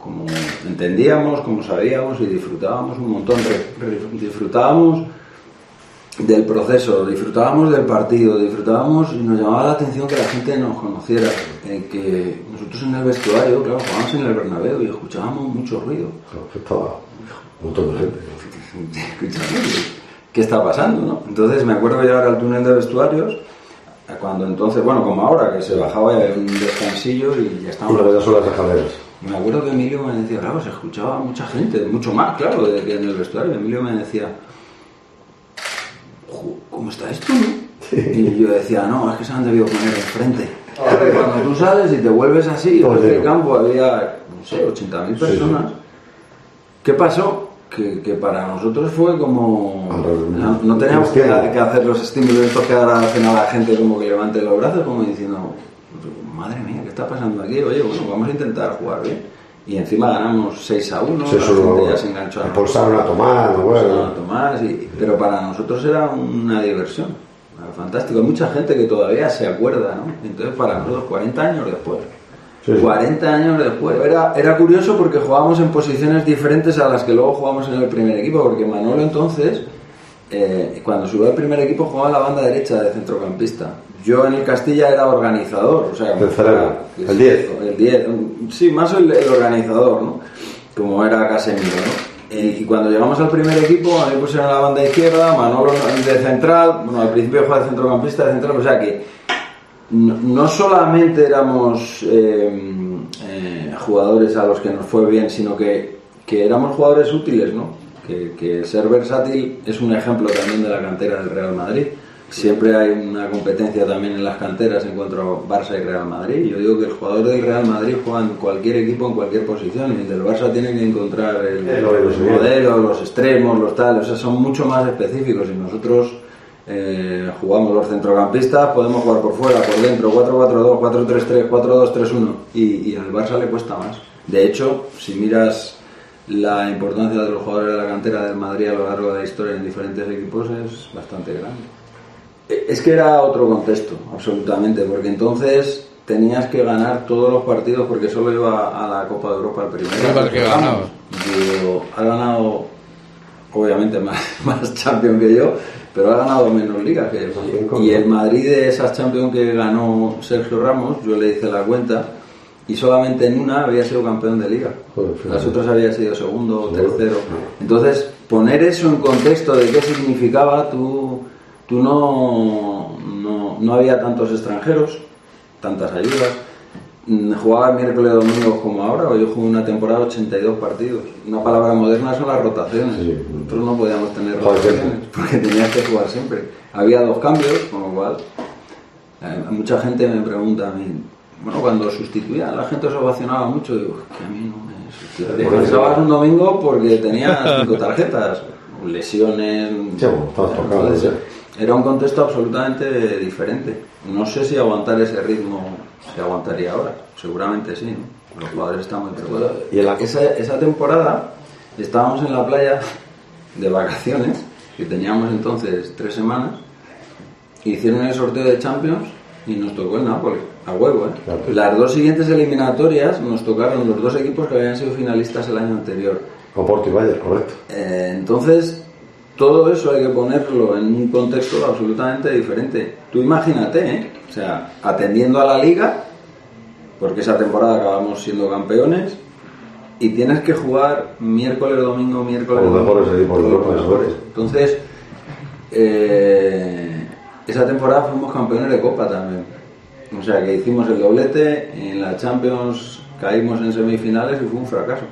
como entendíamos, como sabíamos y disfrutábamos un montón. Re- re- disfrutábamos del proceso, disfrutábamos del partido, disfrutábamos y nos llamaba la atención que la gente nos conociera, eh, que nosotros en el vestuario, claro, jugábamos en el Bernabéu y escuchábamos mucho ruido. Estaba un montón de gente. ¿Qué está pasando? ¿no? Entonces me acuerdo llegar al túnel de vestuarios, cuando entonces, bueno, como ahora, que se bajaba y un descansillo y ya Y estábamos... son las escaleras. Y me acuerdo que Emilio me decía, claro, se escuchaba mucha gente, mucho más, claro, de que en el vestuario. Emilio me decía, "Jo, ¿cómo está esto? no?". Y yo decía, no, es que se han debido poner enfrente. Cuando tú sales y te vuelves así, Todo en el lleno. campo había, no sé, 80.000 Sí, sí. personas. ¿Qué pasó? Que, que para nosotros fue como... No, no teníamos que, que hacer los estímulos estos que ahora hacen a la gente como que levante los brazos, como diciendo, madre mía, ¿qué está pasando aquí? Oye, bueno, vamos a intentar jugar bien. Y encima ganamos 6 a 1, Sí, la gente lo- ya se enganchó a impulsaron a Bueno. a Tomás, y- pero para nosotros era una diversión. Era fantástico. Hay mucha gente que todavía se acuerda, ¿no? Entonces, para nosotros, 40 años después. Sí, sí. 40 años después. Era, era curioso porque jugábamos en posiciones diferentes a las que luego jugamos en el primer equipo, porque Manolo entonces, eh, cuando subió al primer equipo, jugaba en la banda derecha de centrocampista. Yo en el Castilla era organizador, o sea, Del cerebro, el 10. el 10, sí, más el, el organizador, ¿no? Como era Casemiro, ¿no? Eh, Y cuando llegamos al primer equipo, a mí pusieron la banda izquierda, Manolo de central, bueno, al principio jugaba de centrocampista de central, o sea que no, no solamente éramos eh, eh, jugadores a los que nos fue bien, sino que, que éramos jugadores útiles, ¿no? Que, que ser versátil es un ejemplo también de la cantera del Real Madrid. Siempre hay una competencia también en las canteras en cuanto a Barça y Real Madrid. Yo digo que el jugador del Real Madrid juega en cualquier equipo, en cualquier posición, y el del Barça tiene que encontrar el, que los modelos, los extremos, los tal, o sea, son mucho más específicos y nosotros eh, jugamos los centrocampistas, podemos jugar por fuera, por dentro, 4-4-2, 4-3-3, 4-2-3-1 y, y al Barça le cuesta más. De hecho, si miras la importancia de los jugadores de la cantera del Madrid a lo largo de la historia en diferentes equipos es bastante grande. Es que era otro contexto, absolutamente, porque entonces tenías que ganar todos los partidos porque solo iba a la Copa de Europa el primero. Que Vamos, ganaba. Digo, ha ganado, obviamente, más, más Champions que yo, pero ha ganado menos ligas que yo. Y el Madrid de esas Champions que ganó Sergio Ramos, yo le hice la cuenta, y solamente en una había sido campeón de liga. Las otras había sido segundo o tercero. Entonces, poner eso en contexto de qué significaba, tú, tú no, no, no había tantos extranjeros, tantas ayudas. Mm, Jugaba miércoles y domingo como ahora, o yo jugué una temporada 82 partidos. Una palabra moderna son las rotaciones. Nosotros no podíamos tener rotaciones porque tenías que jugar siempre. Había dos cambios, con lo cual eh, mucha gente me pregunta a mí, bueno, cuando sustituía, la gente se ovacionaba mucho, digo, que a mí no me sustituía. Descansabas un domingo porque tenías cinco tarjetas, lesiones. Sí, bueno, Era un contexto absolutamente diferente. No sé si aguantar ese ritmo se aguantaría ahora. Seguramente sí, ¿no? Los jugadores están muy preparados. Y en la- esa, esa temporada estábamos en la playa de vacaciones, que teníamos entonces tres semanas, hicieron el sorteo de Champions y nos tocó el Nápoles, a huevo, ¿eh? Las dos siguientes eliminatorias nos tocaron los dos equipos que habían sido finalistas el año anterior. Oporto y Bayern, correcto. Eh, entonces, todo eso hay que ponerlo en un contexto absolutamente diferente. Tú imagínate, ¿eh? O sea, atendiendo a la liga, porque esa temporada acabamos siendo campeones, y tienes que jugar miércoles, domingo, miércoles. Los domingo, mejores los mejores. es. Entonces, eh, esa temporada fuimos campeones de Copa también. O sea, que hicimos el doblete, en la Champions caímos en semifinales y fue un fracaso.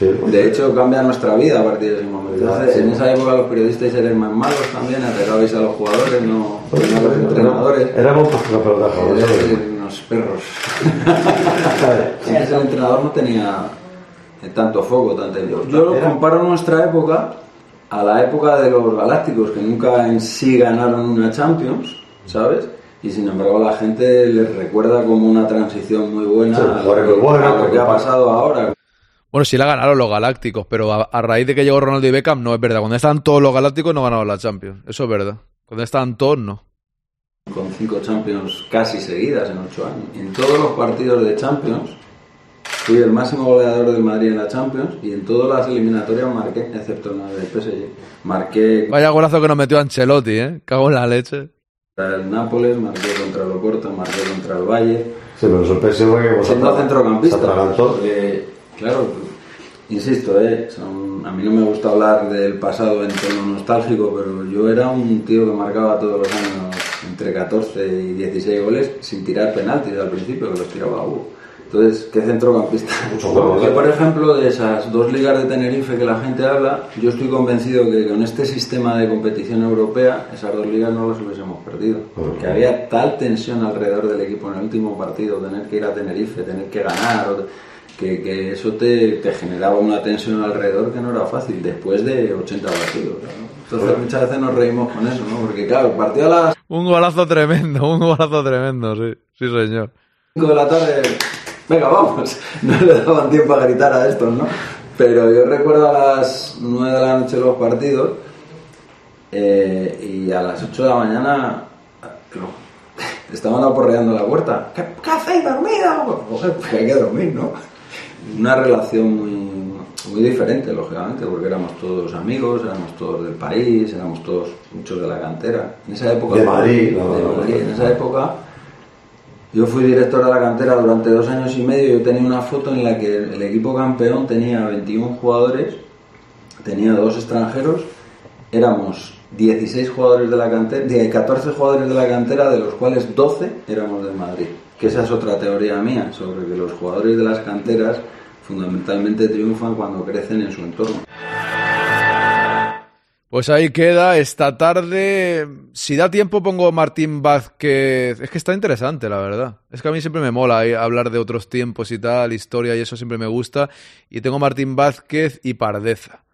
De hecho, cambia nuestra vida a partir de ese momento. Ya, Entonces, sí. en esa época los periodistas eran más malos también, atacabais a los jugadores, no, no a los entrenadores. Éramos pues una pelota joven, ¿sabes? Eh, unos perros. Entonces el entrenador no tenía tanto foco, tanto... Yo, yo lo comparo nuestra época a la época de los Galácticos, que nunca en sí ganaron una Champions, ¿sabes? Y sin embargo la gente les recuerda como una transición muy buena Sí, a, lo que, muy buenos, a lo que ha pasado ahora. Bueno, sí la ganaron los Galácticos, pero a, a raíz de que llegó Ronaldo y Beckham no es verdad. Cuando estaban todos los Galácticos no ganaron la Champions. Eso es verdad. Cuando estaban todos no. con cinco Champions casi seguidas en ocho años. En todos los partidos de Champions fui el máximo goleador del Madrid en la Champions y en todas las eliminatorias marqué, excepto en la del PSG. Marqué Vaya golazo que nos metió Ancelotti, ¿eh? Cago en la leche. contra el Nápoles, marqué contra el Oporto, marqué contra el Valle. Sí, pero sorpresivo que vos Siendo centrocampista. Porque, claro, insisto, eh, son- a mí no me gusta hablar del pasado en tono nostálgico, pero yo era un tío que marcaba todos los años entre 14 y 16 goles sin tirar penaltis al principio, que los tiraba Hugo. Entonces, ¿qué centrocampista? Yo, ¿eh? por ejemplo, de esas dos ligas de Tenerife que la gente habla, yo estoy convencido que con este sistema de competición europea, esas dos ligas no las hubiésemos perdido. Porque había tal tensión alrededor del equipo en el último partido, tener que ir a Tenerife, tener que ganar, o- que, que eso te, te generaba una tensión alrededor que no era fácil, después de 80 partidos. ¿no? Entonces muchas veces nos reímos con eso, ¿no? Porque claro, el partido a las Un golazo tremendo, un golazo tremendo, sí. Sí, señor. 5 de la tarde, venga, vamos. No le daban tiempo a gritar a estos, ¿no? Pero yo recuerdo a las 9 de la noche los partidos eh, y a las 8 de la mañana estaban aporreando la puerta. ¿Qué, qué hacéis dormido? Joder, pues hay que dormir, ¿no? Una relación muy, muy diferente, lógicamente, porque éramos todos amigos, éramos todos del país, éramos todos muchos de la cantera. En esa época. De Madrid, de. Madrid, En esa época. Yo fui director de la cantera durante dos años y medio. Yo tenía una foto en la que el equipo campeón tenía 21 jugadores, tenía dos extranjeros, éramos 16 jugadores de la cantera, de 14 jugadores de la cantera, de los cuales 12 éramos de Madrid. Que esa es otra teoría mía, sobre que los jugadores de las canteras fundamentalmente triunfan cuando crecen en su entorno. Pues ahí queda esta tarde. Si da tiempo pongo Martín Vázquez. Es que está interesante, la verdad. Es que a mí siempre me mola hablar de otros tiempos y tal, historia y eso siempre me gusta. Y tengo Martín Vázquez y Pardeza.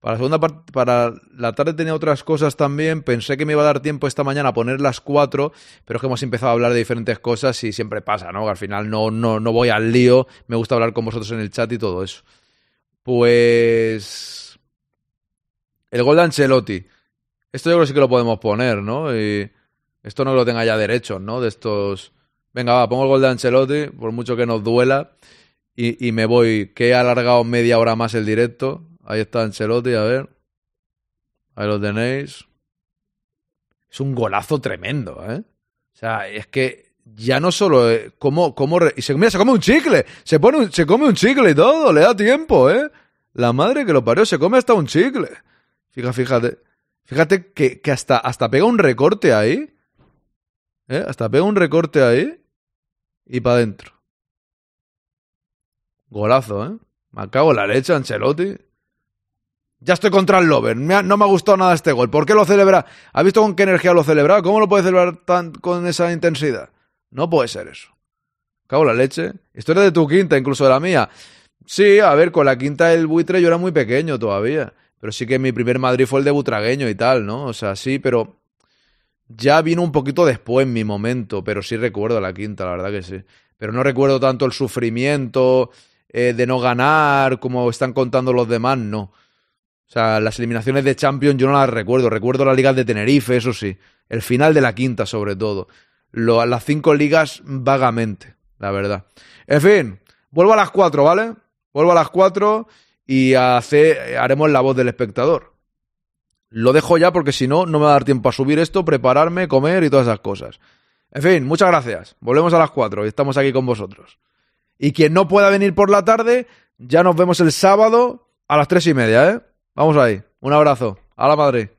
Para la segunda parte, para la tarde tenía otras cosas también. Pensé que me iba a dar tiempo esta mañana a poner las cuatro, pero es que hemos empezado a hablar de diferentes cosas y siempre pasa, ¿no? Al final no, no, no voy al lío. Me gusta hablar con vosotros en el chat y todo eso. Pues. El gol de Ancelotti. Esto yo creo que sí que lo podemos poner, ¿no? Y esto no que lo tenga ya derechos, ¿no? De estos. Venga, va, pongo el gol de Ancelotti, por mucho que nos duela. Y, y me voy, que he alargado media hora más el directo. Ahí está Ancelotti, a ver. Ahí lo tenéis. Es un golazo tremendo, ¿eh? O sea, es que ya no solo. eh, cómo re- y se, mira, se come un chicle. Se, pone se come un chicle y todo. Le da tiempo, ¿eh? La madre que lo parió, se come hasta un chicle. Fíjate, fíjate. Fíjate que, que hasta, hasta pega un recorte ahí. ¿Eh? Hasta pega un recorte ahí. Y para adentro. Golazo, ¿eh? Me en la leche, Ancelotti. Ya estoy contra el Lover. Ha- no me ha gustado nada este gol. ¿Por qué lo celebra? ¿Has visto con qué energía lo celebra? ¿Cómo lo puede celebrar tan, con esa intensidad? No puede ser eso. Cago la leche. Historia de tu quinta, incluso de la mía. Sí, a ver, con la quinta del buitre yo era muy pequeño todavía. Pero sí que mi primer Madrid fue el de Butragueño y tal, ¿no? O sea, sí, pero ya vino un poquito después mi momento, pero sí recuerdo la quinta, la verdad que sí. Pero no recuerdo tanto el sufrimiento eh, de no ganar, como están contando los demás, no. O sea, las eliminaciones de Champions yo no las recuerdo. Recuerdo las ligas de Tenerife, eso sí. El final de la quinta, sobre todo. Las cinco ligas vagamente, la verdad. En fin, vuelvo a las cuatro, ¿vale? Vuelvo a las cuatro y hace- haremos la voz del espectador. Lo dejo ya porque si no, no me va a dar tiempo a subir esto, prepararme, comer y todas esas cosas. En fin, muchas gracias. Volvemos a las 4 y estamos aquí con vosotros. Y quien no pueda venir por la tarde, ya nos vemos el sábado a las tres y media, ¿eh? Vamos ahí. Un abrazo. A la madre.